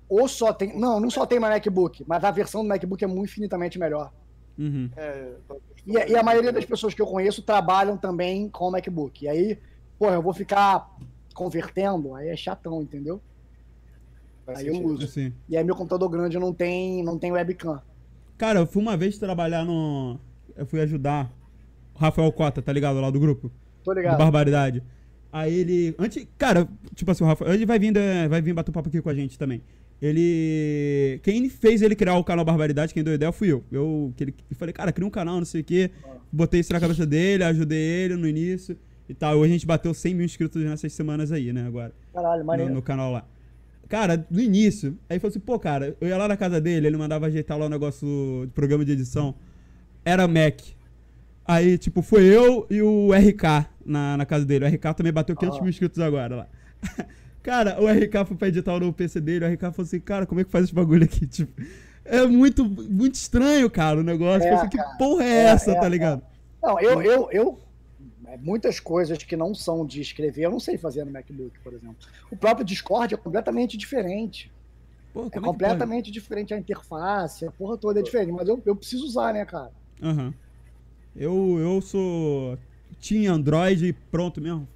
ou só tem. Não, não só tem mais MacBook, mas a versão do MacBook é muito infinitamente melhor. Uhum. É, tô E, a- e a maioria das pessoas que eu conheço trabalham também com MacBook. E aí, porra, eu vou ficar convertendo, aí é chatão, entendeu? Faz Aí eu sentido. uso. Assim. E aí meu computador grande não tem, não tem webcam. Cara, eu fui uma vez trabalhar no. Eu fui ajudar o Rafael Cota, tá ligado? Lá do grupo. Tô Do ligado. Barbaridade. Aí ele. Antes. Cara, tipo assim, o Rafael. Ele vai vir, vai vir bater um papo aqui com a gente também. Ele. Quem fez ele criar o canal Barbaridade, quem deu ideia fui eu. Eu, que ele, falei, cara, cria um canal, não sei o quê. Botei isso na cabeça dele, ajudei ele no início e tal. Hoje a gente bateu 100 mil inscritos nessas semanas aí, né? Agora. Caralho, no, maneiro. no canal lá. Cara, no início, aí falou assim, pô, cara, eu ia lá na casa dele, ele mandava ajeitar lá o negócio do programa de edição. Era Mac. Aí, tipo, foi eu e o RK na, na casa dele. O RK também bateu 500 Ah. mil inscritos agora lá. cara, o RK foi pra editar no PC dele, o RK falou assim, cara, como é que faz esse bagulho aqui? Tipo, é muito, muito estranho, cara, o negócio. É, assim, que porra é, É, essa, é, tá é. ligado? Não, eu, eu, eu. é, Muitas coisas que não são de escrever, eu não sei fazer no MacBook, por exemplo. O próprio Discord é completamente diferente. Pô, É como completamente diferente a interface, a porra toda é diferente. Mas eu, eu preciso usar, né, cara? Aham. Eu, eu sou. Tinha Android e pronto mesmo.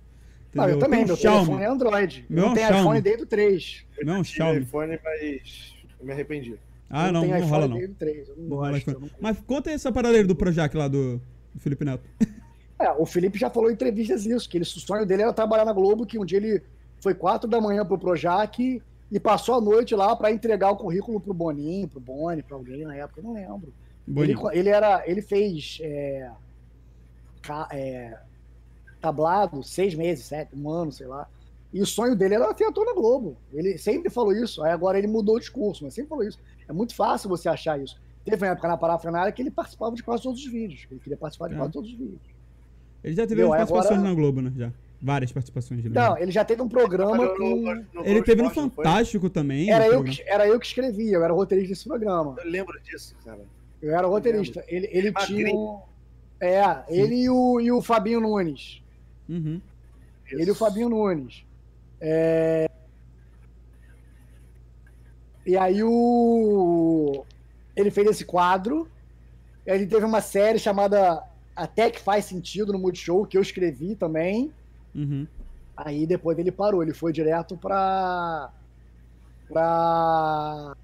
Não, eu também, meu Xiaomi. telefone é Android. Meu eu é não tenho Xiaomi. iPhone desde o 3. Meu é um Eu tive Xiaomi. iPhone, mas eu me arrependi. Ah, eu não, não iPhone rola não. desde o 3. Eu não, Não gosto. não- Mas conta aí essa parada aí do Projac lá do, do Felipe Neto. É, o Felipe já falou em entrevistas isso, que ele, o sonho dele era trabalhar na Globo, que um dia ele foi quatro da manhã pro Projac e passou a noite lá pra entregar o currículo pro Boninho, pro Boni, pra alguém na época, eu não lembro. Ele, ele era, ele fez é, é, tablado, seis meses, sete, um ano, sei lá. E o sonho dele era ter ator na Globo. Ele sempre falou isso. Aí agora ele mudou o discurso, mas sempre falou isso. É muito fácil você achar isso. Teve uma época na parafernália que ele participava de quase todos os vídeos. Ele queria participar de é. quase todos os vídeos. Ele já teve algumas participações agora... na Globo, né? Já. Várias participações dele. Não, ele já teve um programa com... Ele teve no Fantástico também. Era eu, que, era eu que escrevia, eu era roteirista desse programa. Eu lembro disso, cara. Eu era roteirista. Ele, ele tinha. Um... É, Sim. ele e o, e o Fabinho Nunes. Uhum. Ele e o Fabinho Nunes. É... E aí o. Ele fez esse quadro. Ele teve uma série chamada Até que Faz Sentido no Multishow, que eu escrevi também. Uhum. Aí depois ele parou, ele foi direto pra. pra.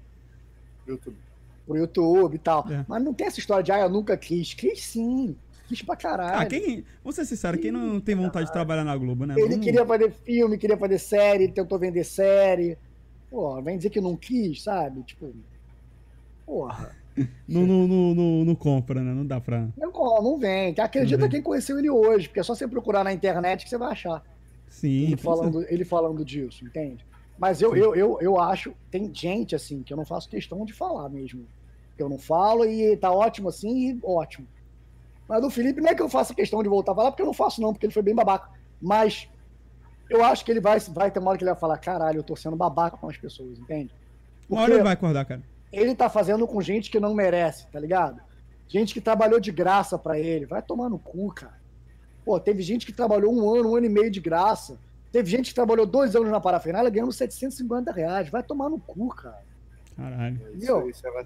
YouTube. Pro YouTube e tal. É. Mas não tem essa história de, ah, eu nunca quis. Quis sim. Quis pra caralho. Ah, quem. Vou ser sincero, quem não tem vontade de trabalhar na Globo, né? Ele queria fazer filme, queria fazer série, tentou vender série. Pô, vem dizer que não quis, sabe? Tipo. Porra. não, não, não, não, não compra, né? Não dá pra. Não, não vem. Acredita não vem. quem conheceu ele hoje, porque é só você procurar na internet que você vai achar. Sim. Ele falando, ele falando disso, entende? Mas eu, eu, eu, eu acho, tem gente assim, que eu não faço questão de falar mesmo. Que eu não falo e tá ótimo assim e ótimo. Mas do Felipe não é que eu faça questão de voltar a falar, porque eu não faço, não, porque ele foi bem babaca. Mas eu acho que ele vai, vai ter uma hora que ele vai falar: caralho, eu tô sendo babaca com as pessoas, entende? Porque uma hora ele vai acordar, cara ele tá fazendo com gente que não merece, tá ligado? Gente que trabalhou de graça para ele. Vai tomar no cu, cara. Pô, teve gente que trabalhou um ano, um ano e meio de graça. Teve gente que trabalhou dois anos na parafernália ganhando 750 reais. Vai tomar no cu, cara. Caralho. Entendeu? Isso, isso é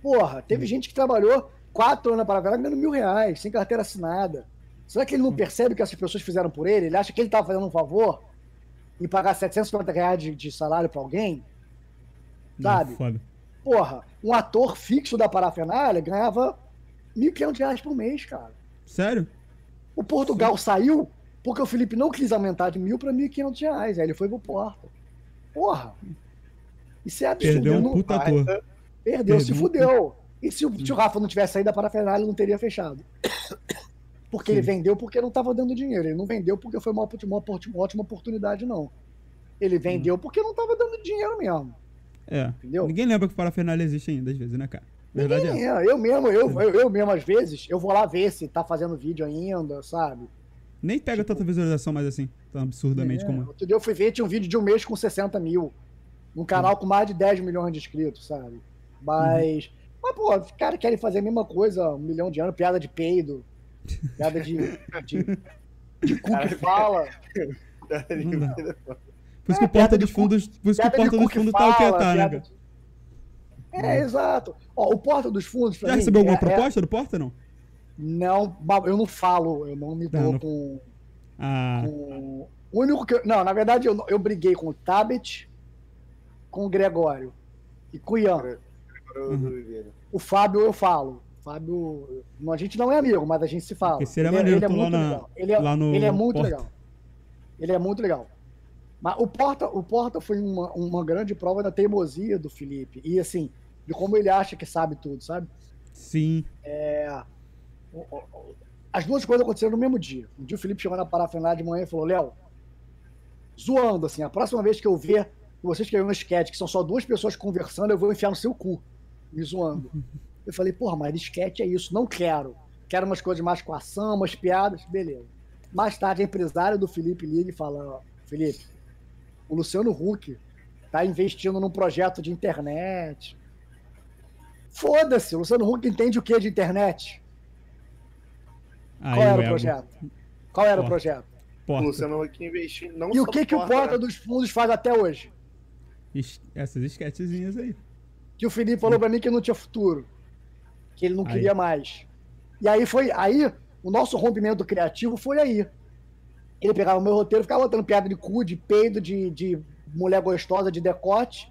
Porra, teve hum. gente que trabalhou quatro anos na parafernália ganhando mil reais, sem carteira assinada. Será que ele não percebe o que essas pessoas fizeram por ele? Ele acha que ele tá fazendo um favor e pagar 750 reais de, de salário para alguém? Sabe? Foda. Porra, um ator fixo da parafernália ganhava 1.500 reais por mês, cara. Sério? O Portugal Sim. saiu porque o Felipe não quis aumentar de mil para 1.500 reais. Aí ele foi pro Porto. Porra. Isso é absurdo. Perdeu um puta ator. Perdeu, Perdeu, se fudeu. E se o, se o Rafa não tivesse saído da parafernália, não teria fechado. Porque Sim. ele vendeu porque não estava dando dinheiro. Ele não vendeu porque foi uma, uma, uma ótima oportunidade, não. Ele vendeu porque não estava dando dinheiro mesmo. É. Entendeu? Ninguém lembra que o parafernália existe ainda, às vezes, né, cara? Verdade Ninguém, é. Eu mesmo, eu, eu, eu, mesmo, às vezes, eu vou lá ver se tá fazendo vídeo ainda, sabe? Nem pega tipo, tanta visualização mais assim, tão absurdamente é, como. Outro dia eu fui ver, tinha um vídeo de um mês com 60 mil. Um canal com mais de 10 milhões de inscritos, sabe? Mas. Uhum. Mas, pô, os caras querem fazer a mesma coisa um milhão de anos, piada de peido, piada de. de, de cu que fala. Por isso que o Porta dos Fundos, por isso que o Porta dos Fundos tá o que tá, né? É, exato. Ó, o Porta dos Fundos. Já mim, recebeu alguma é, é proposta é... do Porta, não? Não, eu não falo, eu não me dou não, com, ah. com. O único que. Não, na verdade, eu, eu briguei com o Tabet, com o Gregório e com o Ian. Uhum. O Fábio eu falo. Fábio. A gente não é amigo, mas a gente se fala. Ele, é, ele é muito na, legal. Ele é, ele é muito Porta. legal. Ele é muito legal. Mas o Porta, o Porta foi uma, uma grande prova da teimosia do Felipe. E assim, de como ele acha que sabe tudo, sabe? Sim. É, as duas coisas aconteceram no mesmo dia. Um dia o Felipe chegou na parafernália de manhã e falou: Léo, zoando assim, a próxima vez que eu ver que você escreveu um sketch que são só duas pessoas conversando, eu vou enfiar no seu cu, me zoando. Eu falei: porra, mas sketch é isso, não quero. Quero umas coisas mais com ação, umas piadas, beleza. Mais tarde, a empresária do Felipe liga e fala: Felipe, o Luciano Huck está investindo num projeto de internet. Foda-se, o Luciano Huck entende o que de internet? Aí Qual era o projeto? Qual era Porta. o projeto? Porta. Luciano Huck investiu não E o que, que o Porta dos Fundos faz até hoje? Essas esquetezinhas aí. Que o Felipe falou para mim que não tinha futuro. Que ele não aí. queria mais. E aí foi. Aí, o nosso rompimento criativo foi aí. Ele pegava o meu roteiro, ficava botando piada de cu, de peido, de, de mulher gostosa, de decote.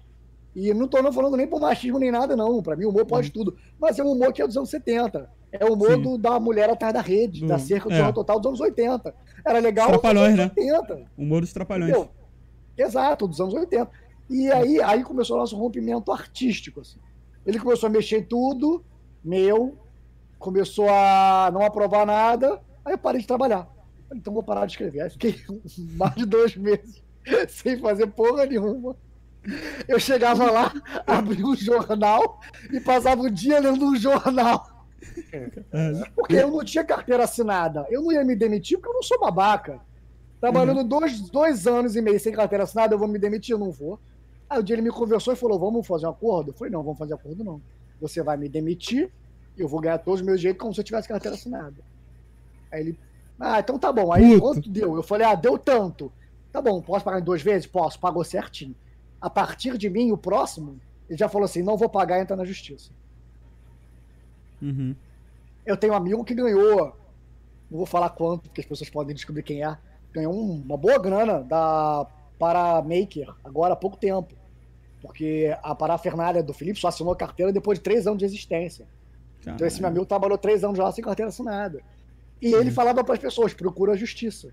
E não tô não falando nem por machismo nem nada, não. Pra mim, o humor pode uhum. tudo. Mas é um humor que é dos anos 70. É o humor do, da mulher atrás da rede, da cerca do é. Total dos anos 80. Era legal Os trapalhões, né? 80. Humor dos trapalhões. Entendeu? Exato, dos anos 80. E aí, aí começou o nosso rompimento artístico. Assim. Ele começou a mexer em tudo, meu, começou a não aprovar nada, aí eu parei de trabalhar. Falei, então vou parar de escrever. Aí fiquei mais de dois meses sem fazer porra nenhuma. Eu chegava lá, abria um jornal e passava o dia lendo um jornal. Porque eu não tinha carteira assinada. Eu não ia me demitir porque eu não sou babaca. Trabalhando dois, dois anos e meio sem carteira assinada, eu vou me demitir? Eu não vou. Aí o dia ele me conversou e falou: Vamos fazer um acordo? Eu falei: Não, vamos fazer acordo não. Você vai me demitir, eu vou ganhar todos os meus direitos como se eu tivesse carteira assinada. Aí ele: Ah, então tá bom. Aí Puta. quanto deu? Eu falei: Ah, deu tanto. Tá bom, posso pagar em duas vezes? Posso, pagou certinho. A partir de mim, o próximo, ele já falou assim: Não vou pagar, entra na justiça. Uhum. Eu tenho um amigo que ganhou, não vou falar quanto, porque as pessoas podem descobrir quem é, ganhou um- uma boa grana da Paramaker agora há pouco tempo. Porque a parafernália do Felipe só assinou a carteira depois de três anos de existência. Então esse meu amigo trabalhou três anos lá sem carteira assinada. E ele falava para as pessoas, procura a justiça.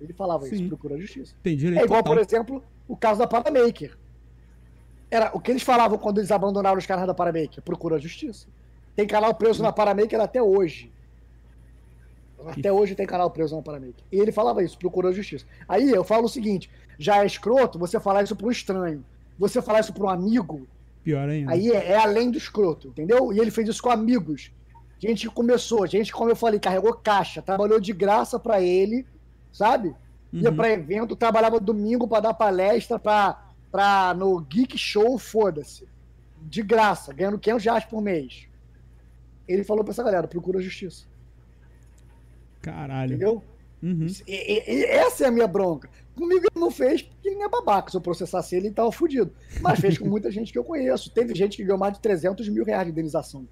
Ele falava Sim. isso, procura a justiça. Tem direito É igual, total. por exemplo, o caso da Paramaker. Era o que eles falavam quando eles abandonaram os canais da Paramaker, procura a justiça. Tem canal preso na Paramaker até hoje. Até hoje tem canal preso na Paramaker. E ele falava isso, procurou justiça. Aí eu falo o seguinte: já é escroto você falar isso para um estranho. Você falar isso para um amigo, Pior ainda. aí é, é além do escroto, entendeu? E ele fez isso com amigos. Gente que começou, gente, como eu falei, carregou caixa, trabalhou de graça para ele, sabe? Ia Uhum. pra evento, trabalhava domingo pra dar palestra pra, pra, no Geek Show, foda-se. De graça, ganhando 500 reais por mês. Ele falou pra essa galera, procura a justiça. Caralho. Entendeu? Uhum. E, e- essa é a minha bronca. Comigo ele não fez porque ele não é babaca. Se eu processasse ele, ele tava fudido. Mas fez com muita gente que eu conheço. Teve gente que ganhou mais de 300 mil reais de indenização.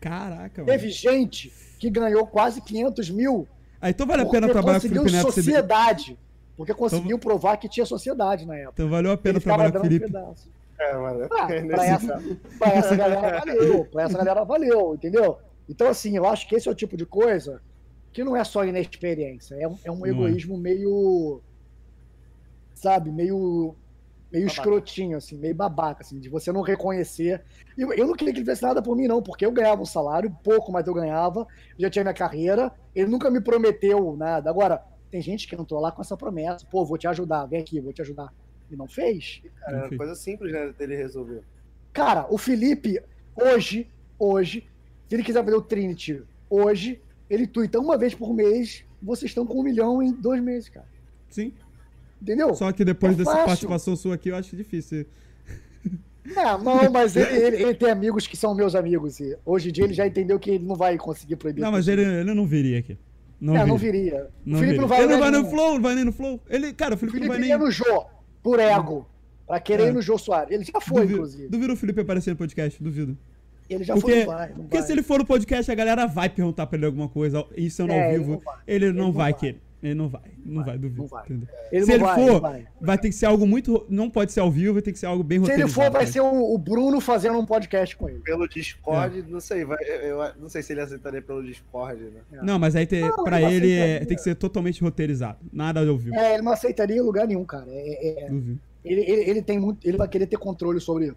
Caraca, mano. Teve gente que ganhou quase 500 mil Ah, então vale a pena trabalhar com o Felipe Neto. Sociedade. Porque conseguiu provar que tinha sociedade na época. Então valeu a pena trabalhar com o um Felipe. pedaço. É, mano. Ah, é pra, essa, pra essa galera valeu, pra essa galera valeu, entendeu? Então, assim, eu acho que esse é o tipo de coisa que não é só inexperiência, é um, é um é. egoísmo meio, sabe, meio, meio Babaca. escrotinho, assim, meio babaca, assim, de você não reconhecer. E Eu, eu não queria que ele fizesse nada por mim, não, porque eu ganhava um salário, pouco, mas eu ganhava, já tinha minha carreira, ele nunca me prometeu nada. Agora, tem gente que entrou lá com essa promessa, pô, vou te ajudar, vem aqui, vou te ajudar. E não fez. Cara, é uma coisa simples, né, dele resolver. Cara, o Felipe, hoje, hoje, se ele quiser fazer o Trinity, hoje, ele tuita uma vez por mês, vocês estão com um milhão em dois meses, cara. Sim. Entendeu? Só que depois É dessa fácil. participação sua aqui, eu acho difícil. É, não, mas ele, ele- ele tem amigos que são meus amigos. E hoje em dia ele já entendeu que ele não vai conseguir proibir. Não, mas ele, ele não viria aqui. Não, É, viria. não viria. Não o Felipe viria. não vai ele não vai no nenhum. Flow, não vai nem no Flow. Ele, cara, o O Felipe, Felipe não vai nem... no Jô, por ego. Pra querer É. ir no Jô Soares. Ele já foi, duvido, inclusive. duvido o Felipe aparecer no podcast, duvido. Ele já Porque, foi, não vai. Não porque vai. se ele for no podcast, a galera vai perguntar pra ele alguma coisa, isso não É, ao ele vivo. não vai. Ele não, Ele vai vai. querer. Ele não vai. Não vai, duvido. não vai. Ele se não ele vai, for, vai. vai ter que ser algo muito. Não pode ser ao vivo, vai ter que ser algo bem Se ele roteirizado. for, vai né? ser o, o Bruno fazendo um podcast com ele. Pelo É. Discord, não sei, vai, eu, eu não sei se ele aceitaria pelo Discord, né? Não, mas aí ter, Não, pra ele ele é- tem que ser totalmente roteirizado. Nada ao vivo. É, ele não aceitaria em lugar nenhum, cara. É- é- Duvido. ele, ele, ele tem muito, ele vai querer ter controle sobre,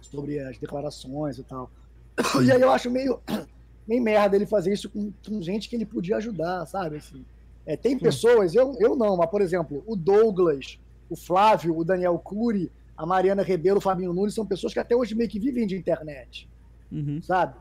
sobre as declarações e tal. E aí eu acho meio, meio merda ele fazer isso com, com gente que ele podia ajudar, sabe? Assim, é, tem pessoas, eu, eu não, mas por exemplo, o Douglas, o Flávio, o Daniel Cury, a Mariana Rebelo, o Fabinho Nunes são pessoas que até hoje meio que vivem de internet, Uhum. sabe?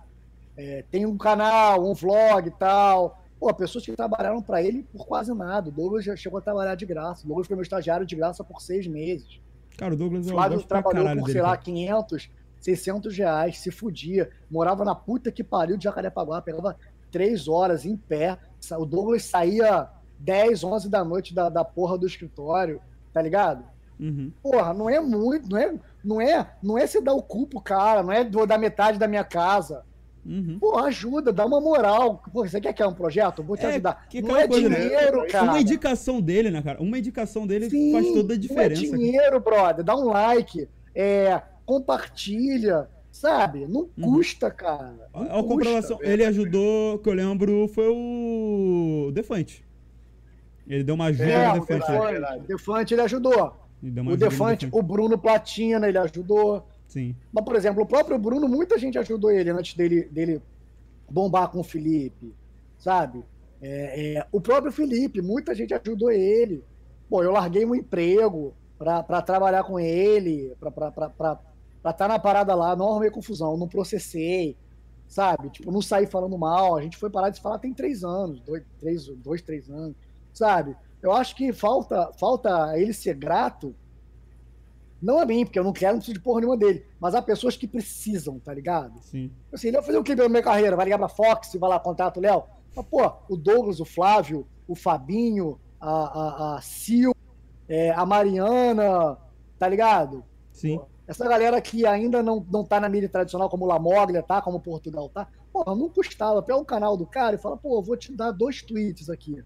É, tem um canal, um vlog e tal. Pô, pessoas que trabalharam para ele por quase nada. O Douglas já chegou a trabalhar de graça. O Douglas foi meu estagiário de graça por seis meses. Cara, o Douglas O eu Flávio trabalhou por, dele. sei lá, cara. 500, 600 reais, se fudia. Morava na puta que pariu de Jacarepaguá, pegava três horas em pé. O Douglas saía 10, 11 da noite da, da porra do escritório, tá ligado? Uhum. Porra, não é muito, não é, não é, não é você dar o cu pro cara, não é vou dar metade da minha casa. Uhum. Porra, ajuda, dá uma moral. Pô, você quer que é um projeto? Eu Vou te É, ajudar. que não é coisa, né? dinheiro, cara. Uma indicação dele, né, cara? Uma indicação dele Sim, faz toda a diferença. Não é cara. dinheiro, brother. Dá um like, é, compartilha, sabe? Não Uhum. custa, cara. Não A, a comprovação, ele ajudou, que eu lembro, foi o Defante. Ele deu uma ajuda É, no Defante. verdade. né? Defante, o Defante ele ajudou. Ele O no Defante, o Bruno Platina, ele ajudou. Sim. Mas, por exemplo, o próprio Bruno, muita gente ajudou ele antes dele, dele bombar com o Felipe, sabe? É, é, o próprio Felipe, muita gente ajudou ele. Pô, eu larguei um emprego para trabalhar com ele, para estar tá na parada lá, não arrumei confusão, não processei, sabe? Tipo, não saí falando mal. A gente foi parar de falar tem três anos, dois, três, dois três anos, sabe? Eu acho que falta, falta ele ser grato não a mim, porque eu não quero, não preciso de porra nenhuma dele. Mas há pessoas que precisam, tá ligado? Sim. Assim, ele vai fazer um clipe na minha carreira, vai ligar pra Fox, vai lá, contato o Léo. Mas, pô, o Douglas, o Flávio, o Fabinho, a, a, a Sil, é, a Mariana, tá ligado? Sim. Pô, essa galera que ainda não, não tá na mídia tradicional, como o Lamoglia tá, como Portugal tá, pô, não custava. Pega o canal do cara e fala, pô, vou te dar dois tweets aqui.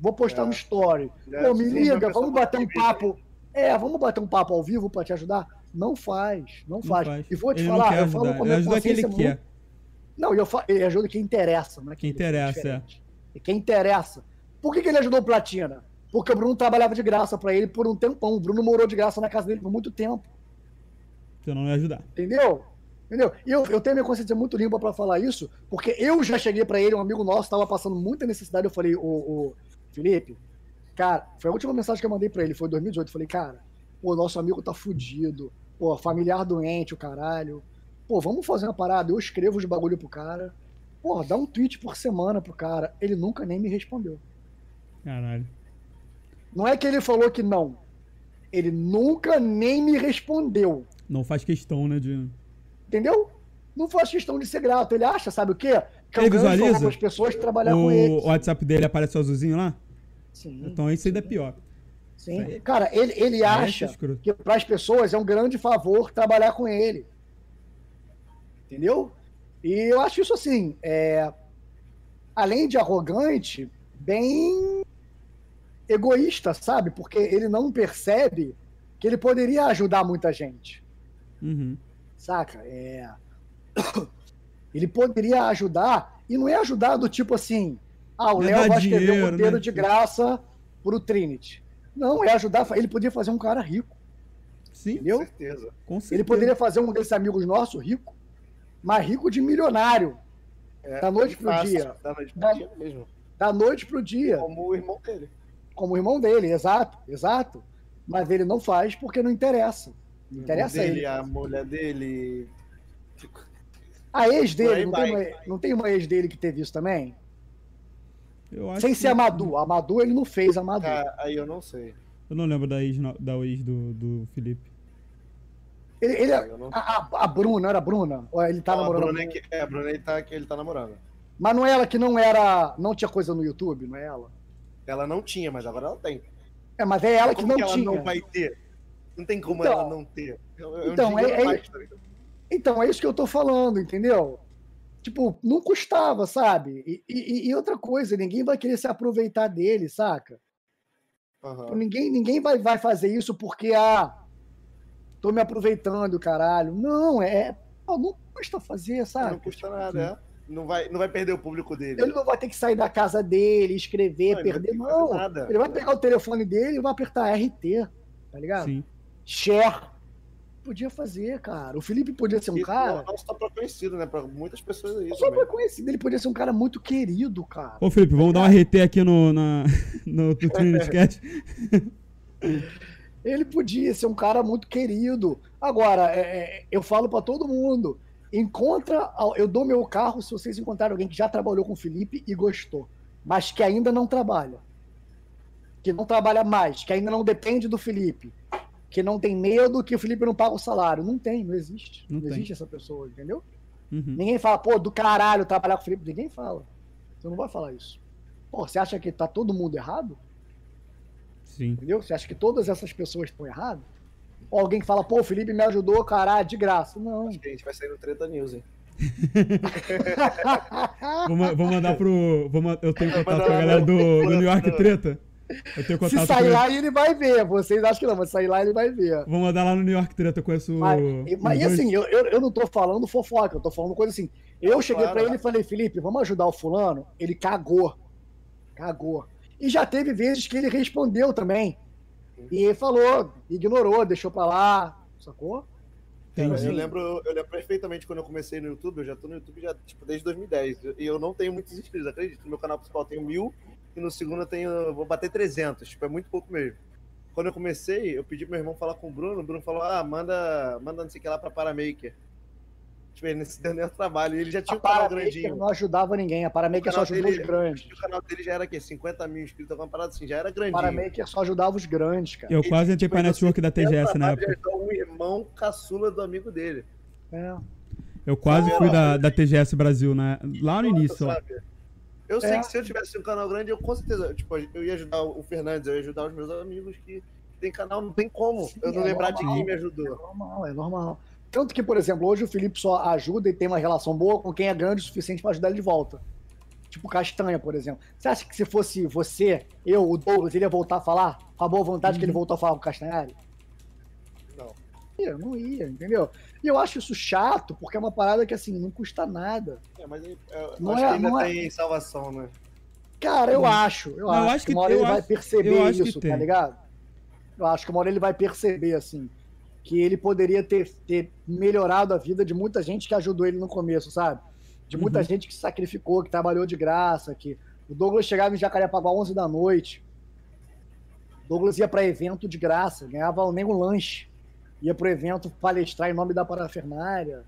Vou postar é. no story. É, pô, me liga, vamos bater um papo. É, vamos bater um papo ao vivo para te ajudar? Não faz, não faz. Não faz. E vou te ele falar, eu falo com a minha ele consciência muito... Quer. Não, eu fa... ele ajuda quem interessa, né? Quem interessa, é. E quem interessa. Por que, que ele ajudou o Platina? Porque o Bruno trabalhava de graça para ele por um tempão. O Bruno morou de graça na casa dele por muito tempo. Então não ia ajudar. Entendeu? Entendeu? E eu, eu tenho minha consciência muito limpa para falar isso, porque eu já cheguei para ele, um amigo nosso estava passando muita necessidade. Eu falei, o, o Felipe, cara, foi a última mensagem que eu mandei para ele, foi em 2018. Eu falei, cara, Pô, nosso amigo tá fudido. Pô, familiar doente, o caralho. Pô, vamos fazer uma parada. Eu escrevo os bagulho pro cara. Pô, dá um tweet por semana pro cara. Ele nunca nem me respondeu. Caralho. Não é que ele falou que não. Ele nunca nem me respondeu. Não faz questão, né, de... Entendeu? Não faz questão de ser grato. Ele acha, sabe o quê? Que ele visualiza? as pessoas trabalhar o com ele. O WhatsApp dele aparece azulzinho lá? Sim. Então isso ainda é pior. Sim. Cara, ele, ele acha que para as pessoas é um grande favor trabalhar com ele. Entendeu? E eu acho isso assim, é, além de arrogante, bem egoísta, sabe? Porque ele não percebe que ele poderia ajudar muita gente. Uhum. Saca? É... Ele poderia ajudar, e não é ajudar do tipo assim: ah, o Léo vai escrever um roteiro né? de graça pro Trinity. Não, é ajudar. Ele podia fazer um cara rico. Sim, entendeu? Com certeza. Com certeza. Ele poderia fazer um desses amigos nossos rico, mas rico de milionário. É, da noite pro fácil, dia. Da noite pro da, dia mesmo. Da noite pro dia. Como o irmão dele. Como o irmão dele, exato, exato. Mas ele não faz porque não interessa. Não interessa dele, ele. A mulher dele. A ex dele, não tem, uma, não tem uma ex dele que teve isso também? Sem ser que... Amadu. Amadu ele não fez Amadu. Ah, aí eu não sei. Eu não lembro da ex, da ex do, do Felipe. Ele, ele é, não... a, a, Bruna, era a Bruna? Ou ele tá não, namorando? A Bruna é, que, é, a Bruna ele tá, que ele tá namorando. Mas não é ela que não era. Não tinha coisa no YouTube, não é ela? Ela não tinha, mas agora ela tem. É, mas é ela que não que ela tinha. não vai ter? Não tem como então, ela não ter. É então, é, é, tá então, é isso que eu tô falando, entendeu? Tipo, não custava, sabe? E, e, e, outra coisa, ninguém vai querer se aproveitar dele, saca? Uhum. Ninguém, ninguém vai, vai fazer isso porque, ah, tô me aproveitando, caralho. Não, é. Não custa fazer, sabe? Não custa nada, é. Não vai, não vai perder o público dele. Ele não vai ter que sair da casa dele, escrever, não, perder. Não, nada. ele vai pegar o telefone dele e vai apertar RT, tá ligado? Sim. Share podia fazer, cara. O Felipe podia ser um cara. Nossa, tá pra conhecido, né? Pra muitas pessoas é isso. Só pra conhecido, ele podia ser um cara muito querido, cara. Ô, Felipe, vamos dar um RT aqui no, na, no, no Trinity Cat. ele podia ser um cara muito querido. Agora, é, é eu falo para todo mundo: encontra. Eu dou meu carro se vocês encontrarem alguém que já trabalhou com o Felipe e gostou, mas que ainda não trabalha. Que não trabalha mais, que ainda não depende do Felipe que não tem medo que o Felipe não paga o salário. Não tem, não existe. Não, não existe essa pessoa, entendeu? Uhum. Ninguém fala, pô, do caralho trabalhar com o Felipe. Ninguém fala. Você não vai falar isso. Pô, você acha que tá todo mundo errado? Sim. Entendeu? Você acha que todas essas pessoas estão erradas? Ou alguém que fala, pô, o Felipe me ajudou, caralho, de graça. Não. Acho que a gente vai sair no Treta News, hein? vou, vou, mandar pro. Vou, eu tenho contato com a galera do, do New York Treta. Eu tenho contato Se sair lá, ele vai ver. Vocês acham que não, mas sair lá, ele vai ver. Vou mandar lá no New York Treta, eu conheço Mas, mas e assim, eu, eu, eu, não tô falando fofoca, eu tô falando coisa assim. Eu cheguei claro. pra ele e falei, Felipe, vamos ajudar o fulano? Ele cagou. Cagou. E já teve vezes que ele respondeu também. E falou, ignorou, deixou pra lá, sacou? Eu, lembro, eu lembro perfeitamente quando eu comecei no YouTube, eu já tô no YouTube já, tipo, desde 2010. E eu não tenho muitos inscritos, acredito. No meu canal principal eu tenho mil e no segundo eu tenho. Vou bater 300, tipo, é muito pouco mesmo. Quando eu comecei, eu pedi pro meu irmão falar com o Bruno, o Bruno falou: ah, manda, manda não sei o que lá pra Paramaker. Tipo, ele não se deu nem o trabalho. E ele já tinha A um canal Paramaker grandinho. não ajudava ninguém. A Paramaker só canal ajudou os dele- grandes. O canal dele já era o quê? 50 mil inscritos, alguma parada assim, já era A grandinho. Paramaker só ajudava os grandes, cara. Eu quase entrei Tipo, pra network da TGS na época. um irmão caçula do amigo dele. É. Eu quase fui da, da TGS Brasil, né? Lá no início, ó. Eu sei É. que se eu tivesse um canal grande, eu com certeza, tipo, eu ia ajudar o Fernandes, eu ia ajudar os meus amigos que tem canal, não tem como eu não é lembrar de normal. quem me É ajudou. normal, é normal. Tanto que, por exemplo, hoje o Felipe só ajuda e tem uma relação boa com quem é grande o suficiente pra ajudar ele de volta. Tipo Castanha, por exemplo. Você acha que se fosse você, eu, o Douglas, ele ia voltar a falar? Com a boa vontade que ele voltou a falar com o Castanhari? Não. Ia, não ia, entendeu? E eu acho isso chato, porque é uma parada que, assim, não custa nada. É, mas aí, eu Não acho é- que ainda não é- tem salvação, né? Cara, eu acho. Eu Não, eu acho, acho que uma hora eu ele vai acho- perceber eu acho que isso, tá ligado? Eu acho que uma hora ele vai perceber, assim, que ele poderia ter, ter melhorado a vida de muita gente que ajudou ele no começo, sabe? De muita Uhum. gente que se sacrificou, que trabalhou de graça, que o Douglas chegava em Jacarepaguá 11 da noite. O Douglas ia para evento de graça, ganhava nem um lanche. Ia pro evento palestrar em nome da parafernália.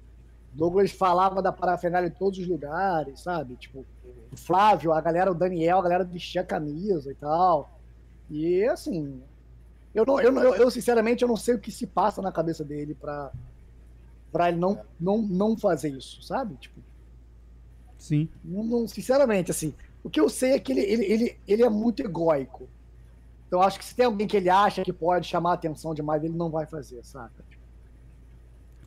Douglas falava da parafernália em todos os lugares, sabe? Tipo, o Flávio, a galera, o Daniel, a galera vestia a camisa e tal. E assim, eu, não, eu, eu, eu, sinceramente eu não sei o que se passa na cabeça dele pra, pra ele não, não, não fazer isso, sabe? Tipo, Sim. não, não- sinceramente, assim, o que eu sei é que ele, ele, ele, ele é muito egóico. Então acho que se tem alguém que ele acha que pode chamar a atenção demais, ele não vai fazer, saca?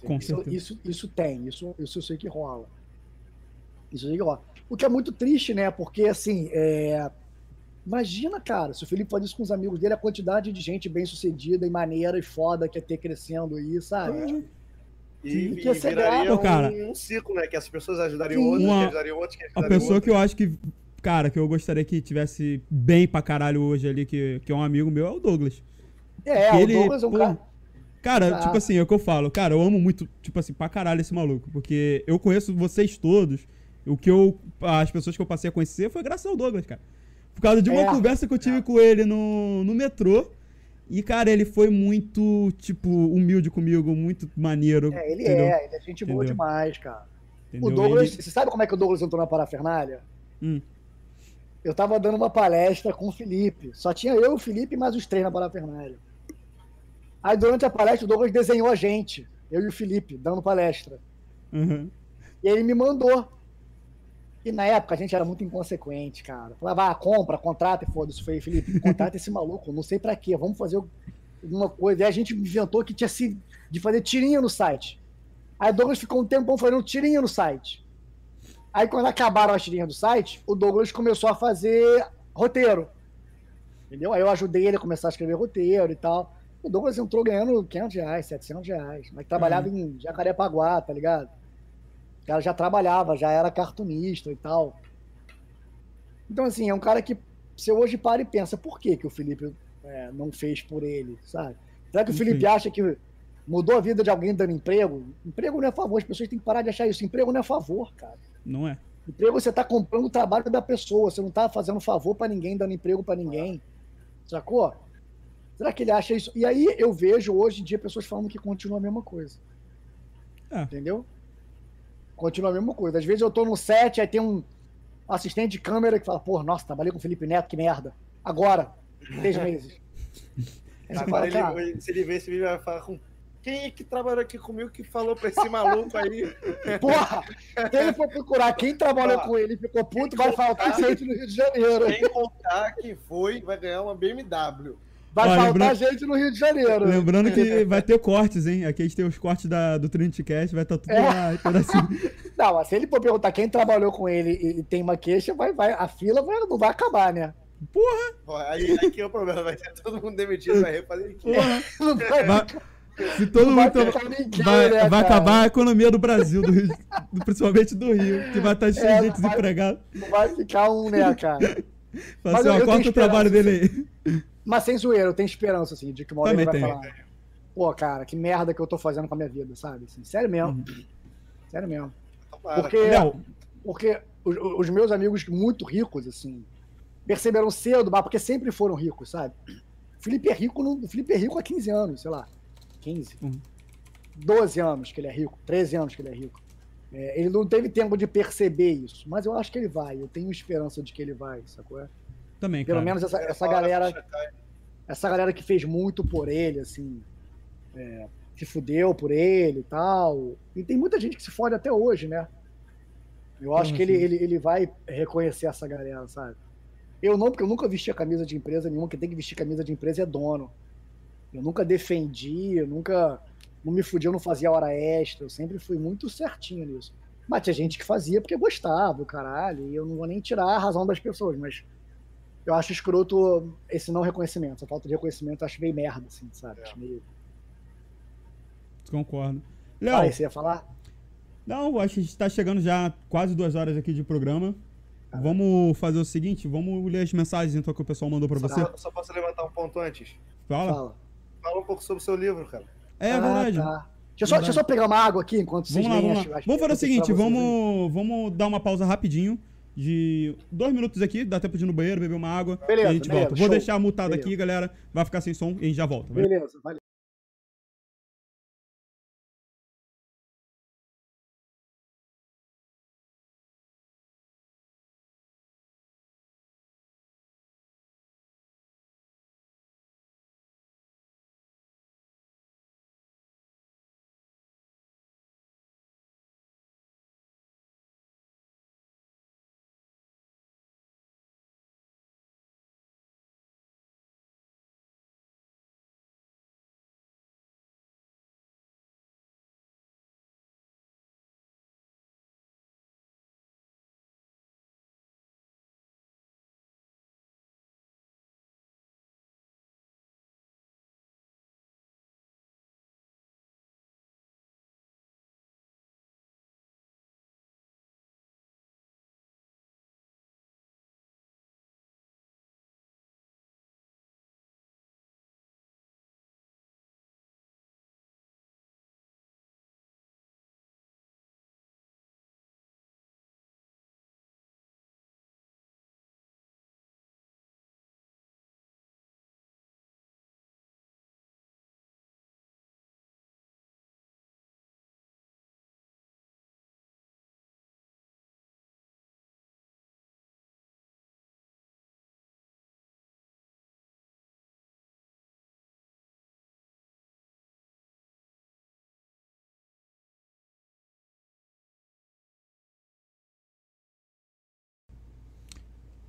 Com Isso, certeza. isso, isso tem, isso, isso eu sei que rola. Isso eu sei que rola. O que é muito triste, né? Porque, assim, é... imagina, cara, se o Felipe faz isso com os amigos dele, a quantidade de gente bem sucedida e maneira e foda que é ter crescendo aí, sabe? Tipo, E, e que ia ser viraria grato, cara. um, um ciclo, né? Que as pessoas ajudariam Sim. Uma- que ajudariam outros, que A ajudariam pessoa outros. que eu acho que, cara, que eu gostaria que tivesse bem pra caralho hoje ali, que, que é um amigo meu, é o Douglas. É, o Douglas é um pô, cara. Cara, Exato. tipo assim, é o que eu falo. Cara, eu amo muito, tipo assim, pra caralho esse maluco. Porque eu conheço vocês todos. O que eu. As pessoas que eu passei a conhecer foi graças ao Douglas, cara. Por causa de uma É. conversa que eu tive com ele no, no metrô. E, cara, ele foi muito, tipo, humilde comigo, muito maneiro. É, ele entendeu? é, ele é gente boa Entendeu? demais, cara. Entendeu? O Douglas, Ele- você sabe como é que o Douglas entrou na parafernália? Hum. Eu tava dando uma palestra com o Felipe. Só tinha eu, o Felipe e mais os três na parafernália. Aí durante a palestra o Douglas desenhou a gente, eu e o Felipe, dando palestra. Uhum. E ele me mandou. E na época a gente era muito inconsequente, cara. Falava, ah, compra, contrata e foda-se. Falei, Felipe, contrata esse maluco, não sei pra quê, vamos fazer alguma coisa. E a gente inventou que tinha sido de fazer tirinha no site. Aí o Douglas ficou um tempão fazendo tirinha no site. Aí quando acabaram as tirinhas do site, o Douglas começou a fazer roteiro. Entendeu? Aí eu ajudei ele a começar a escrever roteiro e tal. O Douglas entrou ganhando 500 reais, 700 reais. Mas trabalhava em Jacarepaguá, tá ligado? O cara já trabalhava, já era cartunista e tal. Então, assim, é um cara que você hoje para e pensa, por que, que o Felipe é, não fez por ele, sabe? Será que o Enfim. Felipe acha que mudou a vida de alguém dando emprego? Emprego não é favor, as pessoas têm que parar de achar isso. Emprego não é favor, cara. Não é? Emprego você tá comprando o trabalho da pessoa, você não tá fazendo favor pra ninguém, dando emprego pra ninguém. Sacou? Será que ele acha isso? E aí eu vejo hoje em dia pessoas falando que continua a mesma coisa. É. Entendeu? Continua a mesma coisa. Às vezes eu tô no set, aí tem um assistente de câmera que fala, pô, nossa, trabalhei com o Felipe Neto, que merda. Agora, três meses. Agora, fala, ele, se ele ver esse vídeo, vai falar com. Quem é que trabalhou aqui comigo que falou pra esse maluco aí? porra, se ele for procurar quem trabalhou Ó, com ele e ficou puto, vai faltar gente no Rio de Janeiro. Quem contar que foi, vai ganhar uma BMW. Vai Ó, faltar lembra- gente no Rio de Janeiro. Lembrando que vai ter cortes, hein? Aqui a gente tem os cortes da, do Trinity Cast, vai estar tudo É. lá, pedacinho. Não, mas se ele for perguntar quem trabalhou com ele e, e tem uma queixa, vai, vai, a fila vai- não vai acabar, né? Ó, Aí, aí que é o problema, vai ser todo mundo demitido, vai refazer aqui. Porra. Não vai, Vai- se todo vai mundo. ficar ninguém, Vai, né, vai acabar a economia do Brasil, do Rio- principalmente do Rio, que vai estar cheio É, de gente vai- desempregada. Não vai ficar um, né, cara? Fala assim, eu- ó, eu corta tenho o trabalho dele aí. Mas sem zoeira, eu tenho esperança, assim, de que uma hora Também ele vai tenho. falar. pô, cara, que merda que eu tô fazendo com a minha vida, sabe? Assim, sério mesmo. Uhum. Sério mesmo. Porque, porque os, os meus amigos muito ricos, assim, perceberam cedo, mas porque sempre foram ricos, sabe? O Felipe é rico, no, o Felipe é rico há 15 anos, sei lá. 15. Uhum. 12 anos que ele é rico, 13 anos que ele é rico. É, ele não teve tempo de perceber isso, mas eu acho que ele vai. Eu tenho esperança de que ele vai, sacou? É? também, Pelo cara. menos essa, essa galera, essa galera que fez muito por ele, assim, é, se fudeu por ele e tal. E tem muita gente que se fode até hoje, né? Eu acho Como que ele, ele, ele vai reconhecer essa galera, sabe? Eu não, porque eu nunca vesti a camisa de empresa nenhuma. Quem tem que vestir camisa de empresa é dono. Eu nunca defendi, eu nunca. Não me fudi, eu não fazia hora extra. Eu sempre fui muito certinho nisso. Mas tinha gente que fazia porque gostava, o caralho. E eu não vou nem tirar a razão das pessoas, mas eu acho escroto esse não reconhecimento. Essa falta de reconhecimento eu acho meio merda, assim, sabe? É. Acho meio. Concordo. Léo, aí, você ia falar? não, acho que a gente tá chegando já quase duas horas aqui de programa. Vamos fazer o seguinte, vamos ler as mensagens então que o pessoal mandou pra Só, você. só posso levantar um ponto antes? Fala. Fala. Fala um pouco sobre o seu livro, cara. É Ah, verdade. tá. Deixa, eu só, deixa eu só pegar uma água aqui enquanto vocês Vamos lá, vamos lá. Vamos fazer o seguinte, vamos, vamos dar uma pausa rapidinho de dois minutos aqui, dá tempo de ir no banheiro, beber uma água Beleza, e a gente beleza, volta. Vou show. deixar mutado Beleza. aqui, galera. Vai ficar sem som e a gente já volta. beleza? Beleza, valeu.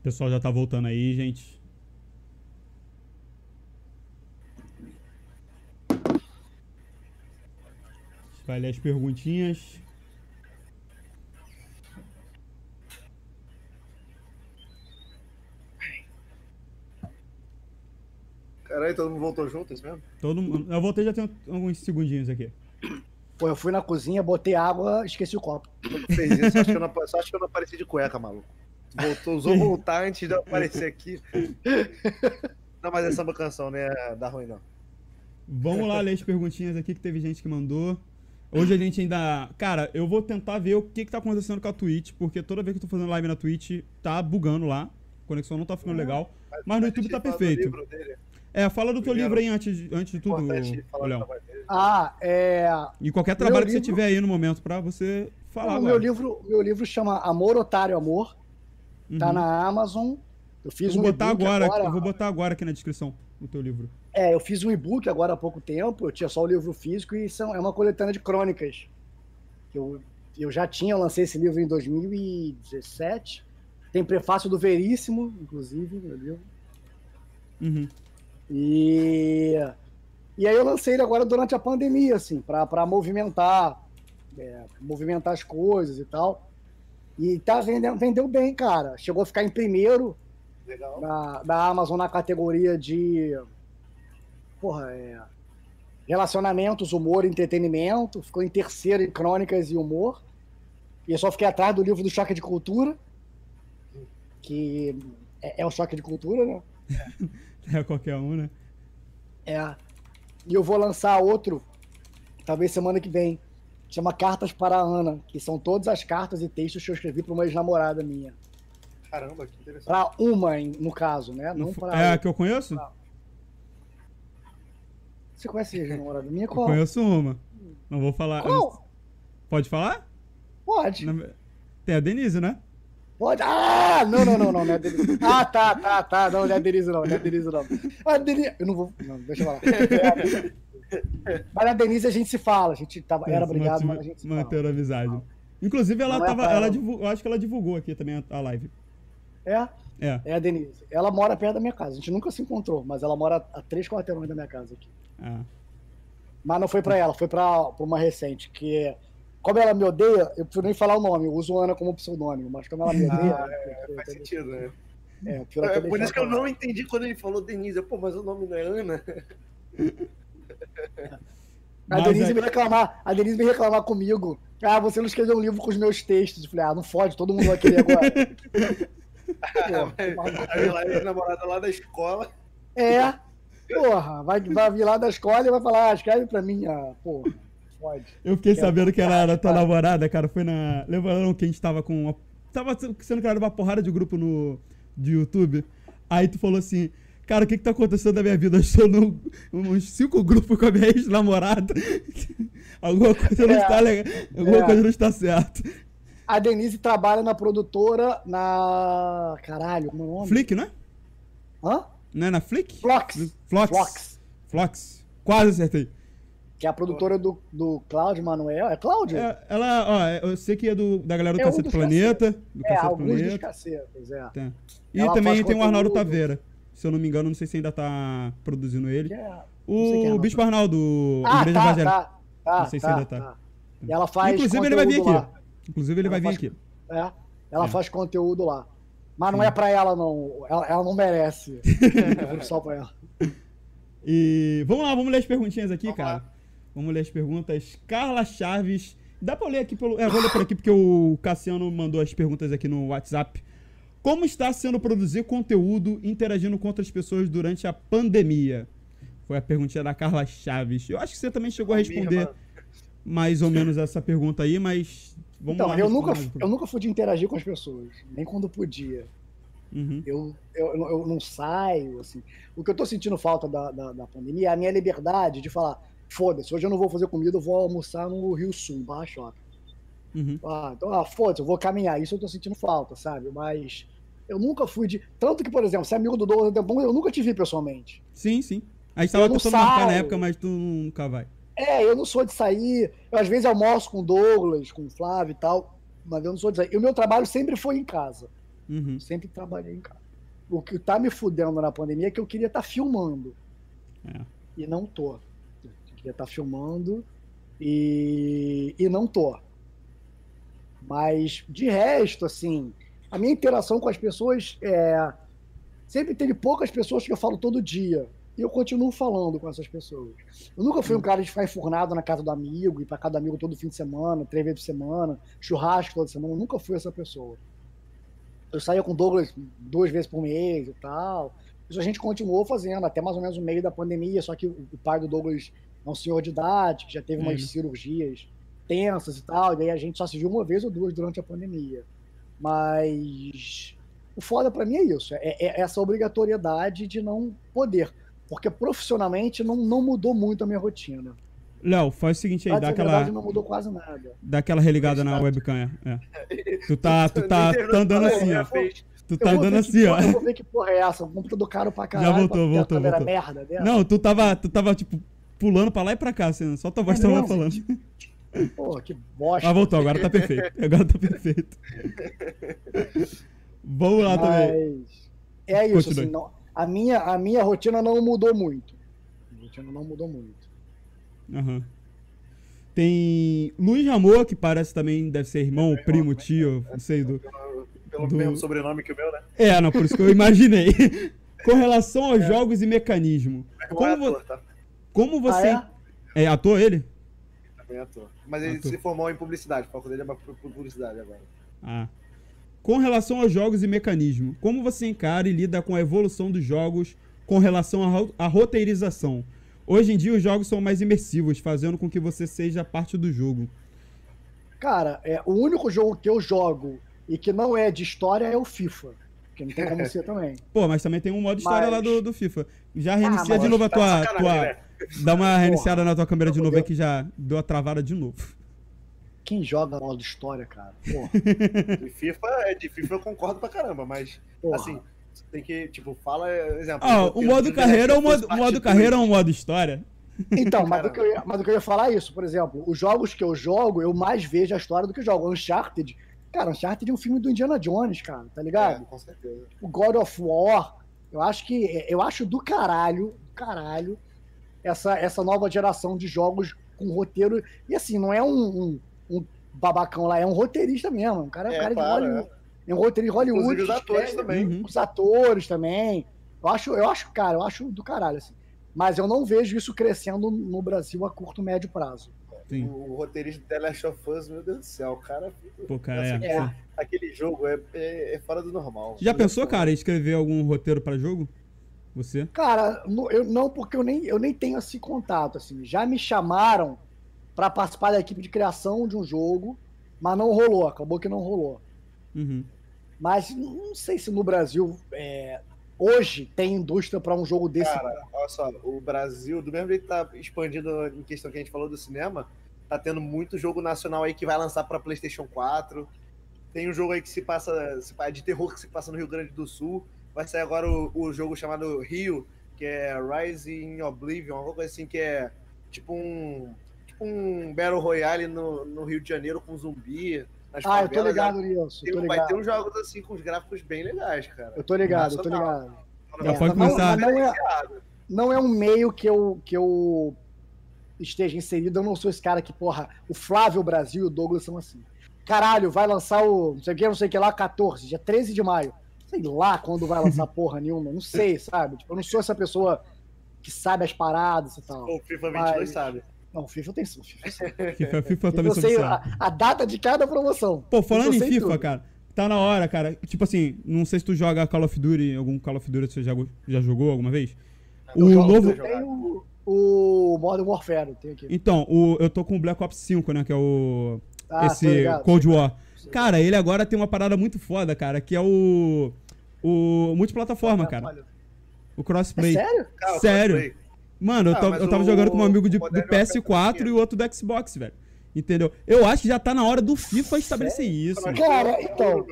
Pessoal já tá voltando aí, gente. A gente vai ler as perguntinhas. Caralho, todo mundo voltou junto, é isso mesmo? Todo mundo. Eu voltei já tem alguns segundinhos aqui. Pô, eu fui na cozinha, botei água, esqueci o copo. Fez isso, acho, que eu não, só acho que eu não apareci de cueca, maluco. Voltou, usou voltar antes de eu aparecer aqui. Não, mas é samba canção, né? Dá ruim, não. Vamos lá ler as perguntinhas aqui que teve gente que mandou. Hoje a gente ainda. Cara, eu vou tentar ver o que, que tá acontecendo com a Twitch, porque toda vez que eu tô fazendo live na Twitch, tá bugando lá. A conexão não tá ficando legal. Mas no YouTube tá perfeito. É, fala do teu livro aí antes, de- antes de tudo, Léo. Ah, é. E qualquer trabalho que você livro- tiver aí no momento pra você falar o meu agora. livro, meu livro chama Amor, Otário, Amor. Tá Uhum. na Amazon. Eu fiz Eu vou um botar e-book agora, agora. eu vou botar agora aqui na descrição o teu livro. É, eu fiz um e-book agora há pouco tempo, eu tinha só o livro físico e são, é uma coletânea de crônicas. Eu, eu já tinha, eu lancei esse livro em 2017. Tem prefácio do Veríssimo, inclusive, meu livro. Uhum. E, e aí eu lancei ele agora durante a pandemia, assim, para movimentar, é, movimentar as coisas e tal. E tá vendendo, vendeu bem, cara. Chegou a ficar em primeiro Legal. da, da Amazon na categoria de porra, é, relacionamentos, humor entretenimento. Ficou em terceiro em crônicas e humor. E eu só fiquei atrás do livro do Choque de Cultura, que é, é o Choque de Cultura, né? É qualquer um, né? É. E eu vou lançar outro, talvez semana que vem. Chama Cartas para a Ana, que são todas as cartas e textos que eu escrevi para uma ex-namorada minha. Caramba, que interessante. Para uma, em- no caso, né? Não para. É a que eu conheço? Você conhece a ex-namorada minha? Eu Qual? conheço uma. Não vou falar. Qual? Pode falar? Pode. Na- Tem a Denise, né? Pode. Ah! Não, não, não, não, não é a Denise. Ah, tá, tá, tá. Não, não é a Denise, não. Não é a Denise, não. A Denise. Eu não vou. Não, deixa eu falar. Mas a Denise a gente se fala. A gente tava, era Se brigado, mantive- mas a gente se fala. Manter a amizade. Inclusive, ela Não é tava. pra ela divulgou, eu acho que ela divulgou aqui também a, a live. É? É. É a Denise. Ela mora perto da minha casa. A gente nunca se encontrou, mas ela mora a três quarteirões da minha casa aqui. Ah. Mas não foi pra ela, foi pra, pra uma recente, que como ela me odeia, eu prefiro nem falar o nome, eu uso Ana como pseudônimo, mas como ela me odeia. Ah, eu- Faz sentido, né? é, É por isso que eu não entendi quando ele falou Denise. Pô, mas o nome não é Ana? A Mas Denise é- me reclamar, a Denise me reclamar comigo. Ah, você não escreveu um livro com os meus textos. Eu falei, ah, não fode, todo mundo vai querer agora. Pô, Aí lá, minha namorada lá da escola. é, porra, vai, vai vir lá da escola e vai falar, ah, escreve pra mim, ah, porra, fode. Eu fiquei sabendo que ela era tua cara. namorada, cara. Foi na. Lembrando que a gente tava com. Uma... Tava sendo criado uma porrada de grupo no de YouTube. Aí tu falou assim. Cara, o que que tá acontecendo na minha vida? Eu estou num uns cinco grupos com a minha ex-namorada. Alguma coisa não É. está legal. Alguma É. coisa não está certa. A Denise trabalha na produtora na. Caralho, como é o nome? Flick, né? Hã? Não é na Flick? Flox. Flox. Flox. Flox. Quase acertei. Que é a produtora do, do Cláudio Manuel. É Cláudio? É, ela, ó, eu sei que é do, da galera do É um Cacete dos Planeta. Do É, Cacete alguns dos Planeta. cacetas, é. Tá. E Ela também tem o Arnaldo. Taveira. Se eu não me engano, não sei se ainda tá produzindo ele. É- é O Arnaldo Bispo Arnaldo, Ah, Igreja tá, Evangélica. tá, tá. Não sei se tá, ainda tá. E ela faz Inclusive, ele vai vir aqui. lá. Inclusive, ele Ela vai vir faz- aqui. É, ela É. faz conteúdo lá. Mas não é pra ela, não. Ela, ela não merece. Só pra ela. E vamos lá, vamos ler as perguntinhas aqui, Vamos cara. lá. Vamos ler as perguntas. Carla Chaves. Dá pra ler aqui pelo. É, vou ler por aqui porque o Cassiano mandou as perguntas aqui no WhatsApp. Como está sendo produzir conteúdo interagindo com outras pessoas durante a pandemia? Foi a perguntinha da Carla Chaves. Eu acho que você também chegou a responder mais ou menos essa pergunta aí, mas vamos Então, lá. eu nunca, eu nunca fui de interagir com as pessoas. Nem quando podia. Uhum. Eu, eu, eu não saio, assim. O que eu tô sentindo falta da, da, da pandemia é a minha liberdade de falar, foda-se, hoje eu não vou fazer comida, eu vou almoçar no Rio Sul, Barra Shopping. Uhum. Ah, então, ah, foda-se, eu vou caminhar. Isso eu tô sentindo falta, sabe? Mas eu nunca fui de. Tanto que, por exemplo, você é amigo do Douglas Debon, eu nunca te vi pessoalmente. Sim, sim. A gente tava Eu tentando marcar na época, mas tu nunca vai. É, eu não sou de sair. Eu às vezes almoço com o Douglas, com o Flávio e tal, mas eu não sou de sair. E o meu trabalho sempre foi em casa. Uhum. Sempre trabalhei em casa. O que tá me fudendo na pandemia é que eu queria estar filmando. É. E não tô. Eu queria estar filmando e, e não tô. Mas de resto, assim, a minha interação com as pessoas é. Sempre teve poucas pessoas que eu falo todo dia. E eu continuo falando com essas pessoas. Eu nunca fui um cara de ficar enfurnado na casa do amigo, ir pra casa do amigo todo fim de semana, três vezes por semana, churrasco toda semana. Eu nunca fui essa pessoa. Eu saía com o Douglas duas vezes por mês e tal. Isso a gente continuou fazendo até mais ou menos o meio da pandemia, só que o pai do Douglas é um senhor de idade, que já teve umas Ele. cirurgias tensas e tal, e daí a gente só se viu uma vez ou duas durante a pandemia. Mas o foda pra mim é isso, é, é essa obrigatoriedade de não poder. Porque profissionalmente não, não mudou muito a minha rotina. Léo, faz o seguinte aí, dá aquela, verdade, não mudou quase nada. dá aquela religada na webcam. É. Tu tá, tu tá, tá andando assim, já ó. fez. Tu tá andando assim, que ó. Eu vou ver que porra é essa, um computador caro pra caralho. voltou, a voltou, câmera voltou. merda dessa. Não, tu tava, tu tava, tipo, pulando pra lá e pra cá, assim, só tua voz É tava mesmo? falando. Pô, que bosta. Ah, voltou, agora tá perfeito. Agora tá perfeito. Vamos lá também. Mas é isso, assim, não- a, minha, a minha rotina não mudou muito. A rotina não mudou muito. Aham. Tem Luiz Ramor, que parece também, deve ser irmão, primo, tio, não sei do... Pelo, pelo Do- mesmo sobrenome que o meu, né? É, não, por isso que eu imaginei. Com relação aos jogos e mecanismo. Irmão Como, é vo- ator, tá? como você... Ah, é? ator ele? Também é ator. Mas ele Ator. se formou em publicidade, a faculdade é pra publicidade agora. Ah. Com relação aos jogos e mecanismo, como você encara e lida com a evolução dos jogos com relação à ro- à roteirização? Hoje em dia os jogos são mais imersivos, fazendo com que você seja parte do jogo. Cara, é, o único jogo que eu jogo e que não é de história é o FIFA. Que não tem como ser também. Pô, mas também tem um modo história lá Mas- do, do FIFA. Já reinicia mas de novo a tá tua. sacanagem, tua né? Dá uma reiniciada Porra. na tua câmera de novo aí que já deu a travada de novo. Quem joga modo história, cara? Porra, De FIFA, é, de FIFA eu concordo pra caramba, mas porra. assim, você tem que, tipo, fala, exemplo. Ah, eu- o eu- modo eu- carreira é o eu- modo, carreira é um modo história. Então, mas o, que eu ia, mas o que eu ia falar é isso, por exemplo, os jogos que eu jogo, eu mais vejo a história do que jogo. Uncharted, cara, Uncharted é um filme do Indiana Jones, cara, tá É, ligado? com certeza. O God of War, eu acho que eu acho do caralho, do caralho, essa, essa nova geração de jogos com roteiro. E assim, não é um, um, um babacão lá, é um roteirista mesmo. Um cara, um É, cara claro, de Hollywood. É. um roteiro de Hollywood. Inclusive os atores escreve- também. Uhum. os atores também. Eu acho, eu acho, cara, eu acho do caralho, assim. Mas eu não vejo isso crescendo no Brasil a curto, médio prazo. Sim. O, roteirista de The Last of Us, meu Deus do céu, o cara. Pô, cara, é. Assim, É. Aquele jogo é, é, é fora do normal. Já pensou, cara, em escrever algum roteiro pra jogo? Você? Cara, eu, não, porque eu nem, eu nem tenho esse contato, assim. Já me chamaram pra participar da equipe de criação de um jogo, mas não rolou, acabou que não rolou. Uhum. Mas não sei se no Brasil é, hoje tem indústria pra um jogo desse. Cara, olha só, o Brasil, do mesmo jeito que tá expandindo em questão que a gente falou do cinema, tá tendo muito jogo nacional aí que vai lançar pra PlayStation 4. Tem um jogo aí que se passa, se de terror que se passa no Rio Grande do Sul. Vai sair agora o, o jogo chamado Rio, que é Rise in Oblivion, alguma coisa assim que é tipo um tipo um Battle Royale no, no Rio de Janeiro com zumbi. Nas ah, eu tô favelas. ligado nisso. Tô vai ter ligado. uns jogos assim com os gráficos bem legais, cara. Eu tô ligado, eu tô ligado. Já É, pode não- começar. não é- não é um meio que eu, que eu esteja inserido. Eu não sou esse cara que, porra, o Flávio Brasil e o Douglas são assim. Caralho, vai lançar o não sei o que, não sei o que lá, 14, dia 13 de maio. Sei lá quando vai lançar porra nenhuma, não sei, sabe? Tipo, eu não sou essa pessoa que sabe as paradas e tal. O FIFA 22 Mas- sabe. Não, FIFA tem sim, FIFA. FIFA, FIFA também Eu sou sei a, a data de cada promoção. Pô, falando Eu em FIFA, tudo. cara, tá na hora, cara. Tipo assim, não sei se tu joga Call of Duty, algum Call of Duty você já, já jogou alguma vez? Eu O jogo, novo. eu. Tem o, o Modern Warfare, tem aqui. Então, o, eu tô com o Black Ops 5, né? Que é o. Ah, tô esse ligado. Cold War. Cara, ele agora tem uma parada muito foda, cara, que é o. O multiplataforma, cara. O É crossplay. sério? Cara, Sério? crossplay. Mano, eu, Ah, tava, mas eu tava o- jogando com um amigo de, do Warfare PS4 também. e o outro do Xbox, velho. Entendeu? Eu acho que já tá na hora do FIFA estabelecer isso. Crossplay mano. Cara, é então-.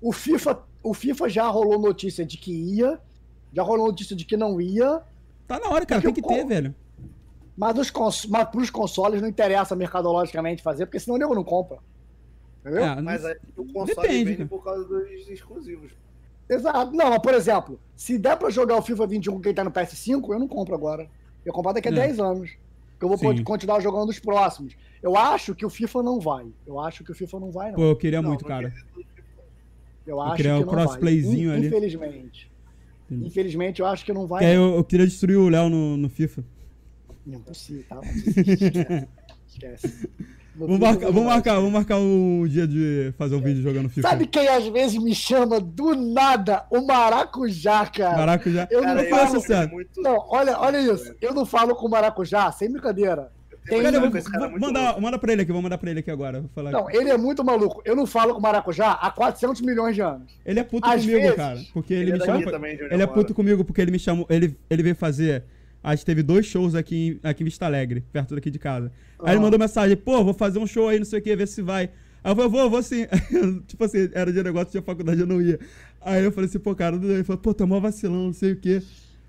O FIFA, o FIFA já rolou notícia de que ia, já rolou notícia de que não ia, Tá na hora, cara. Tem que o ter, co- velho. mas, os cons mas pros consoles não interessa mercadologicamente fazer, porque senão o nego não compra. Entendeu? É, Mas aí o console Depende, vende cara. por causa dos exclusivos. Exato. Não, mas por exemplo, se der pra jogar o FIFA 21 com quem tá no PS5, eu não compro agora. Eu vou comprar daqui a É. 10 anos. Que eu vou Sim. continuar jogando os próximos. Eu acho que o FIFA não vai. Eu acho que o FIFA não vai, não. Pô, eu queria Não, muito, não cara. Eu acho queria que não crossplayzinho vai. ali. Infelizmente. Entendi. Infelizmente, eu acho que não vai. Não. eu, eu queria destruir o Léo no, no FIFA. Impossível, tá? Esquece. Esquece. FIFA marcar, vai. marcar, vamos marcar um dia de fazer um vídeo jogando FIFA. Sabe quem às vezes me chama do nada? O Maracujá, cara. Maracujá. Eu Cara, não acho sincero. muito. Não, olha, olha isso. Eu não falo com o Maracujá, sem brincadeira. Tem Cara, um- vou, cara vou- manda, manda pra ele aqui, vou mandar pra ele aqui agora. Vou falar Não, aqui. ele é muito maluco. Eu não falo com o Maracujá há 400 milhões de anos. Ele é puto às comigo, vezes, cara. Porque ele, Ele me é chama. também, Ele é puto comigo porque ele me chamou. Ele, ele veio fazer. A gente teve dois shows aqui em, aqui em Vista Alegre, perto daqui de casa. Aí ele mandou mensagem, pô, vou fazer um show aí, não sei o que, ver se vai. Aí eu falei, vou, vou sim. tipo assim, era de negócio, tinha faculdade, eu não ia. Aí eu falei assim, pô, cara, ele falou, pô, tá mó vacilão, não sei o que.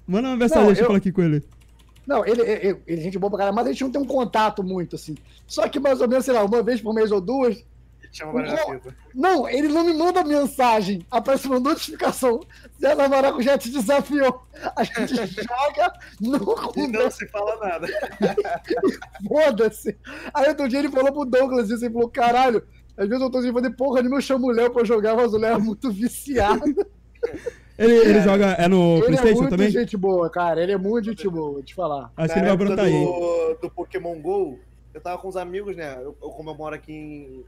Manda uma mensagem, Não, deixa eu falar aqui com ele. Não, ele, ele, ele é gente boa pra caralho, mas a gente não tem um contato muito, assim. Só que mais ou menos, sei lá, uma vez por mês ou duas. Ele chama Maracujá FIFA. Não, ele não me manda mensagem. Aparece uma notificação. Zé da Maracujá te desafiou. A gente joga no E não se fala nada. Foda-se. Aí outro dia ele falou pro Douglas isso, ele falou, caralho, às vezes eu tô sem fazer porra nenhuma, eu chamo o Léo pra jogar, mas o Léo é muito viciado. Ele, ele joga. É no ele é PlayStation muito também? gente boa, cara. Ele é muito gente boa, vou te falar. Acho que ele vai brotar aí. do, do Pokémon GO, eu tava com os amigos, né? Eu, eu- como eu moro aqui em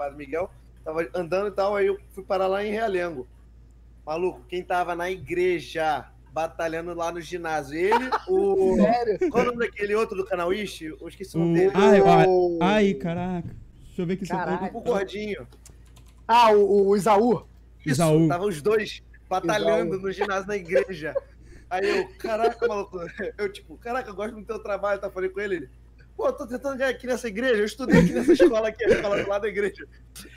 Padre Miguel, tava andando e tal, aí eu fui parar lá em Realengo. Maluco, quem tava na igreja batalhando lá no ginásio. Ele, o. Sério? Qual o nome daquele outro do canal Ishi? Eu esqueci o nome dele. Ai, ai, O- ai, caraca. Deixa eu ver aqui se eu Caralho. O gordinho. Ah, o, o Isaú. Isso, Isaú. tava os dois batalhando Isaú. no ginásio na igreja. Aí eu, caraca, maluco. Eu, tipo, caraca, eu gosto do teu trabalho, tá falando com ele. Pô, eu tô tentando ganhar aqui nessa igreja, eu estudei aqui nessa escola aqui, a escola do lado da igreja.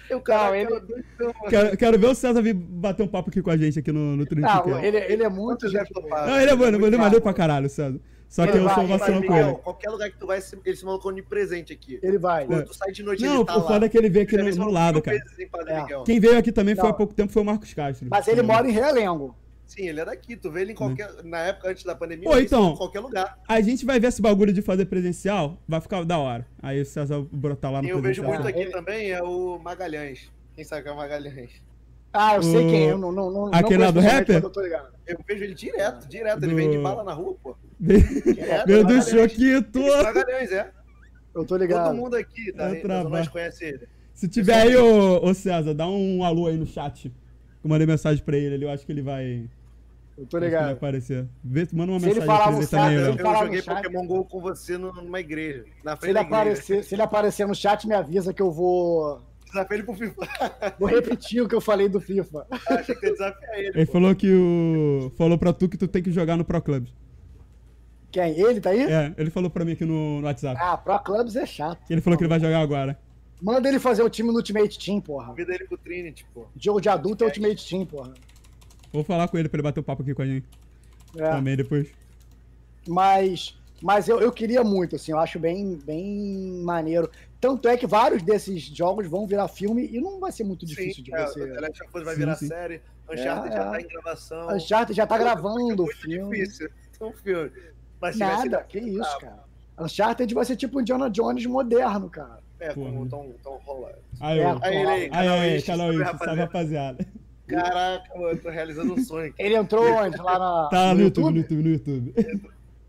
Eu, caraca, ele- eu mano. Quero, quero ver o César vir bater um papo aqui com a gente aqui no, no Trinity. Não, ele, ele é muito gente deve boa. Não, ele é bom, ele é Muito maneiro bravo. pra caralho, César. Só que Ele eu vai, sou vacilão com ele. Qualquer lugar que tu vai, ele se maluco onipresente aqui. Ele vai. Pô, tu sai de noite Não, ele tá o foda é que ele veio aqui no, no lado, cara. É. Quem veio aqui também foi há pouco tempo foi o Marcos Castro. Mas ele mora em Realengo. Sim, ele é daqui. Tu vê ele em qualquer. Na época antes da pandemia, Pô, então. em qualquer lugar. A gente vai ver esse bagulho de fazer presencial, vai ficar da hora. Aí o César brotar lá no Quem eu vejo muito Ah, aqui ele- também é o Magalhães. Quem sabe que é o Magalhães? Ah, eu sei quem é. Eu não, não, não, Aquele não lá do rapper? Eu tô ligado. Eu vejo ele direto, direto. Ele Do- vende bala na rua, pô. Direto, do Magalhães. Choquito. Magalhães, é. Eu tô ligado. Todo mundo aqui Zona trabalho. Oeste conhece ele. Se tiver aí, ô, ô César, dá um alô aí no chat. Eu mandei mensagem pra ele, eu acho que ele vai, Eu tô ele vai ligado. aparecer. Vê, manda uma Se ele mensagem falar pra no ele chat, também, ele. Eu no joguei chat. Pokémon GO com você numa igreja. Na Se frente ele, da igreja. aparecer, se ele aparecer no chat, me avisa que eu vou, Desafio ele pro FIFA. vou repetir o que eu falei do FIFA. Achei que ia desafiar ele. Ele pô. falou que o. Falou pra tu que tu tem que jogar no Pro Clubs. Quem? Ele tá aí? É, ele falou pra mim aqui no, no WhatsApp. Ah, Pro Clubs é chato. Ele falou que ele vai jogar agora. Manda ele fazer o time no Ultimate Team, porra. Convida ele pro Trinity, pô. Jogo de adulto é Ultimate Team, porra. Vou falar com ele pra ele bater o papo aqui com a gente É. também depois. Mas, mas eu, eu queria muito, assim, eu acho bem, bem maneiro. Tanto é que vários desses jogos vão virar filme e não vai ser muito difícil Sim, de é, você. The Last of Us vai Sim, virar sim. série. Uncharted É, já é. tá em gravação. Uncharted já tá gravando o muito filme. difícil. É um filme. Mas Nada, que isso, cara. Uncharted vai ser tipo um Indiana Jones moderno, cara. É, com Porra. o Tom, Tom Holland. Aí, É, ó. Aí ele aí, Aí, canal aí, Ishi, canal salve, rapaziada. Caraca, mano, eu tô realizando um sonho. Ele entrou onde? Lá na, Tá no YouTube, no YouTube, no YouTube.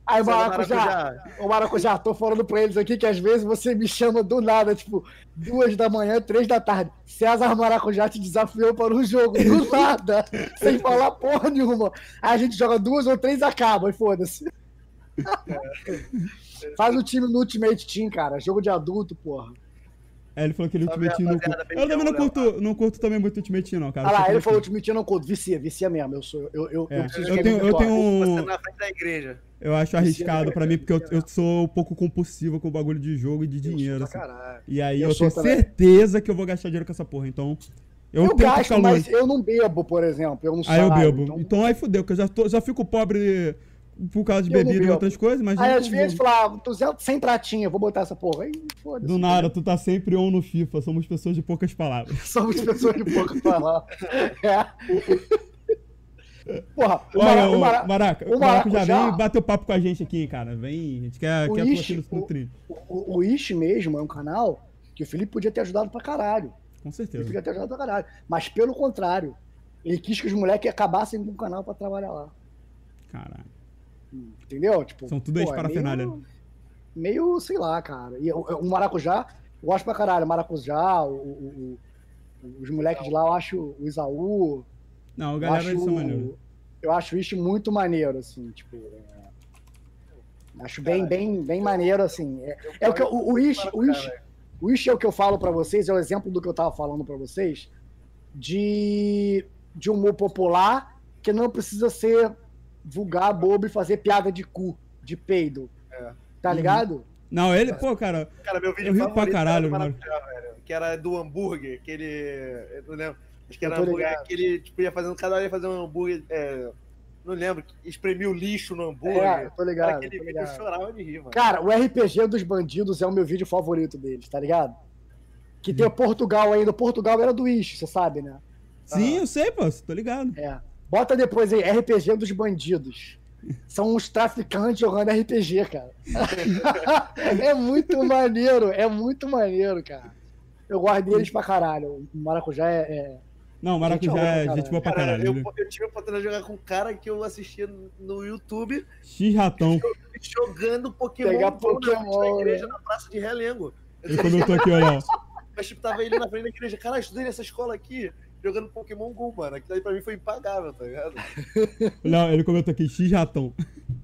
Aí o Maracujá, Maracujá. o Maracujá, tô falando pra eles aqui que às vezes você me chama do nada, tipo, duas da manhã, três da tarde. César Maracujá te desafiou para um jogo, do nada, sem falar porra nenhuma. Aí a gente joga duas ou três e acaba, e foda-se. Faz o time no Ultimate Team, cara. Jogo de adulto, porra. Aí ele falou que ele Ultimate Team não curte. Eu também não curto, não curto também muito Ultimate Team, não, cara. Ah lá, ele sou falou Ultimate Ultimate Team não conto. Vicia, vicia mesmo. Eu sou. Eu, eu, É. eu preciso Eu tenho- eu tenho um- na frente da igreja. Eu acho arriscado pra mim, porque eu, eu sou um pouco compulsivo com o bagulho de jogo e de dinheiro. Assim. E aí Eu eu, sou tenho também. certeza que eu vou gastar dinheiro com essa porra. Então, eu, Eu, tenho que gasto, mas eu não bebo, por exemplo. Eu não Aí eu bebo. então- Então, aí fudeu, que eu já, tô, já fico pobre por causa de Eu bebida e outras coisas, mas Aí às tô vezes bebo. falar, 200, sem pratinha, vou botar essa porra. Aí, foda-se. Do nada, tu tá sempre on no FIFA. Somos pessoas de poucas palavras. Somos pessoas de pouco falar. É. Porra, o, Olha, Mara, o o Mara- Maraca, o Maraca já vem bater o papo com a gente aqui, cara. Vem, a gente quer, O quer Ishi, no, trilho. o, o mesmo é um canal que o Felipe podia ter ajudado pra caralho. Com Ele certeza. podia ter ajudado pra caralho. Mas pelo contrário, ele quis que os moleques acabassem com o canal pra trabalhar lá. Caralho. Entendeu? Tipo, São tudo ex-parafernália, meio, meio, sei lá, cara. E o, o Maracujá, eu gosto pra caralho. O Maracujá, o, o- o- os moleques de lá, eu acho o Isaú. Não, a Eu galera acho, eles são maneiros. eu acho isso muito maneiro, assim, tipo. é, acho bem, bem, bem maneiro, assim. É, é o que eu- o, o Ish, o Ish, o Ish é o que eu falo pra vocês, é o exemplo do que eu tava falando pra vocês, de, de humor popular que não precisa ser vulgar, bobo e fazer piada de cu, de peido. É. Tá Uhum. ligado? Não, ele, pô, cara, Cara, meu vídeo Eu rio pra caralho, era mano. Velho. Que era do hambúrguer, que ele. Eu não lembro. Acho que era Eu hambúrguer ligado. que ele tipo, ia fazendo, cada hora ia fazer um hambúrguer. é, não lembro, espremia o lixo no hambúrguer. É, tô Cara, ligado. aquele tô vídeo eu ligado. chorava de rir, mano. Cara, o RPG dos bandidos é o meu vídeo favorito deles, tá ligado? Que tem o Portugal ainda. O Portugal era do Ish, você sabe, né? sim, eu sei, pô, tô ligado. É. Bota depois aí, RPG dos bandidos. São uns traficantes jogando RPG, cara. é muito maneiro, é muito maneiro, cara. Eu gosto deles pra caralho. O Maracujá é. é- Não, o Maracujá Gente, é cara. gente boa pra Cara, caralho. eu, ele- eu tive a oportunidade de jogar com um cara que eu assistia no YouTube X-Ratão. jogando Pokémon Pegar na Pokémon, da né? igreja na Praça de Relengo. Eu Ele comentou aqui, olha. Mas tipo, tava ele na frente da igreja. Cara, estudei nessa escola aqui. Jogando Pokémon Go, mano. Aquilo aí pra mim foi impagável, tá ligado? Não, ele comentou aqui, X-Ratão.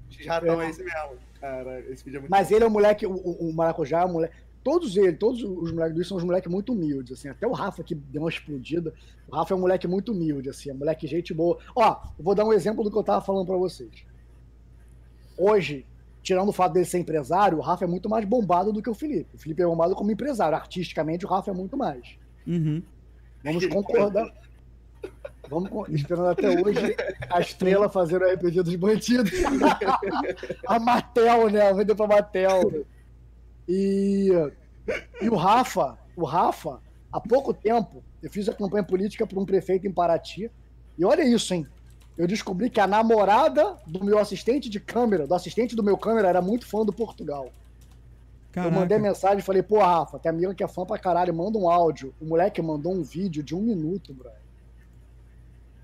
X-Ratão é esse mesmo. Cara, esse vídeo é muito Mas bom. ele é um moleque, o, o o Maracujá é um moleque. Todos eles, todos os moleques do Isso são uns moleques muito humildes, assim. Até o Rafa que deu uma explodida. O Rafa é um moleque muito humilde, assim. É um moleque gente boa. Ó, vou dar um exemplo do que eu tava falando pra vocês. Hoje, tirando o fato dele ser empresário, o Rafa é muito mais bombado do que o Felipe. O Felipe é bombado como empresário. Artisticamente, o Rafa é muito mais. Uhum. Vamos concordar. Vamos esperando até hoje a estrela fazer o RPG dos bandidos. a Matel, né? Vendeu pra Matel. E, e o Rafa, o Rafa, há pouco tempo, eu fiz a campanha política para um prefeito em Paraty. E olha isso, hein? Eu descobri que a namorada do meu assistente de câmera, do assistente do meu câmera, era muito fã do Portugal. Eu mandei Caraca. mensagem e falei, pô, Rafa, tem amiga que é fã pra caralho, manda um áudio. O moleque mandou um vídeo de um minuto, brother.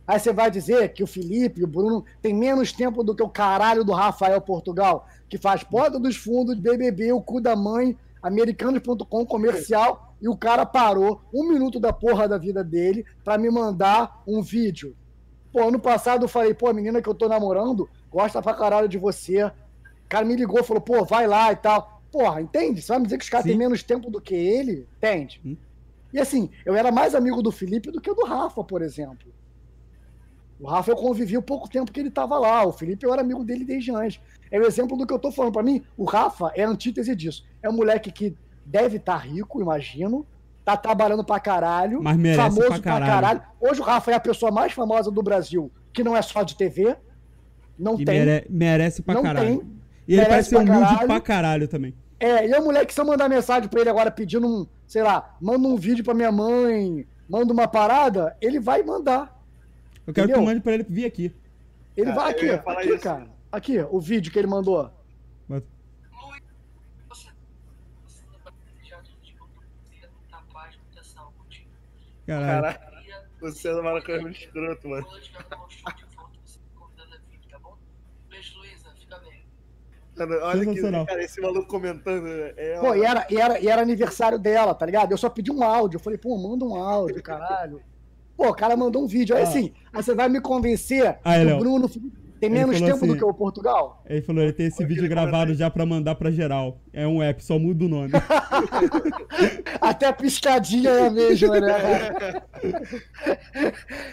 Aí você vai dizer que o Felipe e o Bruno têm menos tempo do que o caralho do Rafael Portugal, que faz porta dos fundos, BBB, o cu da mãe, americanos.com comercial, e o cara parou um minuto da porra da vida dele pra me mandar um vídeo. Pô, ano passado eu falei, pô, a menina que eu tô namorando gosta pra caralho de você. O cara me ligou, falou, pô, vai lá e tal. Porra, entende? Você vai me dizer que os caras têm menos tempo do que ele? Entende? Hum. E assim, eu era mais amigo do Felipe do que do Rafa, por exemplo. O Rafa eu convivi o pouco tempo que ele tava lá. O Felipe eu era amigo dele desde antes. É o exemplo do que eu tô falando. Pra mim, o Rafa é a antítese disso. É um moleque que deve estar rico, imagino. Tá trabalhando pra caralho. Mas merece famoso pra caralho. Hoje o Rafa é a pessoa mais famosa do Brasil, que não é só de TV. Não E tem. mere- merece pra não caralho. tem. E ele parece ser humilde caralho. pra caralho também. É, e é o moleque, se eu mandar mensagem pra ele agora pedindo um, sei lá, manda um vídeo pra minha mãe, manda uma parada, ele vai mandar. Eu quero que Entendeu? tu mande pra ele vir aqui. Ele Ah, vai eu aqui, aqui, isso. cara. Aqui, o vídeo que ele mandou. Saúde. Caralho. Caralho, é do Maracanã é muito escroto, mano. quando eu tiver com um show de volta, você me convidando a vir, tá bom? Beijo, Luísa, fica bem. Mano, olha que, cara, esse maluco comentando. É, Pô, e era, e, era, e era aniversário dela, tá ligado? Eu só pedi um áudio. Eu falei, pô, manda um áudio, caralho. Pô, o cara mandou um vídeo. Aí Ah. assim, aí você vai me convencer Aí, que o Bruno tem menos tempo do assim- que o Portugal? Ele falou, ele tem esse vídeo gravado já pra mandar pra geral. É um app, só muda o nome. Até a piscadinha é a mesma, né?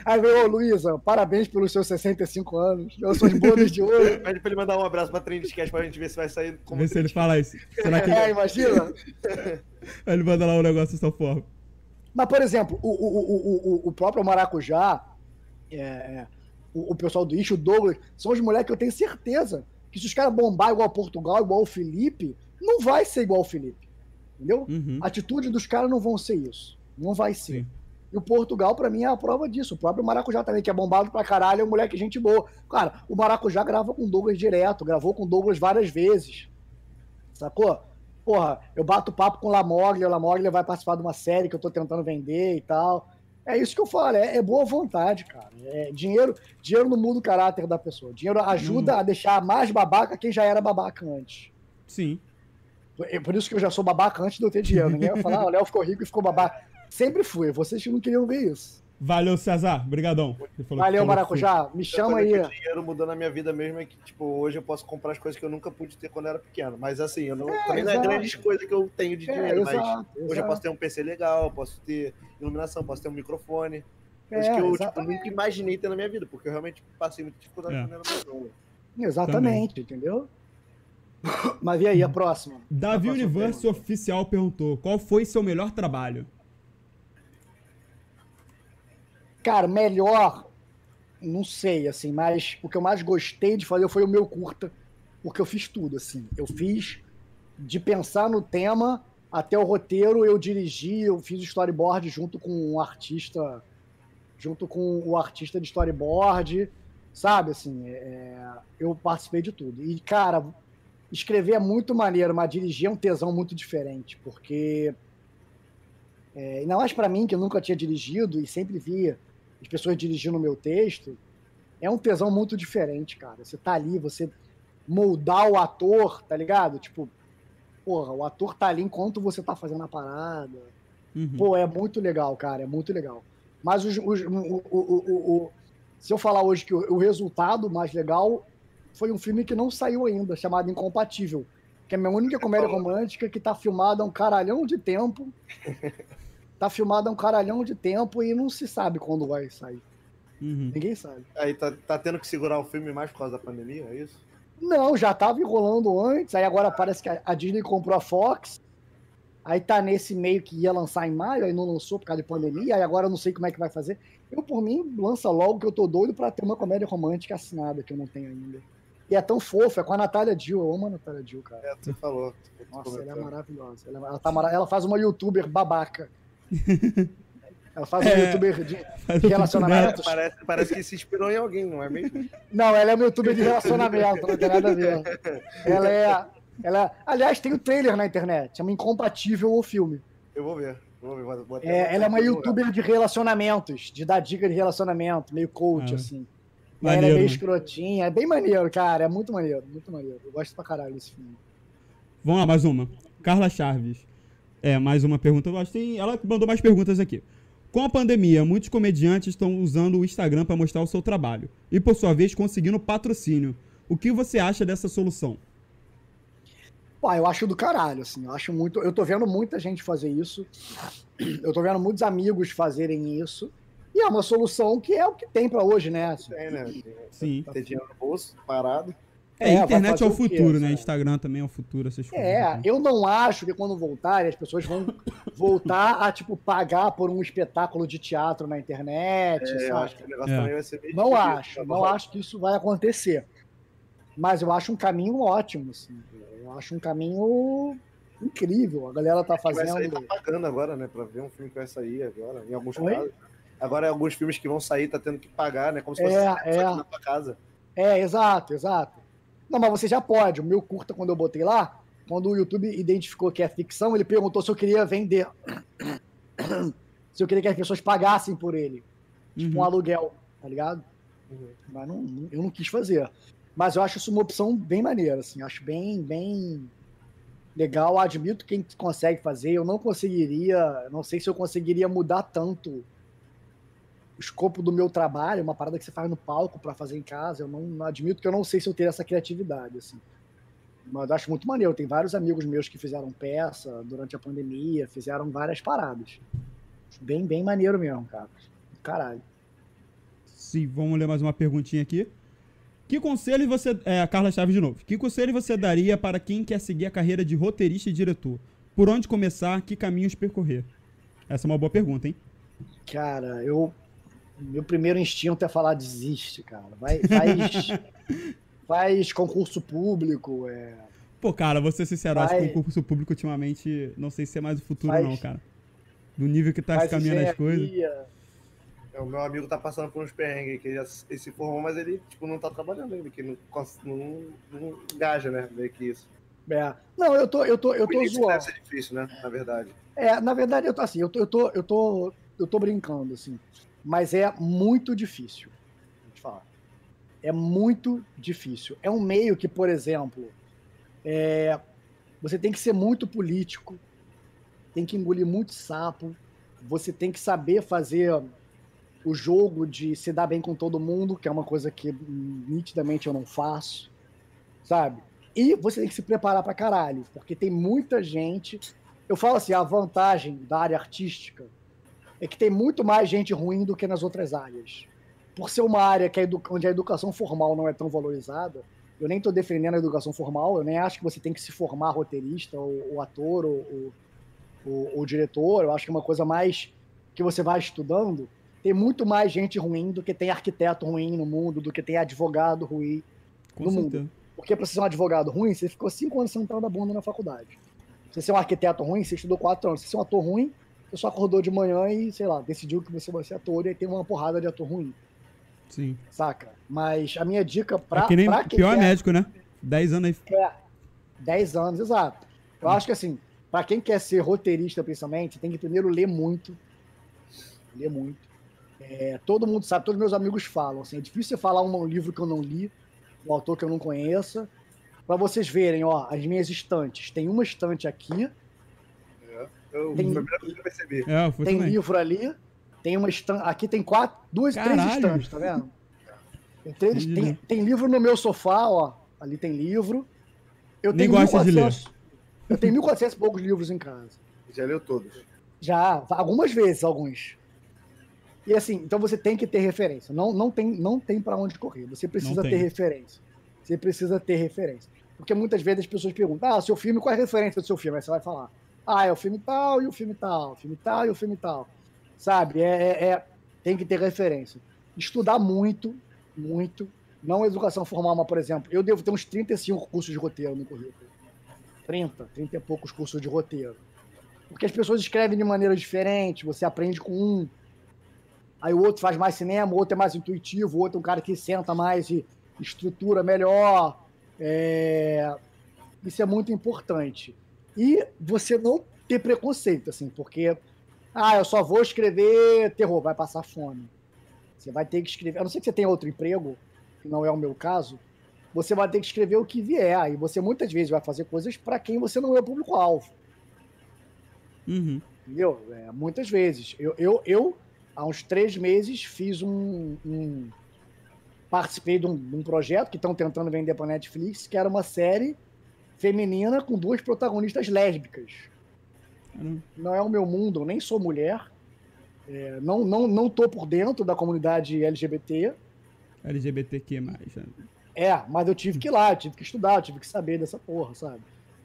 Aí veio, ô Luísa, parabéns pelos seus 65 anos. Eu sou de bodas de ouro. Pede pra ele mandar um abraço pra Trendcast pra gente ver se vai sair como. Vê se ele fala isso. Será que É, imagina. ele manda lá um negócio dessa forma? Mas, por exemplo, o, o, o, o, o próprio Maracujá, é, é, o, o pessoal do Ixo, o Douglas, são os moleques que eu tenho certeza que se os caras bombar igual Portugal, igual o Felipe, não vai ser igual o Felipe. Entendeu? Uhum. A atitude dos caras não vão ser isso. Não vai ser. Sim. E o Portugal, pra mim, é a prova disso. O próprio Maracujá também, que é bombado pra caralho, é um moleque gente boa. Cara, o Maracujá grava com o Douglas direto, gravou com o Douglas várias vezes. Sacou? Porra, eu bato papo com o Lamoglia, o Lamoglia vai participar de uma série que eu tô tentando vender e tal. É isso que eu falo, é, é boa vontade, cara. É, dinheiro, dinheiro não muda o caráter da pessoa. Dinheiro ajuda a deixar mais babaca quem já era babaca antes. Sim. É por isso que eu já sou babaca antes de eu ter dinheiro. Ninguém vai falar, ah, o Léo ficou rico e ficou babaca. Sempre fui, vocês que não queriam ver isso. Valeu, César. Obrigadão. Valeu, falou Maracujá. Me chama aí. O dinheiro mudou na minha vida mesmo é que, tipo, hoje eu posso comprar as coisas que eu nunca pude ter quando eu era pequeno. Mas assim, eu não, É, também não é exato. grandes coisas que eu tenho de É, dinheiro, mas exato, hoje eu exato. posso ter um PC legal, posso ter iluminação, posso ter um microfone. É, Coisas que eu tipo, nunca imaginei ter na minha vida, porque eu realmente passei muita dificuldade É. quando eu era mais novo. Exatamente, entendeu? Mas e aí, a próxima? Davi A próxima Universo pergunta. Oficial perguntou: qual foi seu melhor trabalho? Cara, melhor, não sei, assim, mas o que eu mais gostei de fazer foi o meu curta, porque eu fiz tudo, assim. Eu fiz de pensar no tema até o roteiro, eu dirigi, eu fiz o storyboard junto com um artista, junto com o artista de storyboard, sabe, assim, é, eu participei de tudo. E, cara, escrever é muito maneiro, mas dirigir é um tesão muito diferente, porque é, ainda mais pra mim, que eu nunca tinha dirigido e sempre via as pessoas dirigindo o meu texto, é um tesão muito diferente, cara. Você tá ali, você moldar o ator, tá ligado? Tipo, porra, o ator tá ali enquanto você tá fazendo a parada. Uhum. Pô, é muito legal, cara, é muito legal. Mas os- os- o, o- o- o- se eu falar hoje que o, o resultado mais legal foi um filme que não saiu ainda, chamado Incompatível. Que é a minha única comédia romântica que tá filmada há um caralhão de tempo. tá filmada há um caralhão de tempo e não se sabe quando vai sair. Uhum. Ninguém sabe. Aí tá, tá tendo que segurar o filme mais por causa da pandemia, é isso? Não, já tava enrolando antes, aí agora parece que a- Disney comprou a Fox. Aí tá nesse meio que ia lançar em maio, aí não lançou por causa de pandemia, aí agora eu não sei como é que vai fazer. Eu, por mim, lança logo que eu tô doido pra ter uma comédia romântica assinada que eu não tenho ainda. E é tão fofo, é com a Natália Dill, eu amo a Natália Dill, cara. É, você falou. você Nossa, ela é maravilhosa. Ela, ela tá mara- ela faz uma youtuber babaca. Ela faz um É. youtuber de Faz de o relacionamento. Parece, parece que se inspirou em alguém, não é mesmo? Não, ela é uma youtuber de relacionamento, não tem nada a ver. Ela é. Ela, aliás, tem o trailer na internet, chama Incompatível o filme. Eu vou ver. Vou ver vou- É, ela é uma youtuber de relacionamentos, de dar dica de relacionamento, meio coach, Ah, assim. maneiro, ela é meio mano. escrotinha, é bem maneiro, cara, é muito maneiro, muito maneiro. Eu gosto pra caralho desse filme. Vamos lá, mais uma. Carla Chaves. É, mais uma pergunta. Eu acho que tem... Ela mandou mais perguntas aqui. Com a pandemia, muitos comediantes estão usando o Instagram para mostrar o seu trabalho. E, por sua vez, conseguindo patrocínio. O que você acha dessa solução? Pô, eu acho do caralho, assim, eu acho muito. Eu tô vendo muita gente fazer isso. Eu tô vendo muitos amigos fazerem isso. E é uma solução que é o que tem pra hoje, né? assim. Tem, né? Sim. Ter dinheiro no bolso, parado. É, É, a internet é o o quê, futuro, né? sabe? Instagram também é o futuro, essas coisas. É, eu não acho que quando voltarem as pessoas vão voltar a, tipo, pagar por um espetáculo de teatro na internet, É, eu sabe? acho que o negócio É. também vai ser meio Não difícil, acho, tá não acho que isso vai acontecer. Mas eu acho um caminho ótimo, assim. Eu acho um caminho incrível. A galera tá Que vai sair, fazendo. tá pagando agora, né? Pra ver um filme que vai sair agora, em alguns Oi? casos. Agora, alguns filmes que vão sair, tá tendo que pagar, né? Como se É, fosse é. aqui na tua casa. É, exato, exato. Não, mas você já pode. O meu curta, quando eu botei lá, quando o YouTube identificou que é ficção, ele perguntou se eu queria vender. se eu queria que as pessoas pagassem por ele. Tipo um Uhum. aluguel, tá ligado? Uhum. Mas não, não- eu não quis fazer. Mas eu acho isso uma opção bem maneira, assim. Acho bem, bem legal. Admito quem consegue fazer. Eu não conseguiria, não sei se eu conseguiria mudar tanto escopo do meu trabalho, uma parada que você faz no palco para fazer em casa. Eu não, não admito que eu não sei se eu teria essa criatividade, assim. Mas eu acho muito maneiro. Tem vários amigos meus que fizeram peça durante a pandemia, fizeram várias paradas. Bem, bem maneiro mesmo, cara. Caralho. Sim, vamos ler mais uma perguntinha aqui. Que conselho você. É, Carla Chaves de novo. Que conselho você daria para quem quer seguir a carreira de roteirista e diretor? Por onde começar? Que caminhos percorrer? Essa é uma boa pergunta, hein? Cara, eu. Meu primeiro instinto é falar desiste, cara. Vai, faz, faz concurso público, é, Pô, cara, vou ser sincero, acho que Vai. o concurso público ultimamente não sei se é mais o futuro, Faz- não, cara. Do nível que tá caminhando as coisas. É, o meu amigo tá passando por uns perrengues que ele, se- ele se formou, mas ele tipo, não tá trabalhando ainda, que não, não, não engaja, né? Meio que isso. É. Não, eu tô, eu tô, eu O tô início zoando. deve ser difícil, né? Na verdade. É, na verdade, eu tô assim, eu tô, eu tô, eu tô, eu tô brincando, assim. Mas é muito difícil. Vou te falar. É muito difícil. É um meio que, por exemplo, é, você tem que ser muito político, tem que engolir muito sapo, você tem que saber fazer o jogo de se dar bem com todo mundo, que é uma coisa que nitidamente eu não faço, sabe? E você tem que se preparar pra caralho, porque tem muita gente. Eu falo assim, a vantagem da área artística é que tem muito mais gente ruim do que nas outras áreas. Por ser uma área que a edu- onde a educação formal não é tão valorizada, eu nem estou defendendo a educação formal, eu nem acho que você tem que se formar roteirista, ou, ou ator, ou, ou, ou- diretor, eu acho que é uma coisa mais que você vai estudando. Tem muito mais gente ruim do que tem arquiteto ruim no mundo, do que tem advogado ruim. Com no mundo. certeza. Porque para ser um advogado ruim, você ficou cinco anos sentado na bunda na faculdade. Se você ser um arquiteto ruim, você estudou quatro anos. Se você ser um ator ruim, só acordou de manhã e, sei lá, decidiu que você vai ser ator e aí tem uma porrada de ator ruim, Sim. saca? Mas a minha dica pra, é que nem pra quem pior quer- médico, né? 10 anos aí. é, 10 anos, exato. Eu acho que assim, pra quem quer ser roteirista, principalmente, tem que primeiro ler muito. Ler muito. É, todo mundo sabe, todos meus amigos falam. Assim, é difícil você falar um livro que eu não li, um autor que eu não conheça. Pra vocês verem, ó, as minhas estantes. Tem uma estante aqui, Eu, Tem- foi a primeira coisa que eu percebi. É, foi tem também. livro ali, Tem uma estan... Aqui tem quatro, duas, três Caralho. estantes, tá vendo? Tem, três- tem, tem livro no meu sofá, ó. Ali tem livro. Eu Nem tenho gosta de 1400 Eu tenho 1.400 e poucos livros em casa. Já leu todos. Já, algumas vezes, alguns. E assim, então você tem que ter referência. Não, não tem, não tem para onde correr. Você precisa ter referência. Você precisa ter referência. Porque muitas vezes as pessoas perguntam: ah, seu filme, qual é a referência do seu filme? Aí você vai falar: ah, é o filme tal e o filme tal, o filme tal e o filme tal. Sabe? É, é- é- tem que ter referência. Estudar muito, muito. Não educação formal, mas, por exemplo, eu devo ter uns 35 cursos de roteiro no currículo. 30, 30 e poucos cursos de roteiro. Porque as pessoas escrevem de maneira diferente, você aprende com um. Aí o outro faz mais cinema, o outro é mais intuitivo, o outro é um cara que senta mais e estrutura melhor. É, Isso é muito importante. E você não ter preconceito, assim, porque ah, eu só vou escrever terror, vai passar fome. Você vai ter que escrever. A não ser que você tenha outro emprego, que não é o meu caso, você vai ter que escrever o que vier. E você muitas vezes vai fazer coisas para quem você não é público-alvo. Uhum. Entendeu? É, muitas vezes. Eu, eu, eu, há uns três meses, fiz um. um- participei de um, um projeto que estão tentando vender para Netflix, que era uma série feminina com duas protagonistas lésbicas. Não é o meu mundo, eu nem sou mulher. É, não, não, não tô por dentro da comunidade LGBT. LGBTQ+. né? É, mas eu tive que ir lá, eu tive que estudar, eu tive que saber dessa porra, sabe?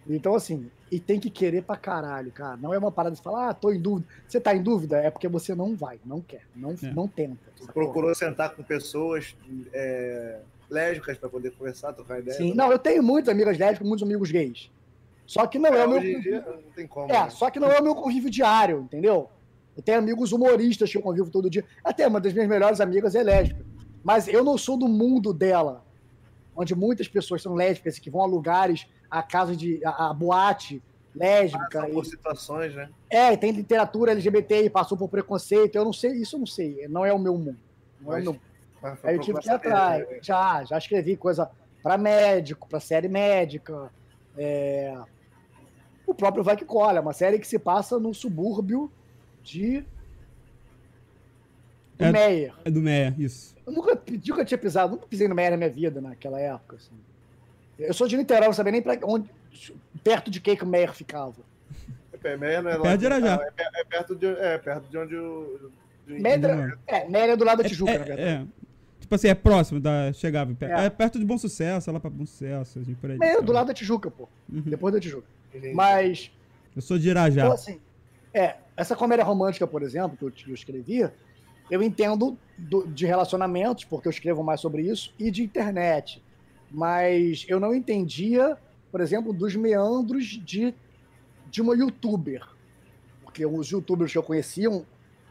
Então, assim, e tem que querer pra caralho, cara. Não é uma parada de falar, ah, tô em dúvida. Você tá em dúvida? É porque você não vai, não quer, não, É. não tenta. Procurou sentar com pessoas é, lésbicas para poder conversar, trocar ideia. Sim, não, eu tenho muitas amigas lésbicas, muitos amigos gays. Só que não é, É, o meu. hoje em dia não tem como. É, né? só que não é o meu convívio diário, entendeu? Eu tenho amigos humoristas que eu convivo todo dia. Até uma das minhas melhores amigas é lésbica. Mas eu não sou do mundo dela, onde muitas pessoas são lésbicas e que vão a lugares, a casa de. a, a boate lésbica. Passam e- por situações, né? É, e tem literatura LGBT e passou por preconceito. Eu não sei, isso eu não sei. Não é o meu mundo. Não é o Mas- meu Mas foi Aí eu tive que ir atrás. né? Já, já escrevi coisa para médico, para série médica. é, O próprio Vai Que Colha, uma série que se passa no subúrbio de. Do É- Meyer. É do Meia, isso. Eu nunca, nunca tinha pisado, nunca pisei no Meyer na minha vida naquela época. assim. Eu sou de Niterói, não sabia nem pra onde, perto de que, que o Meyer ficava. É, Meia não é lá- Perto de Irajá. É, é perto de, é perto de onde o. de- Meyer, é, Meyer é do lado da Tijuca, na É, verdade. é. Tipo assim, é próximo da. Chegava. pe- É. É, perto de Bom Sucesso, é lá pra Bom Sucesso, assim, por aí. É do lado da Tijuca, pô. Uhum. Depois da Tijuca. Gente, Mas Eu sou de Irajá. Então, assim, é, essa comédia romântica, por exemplo, que eu, que eu escrevi, eu entendo do- de relacionamentos, porque eu escrevo mais sobre isso, e de internet. Mas eu não entendia, por exemplo, dos meandros de, de uma youtuber. Porque os youtubers que eu conhecia,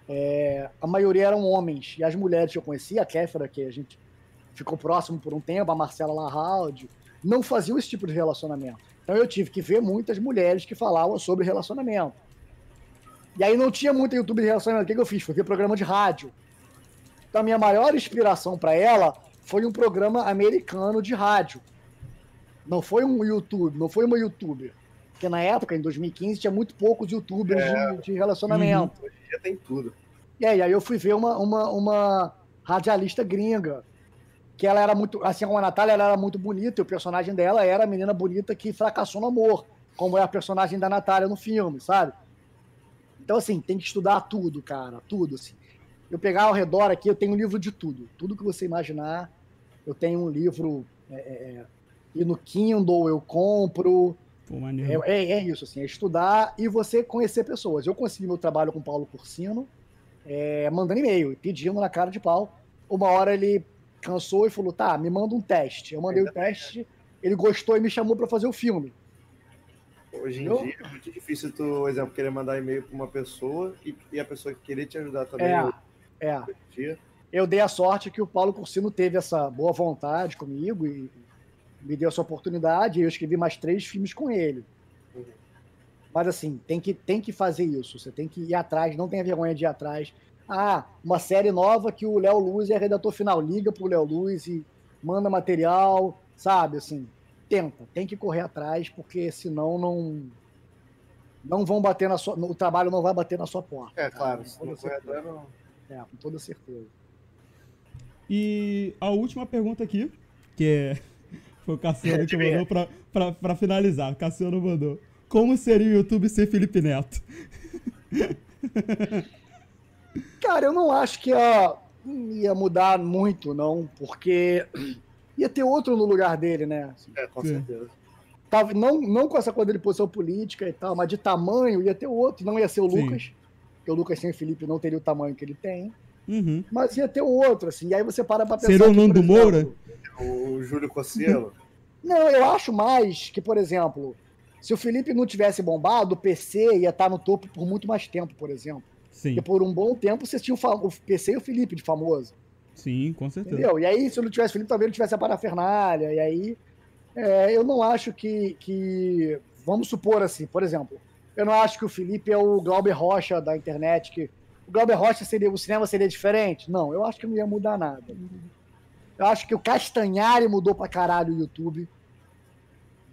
é, a maioria eram homens. E as mulheres que eu conhecia, a Kéfera, que a gente ficou próximo por um tempo, a Marcela Larraldi, não faziam esse tipo de relacionamento. Então eu tive que ver muitas mulheres que falavam sobre relacionamento. E aí não tinha muito YouTube de relacionamento. O que, que eu fiz? Fui ver programa de rádio. Então a minha maior inspiração para ela foi um programa americano de rádio. Não foi um YouTube, não foi uma youtuber. Porque na época, em 2015, tinha muito poucos youtubers de, de relacionamento. Hoje em dia tem tudo. E aí, aí eu fui ver uma, uma, uma radialista gringa, que ela era muito, assim como a Natália, ela era muito bonita, e o personagem dela era a menina bonita que fracassou no amor, como é a personagem da Natália no filme, sabe? Então, assim, tem que estudar tudo, cara, tudo, assim. Eu pegar ao redor aqui, eu tenho um livro de tudo, tudo que você imaginar. Eu tenho um livro, é, é, é, e no Kindle eu compro, Pô, maneiro. é, é- é isso, assim, é estudar e você conhecer pessoas. Eu consegui meu trabalho com o Paulo Cursino, é, mandando e-mail, pedindo na cara de pau. Uma hora ele cansou e falou: tá, me manda um teste. Eu mandei o teste, ele gostou e me chamou para fazer o filme. Hoje em Eu- dia é muito difícil tu, por exemplo, querer mandar e-mail para uma pessoa e, e a pessoa querer te ajudar também. É, é. Eu dei a sorte que o Paulo Cursino teve essa boa vontade comigo e me deu essa oportunidade. E eu escrevi mais três filmes com ele. Mas assim, tem que, tem que fazer isso. Você tem que ir atrás, não tenha vergonha de ir atrás. Ah, uma série nova que o Léo Luz é redator final. Liga pro Léo Luz e manda material, sabe? Assim, tenta, tem que correr atrás, porque senão não. Não vão bater na sua. O trabalho não vai bater na sua porta. É, claro. Se não correr atrás, não. É, com toda certeza. E a última pergunta aqui, que é. Foi o Cassiano que mandou pra, pra, pra finalizar. O Cassiano mandou. Como seria o YouTube sem Felipe Neto? Cara, eu não acho que ia, ia mudar muito, não, porque ia ter outro no lugar dele, né? É, com Sim. certeza. Tava, não, não com essa coisa de posição política e tal, mas de tamanho ia ter outro, não ia ser o Sim. Lucas, porque o Lucas sem o Felipe não teria o tamanho que ele tem, Uhum. mas ia ter outro, assim, e aí você para pra pensar. Seria o que, Nando Moura? O Júlio Cossielo. Não, eu acho mais que, por exemplo, se o Felipe não tivesse bombado, o PC ia estar no topo por muito mais tempo, por exemplo. Sim, Porque por um bom tempo você tinha o, PC e o Felipe de famoso. sim, com certeza. Entendeu? E aí, se não tivesse Felipe, talvez não tivesse a parafernália. E aí, é, eu não acho que, que. Vamos supor assim, por exemplo, eu não acho que o Felipe é o Glauber Rocha da internet, que o Glauber Rocha seria. O cinema seria diferente? Não, eu acho que não ia mudar nada. Eu acho que o Castanhari mudou pra caralho o YouTube.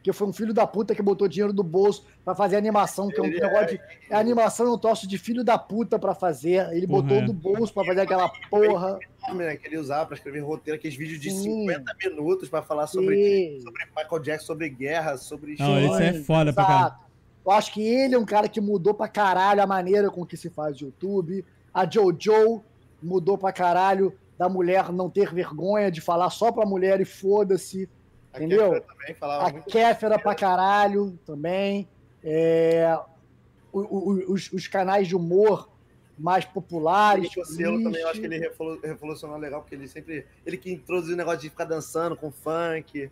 Que foi um filho da puta que botou dinheiro do bolso pra fazer animação, que é um Ele negócio de. A animação é um troço de filho da puta pra fazer. Ele Porra, botou é. do bolso pra fazer aquela porra. né, que ele usava pra escrever roteiro, aqueles vídeos de Sim. 50 minutos pra falar sobre, Sim. sobre Michael Jackson, sobre guerra, sobre Não, isso é foda pra exato. caralho. Eu acho que ele é um cara que mudou pra caralho a maneira com que se faz YouTube. A Jojo mudou pra caralho da mulher não ter vergonha de falar só pra mulher e foda-se. A entendeu? Kéfera também falava A Kéfera pra caralho também. É, o- o- os, os canais de humor mais populares. O Cossielo também, eu acho que ele revolu- revolucionou legal, porque ele sempre. Ele que introduziu o negócio de ficar dançando com funk.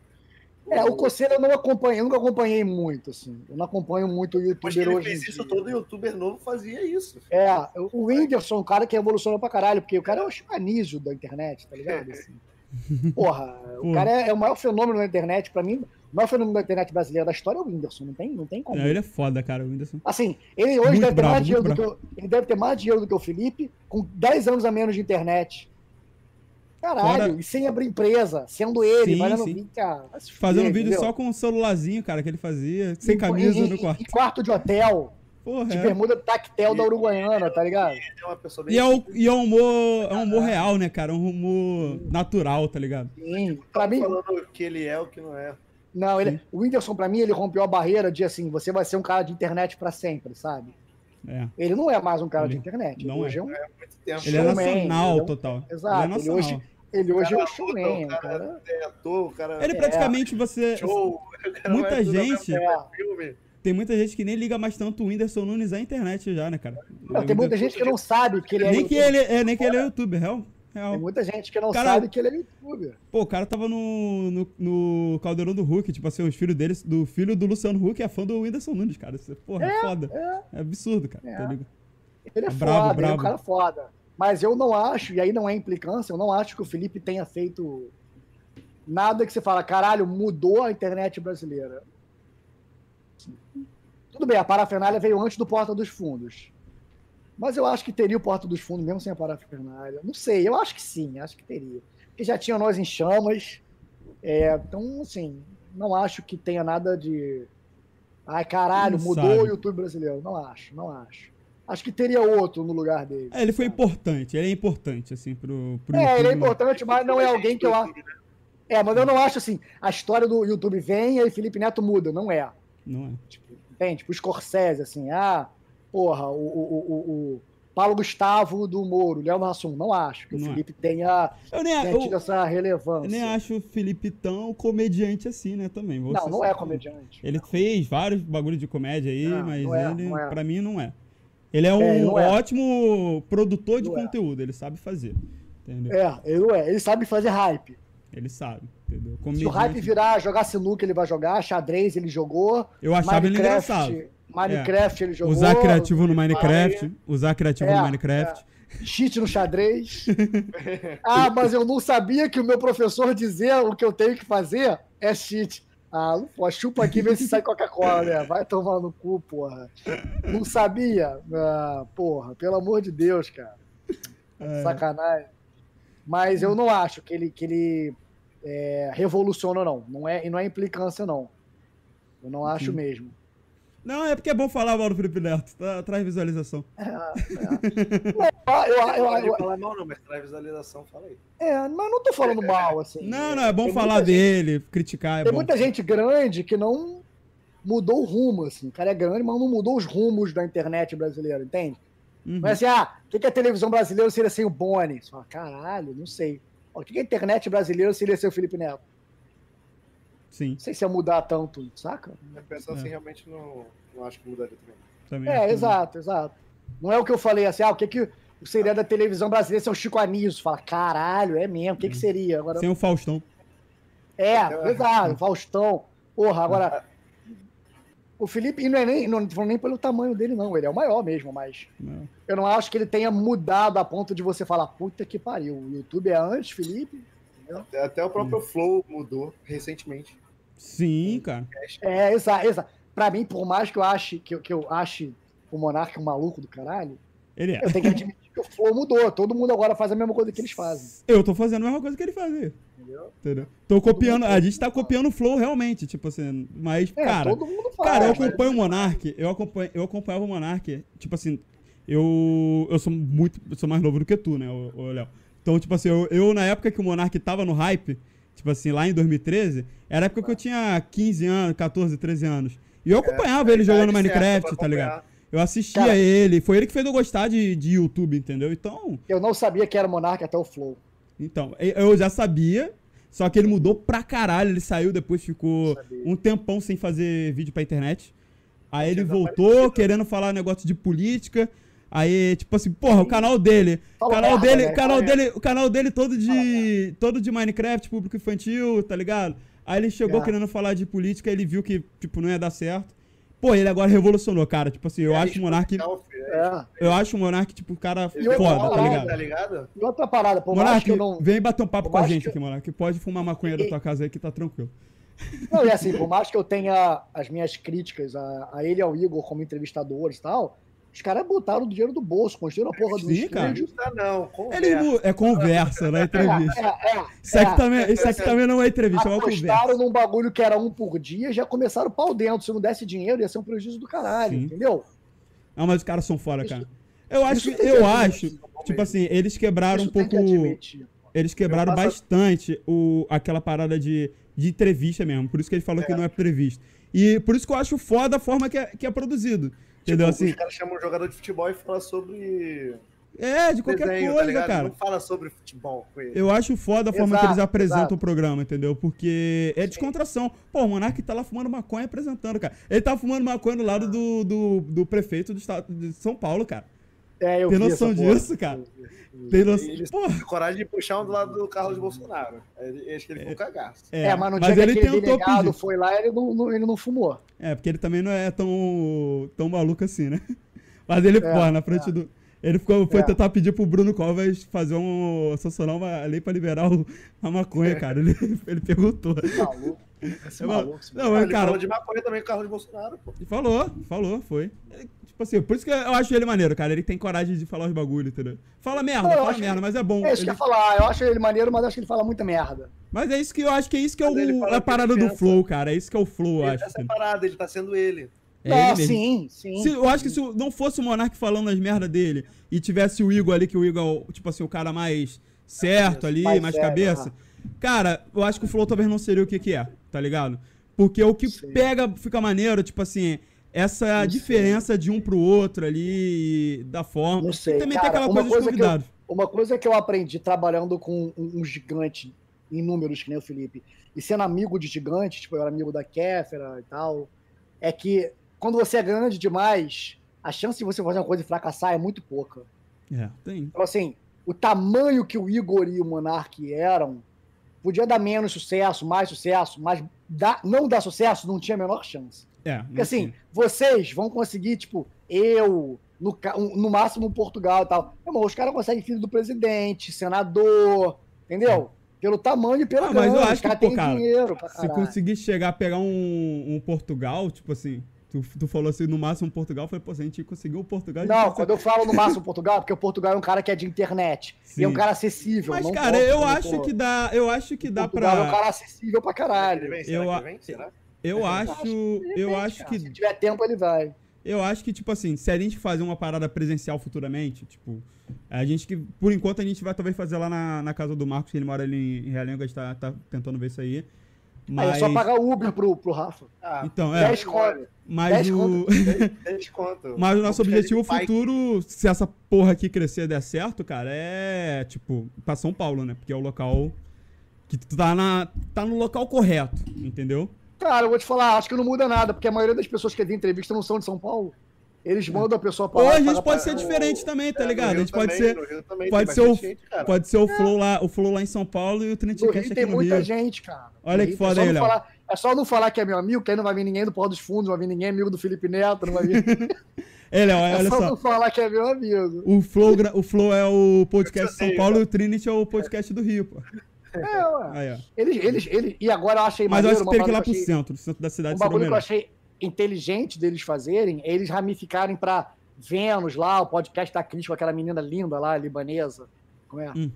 É, o Coceiro eu não acompanhei, eu nunca acompanhei muito, assim. Eu não acompanho muito o youtuber ele hoje. fez em isso, dia. todo youtuber novo fazia isso. É, o Whindersson, um cara que revolucionou pra caralho, porque o cara é o chicanísio da internet, tá ligado? Assim. Porra, o cara é, é o maior fenômeno da internet, pra mim, o maior fenômeno da internet brasileira da história é o Whindersson, não tem, não tem como. Não, ele é foda, cara, o Whindersson. Assim, ele hoje Muito deve ter bravo, mais dinheiro do que o, ele deve ter mais dinheiro do que o Felipe, com 10 anos a menos de internet. Caralho, Fora- e sem abrir empresa, sendo ele, Sim, no sim. vídeo, cara. Fazendo fuder, vídeo entendeu? só com o celularzinho, cara, que ele fazia, sem Em- camisa em- no quarto. Em quarto de hotel, Porra, de é. bermuda tactel da Uruguaiana, tá ligado? É bem. E é, o, e é um humor, é um humor real, né, cara? É um humor natural, tá ligado? Sim, pra mim, falando que ele é o que não é. Não, ele, o Whindersson, pra mim, ele rompeu a barreira de assim, você vai ser um cara de internet pra sempre, sabe? É. Ele não é mais um cara de Ele internet. não ele é. hoje é um. Ele é nacional é um- total. Exato, Ele é ele hoje- nacional. Ele hoje é um showman, cara. cara é ator, o cara Ele É. praticamente você. show. Muita gente- É. filme. Tem muita gente que nem liga mais tanto o Whindersson Nunes à internet já, né, cara? Não, tem muita gente que não sabe que ele é. Nem que ele é, nem que ele é youtuber, real. real. Tem muita gente que não Cara- sabe que ele é youtuber. Pô, o cara tava no, no, no Caldeirão do Hulk, tipo assim, os filhos dele, do filho do Luciano Huck é fã do Whindersson Nunes, cara. Isso é, porra, é, foda. É, absurdo, cara. É. tá ligado? Ele é Brabo, foda, ele é um cara foda. Mas eu não acho, e aí não é implicância, eu não acho que o Felipe tenha feito nada que você fala, caralho, mudou a internet brasileira. Tudo bem, a parafernália veio antes do Porta dos Fundos. Mas eu acho que teria o Porta dos Fundos mesmo sem a parafernália. Não sei, eu acho que sim, acho que teria. Porque já tinha nós em chamas. é, então, assim, não acho que tenha nada de. Ai, caralho, mudou sabe. o YouTube brasileiro. Não acho, não acho. Acho que teria outro no lugar dele. É, ele foi importante, ele é importante, assim, pro, pro É, ele é YouTube, né? importante, mas não é alguém que eu acho. É, mas eu não acho assim, a história do YouTube vem e aí Felipe Neto muda, não é. Não é. Tipo, entende? Tipo, Scorsese, assim, ah, porra, o, o, o, o Paulo Gustavo do Moro, Léo Hassum, não acho que o Não é. Felipe tenha, Eu nem, tenha tido eu, essa relevância. eu nem acho o Felipe tão comediante assim, né, também. Não, não é comediante. Ele fez vários bagulho de comédia aí, Não, mas não é, ele, não é. pra mim, não é. Ele é um É, é. ótimo produtor de Não é. conteúdo, ele sabe fazer. Entendeu? É, ele é. Ele sabe fazer hype. Ele sabe, entendeu? Se o Comediante- hype virar jogar sinuca, ele vai jogar, xadrez ele jogou, Eu achava ele engraçado. Minecraft, ele jogou, Usar criativo no Minecraft. Usar criativo É, no Minecraft. cheat no xadrez. ah, mas eu não sabia que o meu professor dizia o que eu tenho que fazer é cheat. Ah, pode. Chupa aqui e vê se sai Coca-Cola, né? Vai tomar no cu, porra. Não sabia? Ah, porra, pelo amor de Deus, cara. É. Sacanagem. Mas eu não acho que ele, que ele é, revoluciona, não. não é, e não é implicância, não. Eu não acho mesmo. Não, é porque é bom falar mal do Felipe Neto. Tá, traz visualização. É, é. Eu, eu, falar mal, não, mas traz visualização, fala aí. é, mas não tô falando mal, assim. Não, não, é bom Tem falar muita gente- dele, criticar é Tem bom. muita gente grande que não mudou o rumo, assim. O cara é grande, mas não mudou os rumos da internet brasileira, entende? Uhum. É assim, ah, o que que a televisão brasileira seria sem o Boni? Você fala, caralho, não sei. O que que a internet brasileira seria sem o Felipe Neto? Sim, Não sei se ia mudar tanto, saca? Pensando É. assim, realmente não, não acho que mudaria também. também. É, exato, exato. Não é o que eu falei assim, ah, o que que seria da televisão brasileira se é o Chico Anísio? Fala, caralho, é mesmo, o que que seria? Agora, Sem o Faustão. é, exato, Faustão. Porra, agora... O Felipe, e não é nem, não nem pelo tamanho dele, não. Ele é o maior mesmo, mas Não. eu não acho que ele tenha mudado a ponto de você falar, puta que pariu, o YouTube é antes, Felipe? Até, até o próprio Flow mudou recentemente. Sim, cara. É, exato, exato. Pra mim, por mais que eu ache que, eu- que eu ache o Monarca um maluco do caralho, Ele é. eu tenho que admitir que o Flow mudou. Todo mundo agora faz a mesma coisa que eles fazem. Eu tô fazendo a mesma coisa que ele fazia. Entendeu? Entendeu? Tô copiando. A gente tá copiando o flow realmente, tipo assim. Mas, É, cara. todo mundo faz. Cara, eu acompanho o Monark, eu, acompanho, eu acompanhava o Monark, tipo assim, eu, eu sou muito, eu sou mais novo do que tu, né, Léo? Então, tipo assim, eu, eu, na época que o Monark tava no hype, tipo assim, lá em 2013, era a época que eu tinha 15 anos, 14, 13 anos. E eu acompanhava ele jogando Minecraft, tá ligado? Eu assistia Cara- ele, foi ele que fez eu gostar de, de YouTube, entendeu? Então, Eu não sabia que era Monarca até o Flow. então, eu já sabia, só que ele mudou pra caralho. Ele saiu, depois ficou um tempão sem fazer vídeo pra internet. Aí ele voltou querendo falar negócio de política. Aí, tipo assim, porra, o canal dele. Canal merda, dele, né? o canal dele, o canal dele todo de todo de Minecraft, público infantil, tá ligado? Aí ele chegou É. querendo falar de política, ele viu que tipo não ia dar certo. Pô, ele agora revolucionou, cara. Tipo assim, eu É, acho o Monark, Calf, é. É. eu acho o Monark tipo um cara eu- foda, tá ligado? Tá ligado? E outra parada, mais Monark, não. vem bater um papo com a gente que- aqui, Monark. Pode fumar maconha da E- tua casa aí que tá tranquilo. Não, e assim, por mais que eu tenha as minhas críticas a, a ele e ao Igor como entrevistadores e tal, os caras botaram o dinheiro do bolso, construíram a porra do Sim, cara. estúdio. Tá não, conversa. Ele é conversa, não é entrevista. É, é, Isso aqui, é. também, isso aqui também não é entrevista, é uma apostaram conversa. num bagulho que era um por dia já começaram pau dentro. Se não desse dinheiro, ia ser um prejuízo do caralho, Sim. entendeu? Não, mas os caras são fora, cara. Eu acho, eu que acho, admitir, tipo assim, eles quebraram Isso um que pouco. admitir. Eles quebraram passo- bastante o, aquela parada de, de entrevista mesmo. Por isso que ele falou que não é previsto. E por isso que eu acho foda a forma que é, que é produzido. Entendeu? Tipo, Assim, Os caras chamam um jogador de futebol e falam sobre é, de qualquer desenho, tá coisa, ligado? cara. Não fala sobre futebol com ele. Eu acho foda a forma que Exato, eles apresentam exato. o programa, entendeu? Porque é descontração. Pô, o Monark tá lá fumando maconha apresentando, cara. Ele tá fumando maconha do lado do, do, do prefeito do estado de São Paulo, cara. É, eu Tem noção porra. disso, cara? Tem noção. Ele coragem de puxar um do lado do Carlos Bolsonaro. Ele- Acho que ele ficou cagaço. é, É, mas no mas dia ele que aquele delegado foi lá, ele não, não- ele não fumou. É, porque ele também não é tão, tão maluco assim, né? Mas ele, É, pô, na frente do. Ele ficou, foi É. tentar pedir pro Bruno Covas fazer um. sancionar uma lei pra liberar o- a maconha, cara. Ele, ele perguntou. Maluco. Esse maluco. esse Não, Ah, mas, ele cara, falou de maconha também com o Carlos Bolsonaro, pô. Falou, falou, foi. Ele, tipo assim, por isso que eu acho ele maneiro, cara. Ele tem coragem de falar os bagulho, entendeu? Fala merda, eu fala merda, mas é bom. É isso que eu Ele- ia falar. Eu acho ele maneiro, mas acho que ele fala muita merda. Mas é isso que eu acho que é isso que é Mas ele o, fala a que parada ele do flow, cara. É isso que é o flow, eu Ele- acho. Essa é a entendeu? parada, ele tá sendo ele. É não, ele sim, sim. Se- eu acho que se não fosse o Monark falando as merdas dele e tivesse o Igor ali, que o Igor é, tipo assim, o cara mais certo ali, Mais mais, sério, cabeça. Cara, eu acho que o Flow talvez não seria o que que é, tá ligado? Porque o que Sim. pega, fica maneiro, tipo assim, essa Não diferença de um pro outro ali, da forma. Não sei, E também cara, tem aquela coisa dos coisa que eu-. Uma coisa que eu aprendi trabalhando com um, um gigante em números, que nem o Felipe, e sendo amigo de gigante, tipo, eu era amigo da Kéfera e tal, é que quando você é grande demais, a chance de você fazer uma coisa e fracassar é muito pouca. É, tem. Então, assim, o tamanho que o Igor e o Monark eram, podia dar menos sucesso, mais sucesso, mas dar- não dar sucesso não tinha a menor chance. É, Porque assim, tem. vocês vão conseguir, tipo, eu, no, no máximo Portugal e tal. Meu irmão, os caras conseguem filho do presidente, senador, entendeu? Pelo tamanho e pela Ah, mas eu grana, acho os que, caras pô, têm cara, dinheiro pra Se conseguir chegar a pegar um, um Portugal, tipo assim, tu, tu falou assim, no máximo Portugal, eu falei, pô, se a gente conseguiu o Portugal, Não, consegue- quando eu falo no máximo Portugal, porque o Portugal é um cara que é de internet. E é um Sim. cara acessível. Mas, não cara, eu acho tô- que dá, eu acho que dá Portugal é um cara acessível pra caralho. vem, será Eu que vem? Será? Eu acho, eu acho que Se tiver tempo, ele vai. Eu acho que, tipo assim, se a gente fazer uma parada presencial futuramente, tipo, a gente que, por enquanto, a gente vai talvez fazer lá na, na casa do Marcos, que ele mora ali em Realengo, a gente tá, tá tentando ver isso aí. Aí Mas. é só pagar o Uber pro, pro Rafa. Ah, Então, é. 10 conto. Mas 10 o, 10, 10 conto. mas o nosso Vamos objetivo futuro, se essa porra aqui crescer e der certo, cara, é, tipo, pra São Paulo, né? Porque é o local que tu tá, na, tá no local correto, entendeu? Cara, eu vou te falar, acho que não muda nada, porque a maioria das pessoas que vêm entrevista não são de São Paulo. Eles mandam a pessoa pra Ou a gente pode ser diferente também, tá É, ligado? A gente pode também, ser. também Pode ser o, gente, pode ser o flow lá, o flow lá em São Paulo e o Trinity Rio aqui tem no muita Rio. gente, cara. Olha que foda é aí, Léo. falar- É só não falar que é meu amigo, que aí não vai vir ninguém do Pó dos Fundos, não vai vir ninguém amigo do Felipe Neto, não vai vir. É, Léo, É olha só só. não falar que é meu amigo. O Flow, o Flow é o podcast de São Paulo e o Trinity é o podcast do Rio, pô. É, ué. Aí, ó. Eles, eles, eles, e agora eu achei Mas eu maneiro, acho que uma teria que ir lá pro eu achei- centro. Centro da cidade Um o bagulho que eu achei inteligente deles fazerem é eles ramificarem pra Vênus lá, o podcast da Cris com aquela menina linda lá, libanesa. Como é? Hum,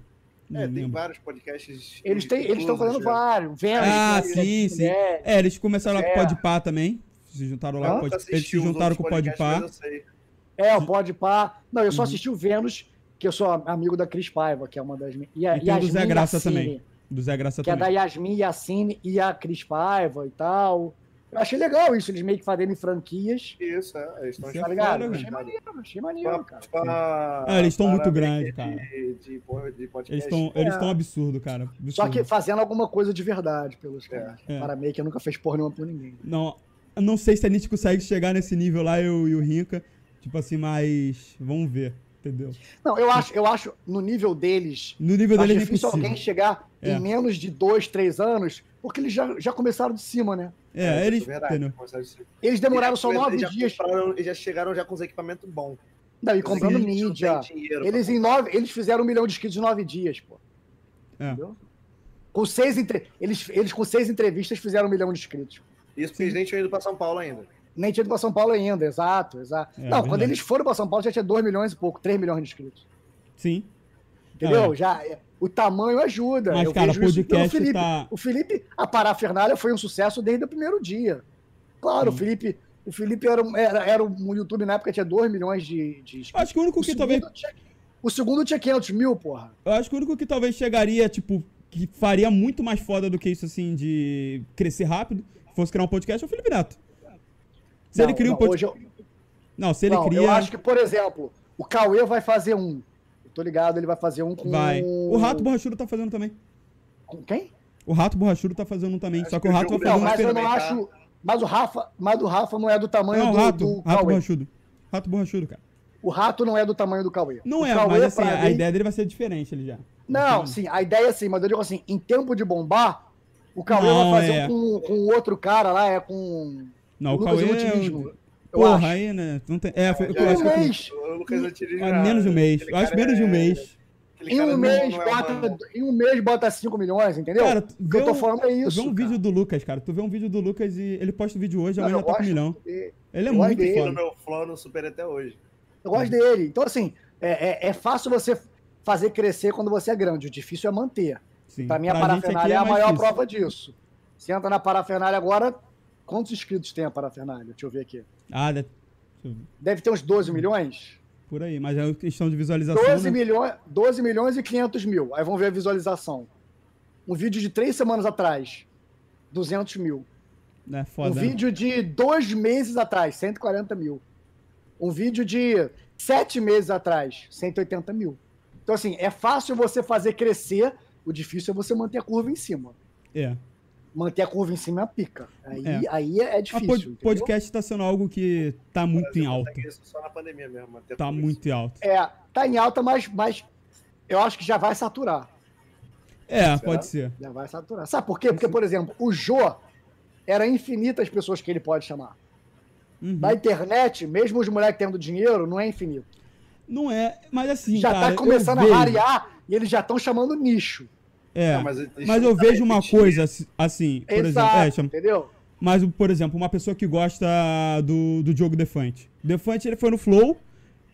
É, tem vários podcasts. Eles têm, eles estão fazendo já. vários. Vênus. Ah, sim, sim. É, eles começaram lá com o É. Podpah também. Se juntaram lá Hã? com o Pod... Eles se juntaram com o Podpah. eu. É, o Pode Pá. Não, eu só Uhum. assisti o Vênus, que eu sou amigo da Cris Paiva, que é uma das minhas. E, a E tem o do Zé Graça Yassine, também. Do Zé Graça Que é da também. Yasmin Yassine e a Cris Paiva e tal. Eu achei legal isso, eles meio que fazendo Isso, franquias. é. Eles estão Isso é Tá ligado? velho. achei maneiro, achei maneiro, cara. Ah, eles estão muito grandes, cara. De, de, de podcast. Eles estão eles É. tão absurdo, cara. Absurdo. Só que fazendo alguma coisa de verdade pelos É. caras. É. Para meio que nunca fez porra nenhuma por ninguém. Não, eu não sei se a gente consegue chegar nesse nível lá, eu e o Rinca. Tipo assim, mas vamos ver, entendeu? Não, eu acho, eu acho no nível deles, No nível acho dele é difícil impossível. alguém chegar É. em menos de dois, três anos, porque eles já, já começaram de cima, né? É, eles. verdade, entendeu? começaram assim. Eles demoraram só Eles nove já dias. Eles já chegaram já com os equipamentos bons. Não, e comprando Eles mídia. dinheiro Eles, em nove, eles fizeram um milhão de inscritos em nove dias, pô. É. Entendeu? Com seis entre... eles, eles com seis entrevistas fizeram um milhão de inscritos. Isso porque eles nem tinham ido pra São Paulo ainda. Nem tinha ido pra São Paulo ainda, exato, exato. É, não, verdade. quando eles foram pra São Paulo já tinha 2 milhões e pouco, 3 milhões de inscritos. Sim. Entendeu? É. Já, é, o tamanho ajuda. Mas, Eu cara, pelo podcast Felipe. tá- O Felipe, a parafernália foi um sucesso desde o primeiro dia. Claro, o Sim. Felipe, o Felipe era, um- era, era um YouTube na época tinha 2 milhões de, de inscritos. Acho que o único O que talvez. tinha, o segundo tinha 500 mil, porra. Eu acho que o único que talvez chegaria, tipo, que faria muito mais foda do que isso, assim, de crescer rápido, fosse criar um podcast, é o Felipe Neto. Se Não, ele cria um não, podcast. hoje eu- Não, se ele não, cria. Eu acho que, por exemplo, o Cauê vai fazer um. Eu tô ligado, ele vai fazer um com. Vai. O Rato Borrachudo tá fazendo também. Com quem? O Rato Borrachudo tá fazendo um também. Acho Só que que o Rato vai fazer Não, um mas eu não acho. Mas o Rafa, mas o Rafa não é do tamanho Não, do, Rato. do Rato Cauê. Borrachudo. Rato Borrachudo, cara. O rato não é do tamanho do Cauê. Não O é, Cauê, mas assim, a, a mim- ideia dele vai ser diferente ele já. Não, sim, a ideia é sim, mas eu digo assim, em tempo de bombar, o Cauê Não, vai fazer é. um com, com o outro cara lá, é com Não, o Lucas Cauê. Inutilismo. Eu Porra, aí, né? Não tem... É, foi, eu acho um eu- mês, O Lucas é já- menos de um mês. aquele Eu acho menos de um é- mês. em um mês, não é bota, em um mês bota 5 milhões, entendeu? Cara, o que eu tô um- falando é Tu isso. vê um cara. vídeo do Lucas, cara. Tu vê um vídeo do Lucas e ele posta o vídeo hoje, amanhã já tá com um milhão. Ele é eu muito dele, No foda. meu flow eu não superei até hoje. Eu gosto dele. Então, assim, é, é, é fácil você fazer crescer quando você é grande. O difícil é manter. Sim. Pra mim, a Pra aqui parafernália é a maior difícil. prova disso. Você entra na parafernália agora, quantos inscritos tem a parafernália? Deixa eu ver aqui. Ah, deve... Deve ter uns 12 milhões? por aí. Mas é questão de visualização. 12 né? milhões, 12 milhões e 500 mil. Aí vamos ver a visualização. Um vídeo de três semanas atrás, 200 mil. É Um foda. né? vídeo de dois meses atrás, 140 mil. Um vídeo de sete meses atrás, 180 mil. Então, assim, é fácil você fazer crescer, o difícil é você manter a curva em cima. É. Manter a curva em cima é a pica. Aí É. é, aí é A difícil. pod- entendeu? podcast tá sendo algo que tá muito em alta. Só na pandemia mesmo. manter Tá muito em alta. É, tá em alta, mas, mas eu acho que já vai saturar. É, pode ser. Já vai saturar. Sabe por quê? Porque, por exemplo, o Jô era infinita as pessoas que ele pode chamar. Uhum. Na internet, mesmo os moleques tendo dinheiro, não é infinito. Não é, mas assim, já cara, tá começando a vejo- rarear e eles já estão chamando nicho. É, Não, mas, mas eu vejo uma coisa assim- por Exato, exemplo, é, chama- entendeu? mas, por exemplo, uma pessoa que gosta do, do Diogo Defante. Defante, ele foi no Flow.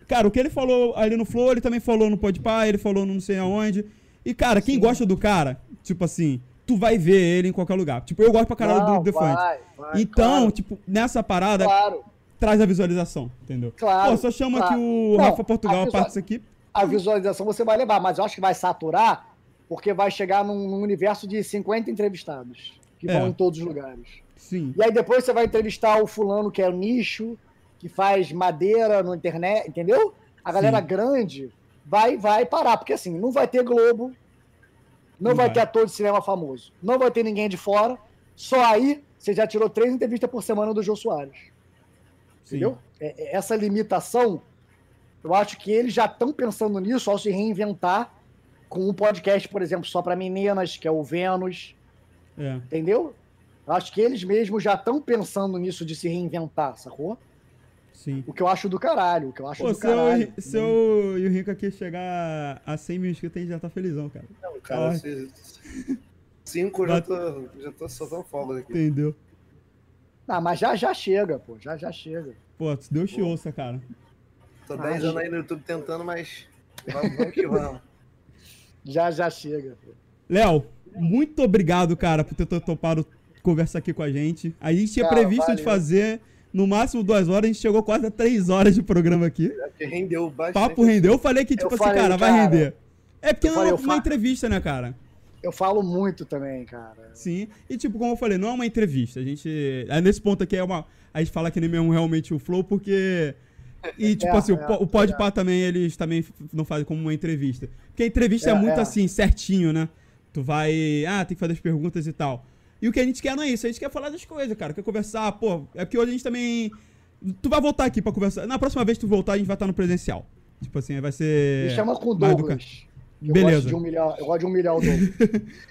Cara, o que ele falou ali no Flow, ele também falou no Podpah, ele falou no não sei aonde. E, cara, quem gosta do cara, tipo assim, tu vai ver ele em qualquer lugar. Tipo, eu gosto pra caralho Não, do Defante. vai, vai, Então, claro, tipo, nessa parada, claro, traz a visualização, entendeu? Claro, Pô, só chama claro. que o Não, Rafa Portugal a visual- participa aqui. a visualização você vai levar, mas eu acho que vai saturar porque vai chegar num, num universo de 50 entrevistados que É. vão em todos os lugares. Sim. E aí depois você vai entrevistar o fulano que é o nicho, que faz madeira na internet, entendeu? A galera Sim. grande vai vai parar, porque assim, não vai ter Globo, não, Não vai, vai. ter ator de cinema famoso, não vai ter ninguém de fora, só aí você já tirou três entrevistas por semana do Jô Soares. Sim. Entendeu? É- é- Essa limitação, eu acho que eles já estão pensando nisso ao se reinventar com um podcast, por exemplo, só para meninas, que é o Vênus, É. entendeu? Eu acho que eles mesmos já estão pensando nisso de se reinventar, sacou? Sim. O que eu acho do caralho, o que eu acho Pô, do se eu, caralho. se eu e o Rico aqui chegar a 100 mil inscritos, a gente já tá felizão, cara. Não, cara, Ai. esses cinco eu já tô, já tô soltando fogos aqui. Entendeu? Ah, mas já já chega, pô, já já chega. Pô, Deus te ouça, cara. Tô Ah, 10 anos gente. aí no YouTube tentando, mas vamos, vamos que vamos. Já já chega. Léo, muito obrigado, cara, por ter to- topado conversar aqui com a gente. A gente tinha Cara, previsto de valeu. fazer no máximo duas horas, a gente chegou quase a três horas de programa aqui. É rendeu bastante. Papo rendeu. Eu falei que, Eu tipo assim, falei, cara, vai cara. render. É porque Eu não é falei, uma, uma entrevista, né, cara? Eu falo muito também, cara. Sim. E, tipo, como eu falei, não é uma entrevista. A gente. é Nesse ponto aqui é uma. A gente fala que nem mesmo realmente o Flow, porque. E, tipo É, assim, o, é, po- o Podpah também, eles também não fazem como uma entrevista. Porque a entrevista é, É, muito é. assim, certinho, né? Tu vai. Ah, tem que fazer as perguntas e tal. E o que a gente quer não é isso, a gente quer falar das coisas, cara. Quer conversar, pô. É porque hoje a gente também. Tu vai voltar aqui pra conversar. Na próxima vez que tu voltar, a gente vai estar no presencial. Tipo assim, vai ser. Me chama com o Douglas. Eu Beleza. Gosto de humilhar, eu gosto de humilhar o Douglas.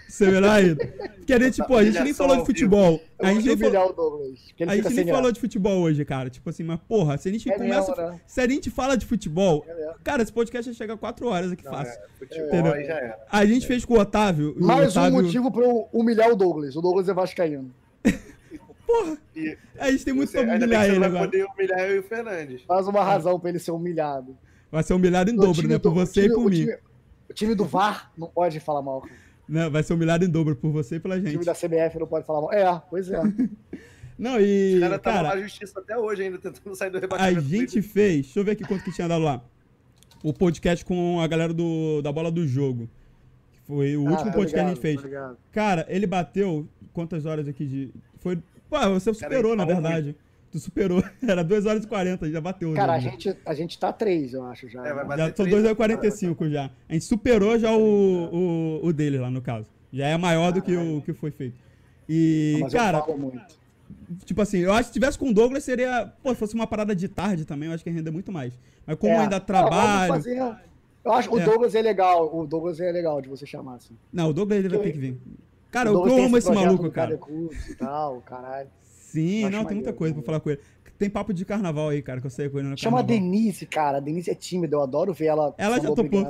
Ser melhor ainda. Porque a gente, tipo, a gente nem falou de futebol. Eu A gente gosto de nem falou. humilhar o Douglas. A gente nem falou de futebol hoje, cara. Tipo assim, mas porra, se a gente É começa. mesmo, né? Se a gente fala de futebol. É. Cara, esse podcast já chega a 4 horas aqui Não, fácil. é, futebol Entendeu? aí já era. A gente fez com o Otávio. e o Mais Otávio... um motivo pra eu humilhar o Douglas. O Douglas é vascaíno. Porra, E a gente tem muito você, pra humilhar você ele vai agora. poder humilhar eu e o Fernandes. Mais uma razão pra ele ser humilhado. Vai ser humilhado em dobro, né? Por você e por mim. Time- O time do VAR não pode falar mal. cara. Não, vai ser humilhado em dobro por você e pela O time gente. da CBF não pode falar mal. É, pois é. Não, e. O cara tá Cara, na justiça até hoje ainda, tentando sair do a rebaixamento. gente fez. Deixa eu ver aqui quanto que tinha dado lá. O podcast com a galera do, da bola do jogo. Que foi o último Ah, tô podcast que a gente ligado, fez. ligado. Cara, ele bateu quantas horas aqui de. Foi. Pô, você superou, ele na falou verdade. Tu superou. Era 2 horas e 40, já bateu. Cara, a gente, a gente tá três, eu acho, já. É, vai né? bater Já tô três 2 horas e horas. 45 já. A gente superou já o, o, o dele lá, no caso. Já é maior do que o que foi feito. E, Mas eu cara, falo muito. tipo assim, eu acho que se tivesse com o Douglas seria. Pô, se fosse uma parada de tarde também, eu acho que ia render muito mais. Mas como É. ainda Ah, trabalho. fazer- Eu acho que É. o Douglas é legal. O Douglas é legal de você chamar, assim. Não, o Douglas ele vai ter que vir. Cara, O eu, amo esse maluco, cara. E tal, caralho. Sim, não, tem muita coisa pra falar com ele. Tem papo de carnaval aí, cara, que eu sei com ele no Chama a. Denise, cara. A Denise é tímida, eu adoro ver ela, Ela já topou.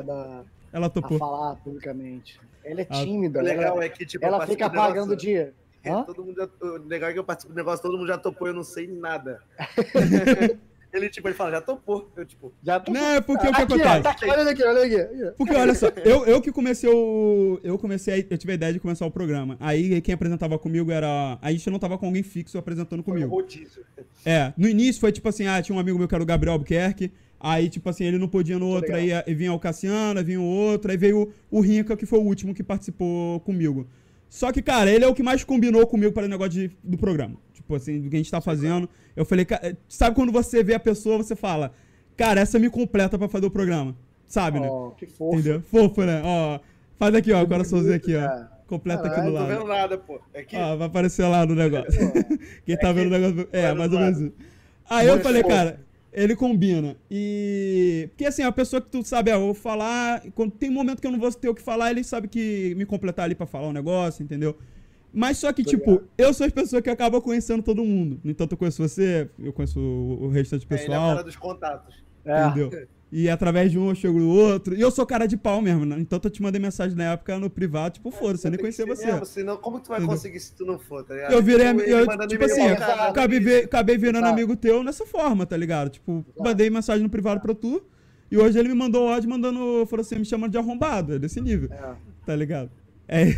Ela a topou. falar publicamente. Ela é Ah, tímida. O legal ela é que, tipo, ela fica do negócio- pagando de. Hã? Todo mundo já, o legal é que eu participo do negócio, todo mundo já topou, eu não sei nada. ele, tipo, ele fala, já topou. Eu, tipo, Já tô... Não, é porque o que aqui, ó, acontece? tá aqui, olha aqui, olha aqui. Porque olha só, eu, eu que comecei o. Eu comecei. a- Eu tive a ideia de começar o programa. Aí quem apresentava comigo era. A gente não tava com alguém fixo apresentando foi um comigo. rodízio. É, no início foi tipo assim, ah, tinha um amigo meu que era o Gabriel Albuquerque. Aí, tipo assim, ele não podia no outro, aí, aí vinha o Cassiano, aí vinha o outro, aí veio o, o Rinca, que foi o último que participou comigo. Só que, cara, ele é o que mais combinou comigo para o negócio de- do programa. Tipo assim, do que a gente tá fazendo. Eu falei, sabe quando você vê a pessoa, você fala, cara, essa me completa pra fazer o programa. Sabe, né? Que fofo. Entendeu? Fofo, né? Ó, faz aqui, ó, coraçãozinho aqui, ó. Completa aqui do Não tô lado. vendo nada, pô. É que Ó, vai aparecer lá no negócio. Quem tá É vendo o negócio. É, mais ou menos lado. Aí eu falei, cara, ele combina. E. Porque assim, a pessoa que tu sabe, ah, eu vou falar. Quando tem momento que eu não vou ter o que falar, ele sabe que me completar ali pra falar um negócio, entendeu? Mas só que, tipo, eu sou as pessoas que acabam conhecendo todo mundo. Entanto, eu conheço você, eu conheço o o restante do é, ele é pessoal. dos contatos. É. E através de um eu chego no outro. E eu sou cara de pau mesmo, né? Então eu te mandei mensagem na época no privado, tipo, foda-se, eu nem Tem que conhecia você. mesmo, senão, como que tu vai Entendeu? conseguir se tu não for, tá ligado? Eu virei, Tipo, eu, mandando tipo assim, cara, acabei, ve- acabei virando Exato. amigo teu nessa forma, tá ligado? Tipo, Exato. mandei mensagem no privado pra tu, e hoje ele me mandou ódio mandando, falou assim, me chamando de arrombado, é desse nível, É, tá ligado? É, é.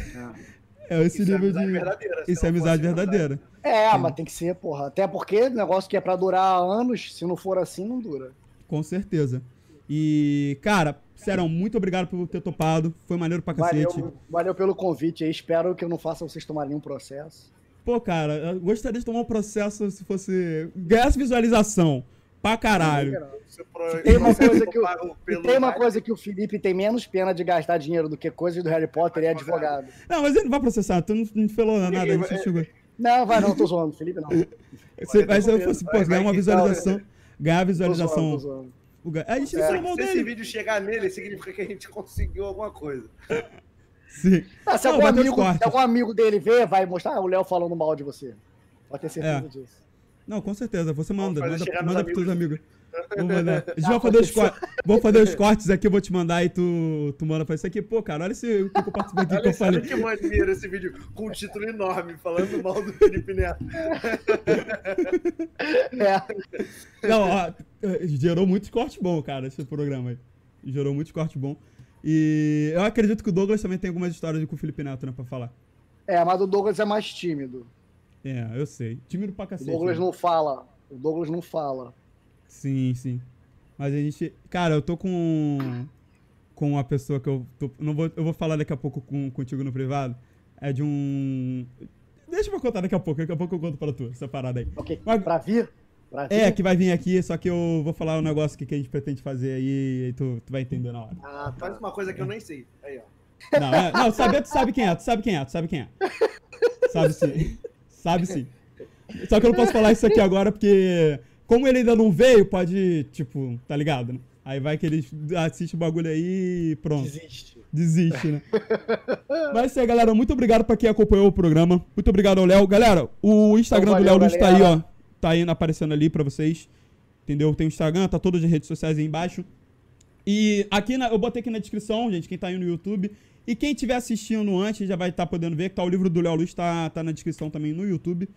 É esse Isso é nível amizade de. Isso é amizade verdadeira. É, mas tem que ser, porra. Até porque negócio que é pra durar anos, se não for assim, não dura. Com certeza. E, cara, Serão, muito obrigado por ter topado. Foi maneiro pra cacete. Valeu, valeu pelo convite aí. Espero que eu não faça vocês tomarem nenhum processo. Pô, cara, eu gostaria de tomar um processo se fosse. Ganhasse visualização. Pra caralho. Pro- Tem uma coisa que eu- pago pelo tem uma rádio. coisa que o Felipe tem menos pena de gastar dinheiro do que coisas do Harry Potter e é advogado. Não, mas ele não vai processar, tu não, não falou nada, a gente chegou. Não, vai não, tô zoando, Felipe não. Você, mas se eu fosse, pô, vai- ganhar uma visualização. Ganhar a Tô zoando, tô visualização. zoando. A gente Se, ensinou mal se esse dele. vídeo chegar nele, significa que a gente conseguiu alguma coisa. Sim. Ah, se, Não, algum amigo, se algum amigo dele ver, vai mostrar o Léo falando mal de você. Pode ter certeza É. disso. Não, com certeza. Você manda, manda, manda pros teus amigos. amigos. Vou mandar. A gente Ah, vai fazer os cortes. Vou fazer os cortes aqui, eu vou te mandar e tu, tu manda pra isso aqui. Pô, cara, olha esse o que eu participei aqui que Olha, eu só, olha falei. que maneiro esse vídeo com um título enorme, falando mal do Felipe Neto. É. Não, ó, gerou muitos cortes bons, cara, esse programa aí. Gerou muitos cortes bons. E eu acredito que o Douglas também tem algumas histórias com o Felipe Neto, né, pra falar. é, mas o Douglas é mais tímido. É, eu sei. Tímido pra O cacete. Douglas né? não fala. O Douglas não fala. Sim, sim. Mas a gente. Cara, eu tô com. Com uma pessoa que eu. Tô, não vou, eu vou falar daqui a pouco com, contigo no privado. É de um. Deixa eu contar daqui a pouco. Daqui a pouco eu conto pra tu, essa parada aí. Ok, Mas- pra vir? Pra vir? É, que vai vir aqui, só que eu vou falar um negócio que, que a gente pretende fazer aí e tu, tu vai entender na hora. Ah, tá. Faz uma coisa que eu nem sei. Aí, ó. Não, é, não, saber tu sabe quem é, tu sabe quem é, tu sabe quem é. Sabe sim. Sabe sim. Só que eu não posso falar isso aqui agora porque, como ele ainda não veio, pode, tipo, tá ligado, né? Aí vai que ele assiste o bagulho aí e pronto. Desiste. Desiste, né? Mas é isso aí, galera. Muito obrigado pra quem acompanhou o programa. Muito obrigado ao Léo. Galera, o Instagram Então, do Léo valeu, Luz tá aí, ó. Tá aí aparecendo ali pra vocês. Entendeu? Tem o Instagram, tá todas as redes sociais aí embaixo. E aqui na- eu botei aqui na descrição, gente, quem tá aí no YouTube. E quem estiver assistindo antes já vai estar podendo ver que tá o livro do Léo Luz, tá, tá na descrição também no YouTube.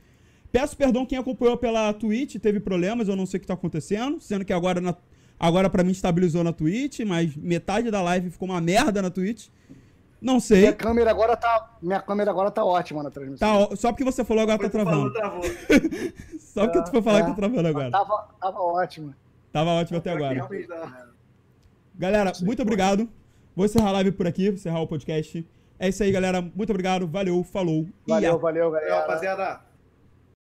Peço perdão quem acompanhou pela Twitch, teve problemas, eu não sei o que tá acontecendo. Sendo que agora, na, agora pra mim estabilizou na Twitch, mas metade da live ficou uma merda na Twitch. Não sei. Minha câmera agora tá, minha câmera agora tá ótima na transmissão. Tá, só porque você falou agora tá Foi falou, travando. travou. Só porque tu foi falar É. que tá travando agora. Tava, tava ótima. Tava ótimo até agora. Galera, muito obrigado. Vou encerrar a live por aqui, encerrar o podcast. É isso aí, galera. Muito obrigado. Valeu, falou. e Valeu, valeu, Valeu, galera. rapaziada.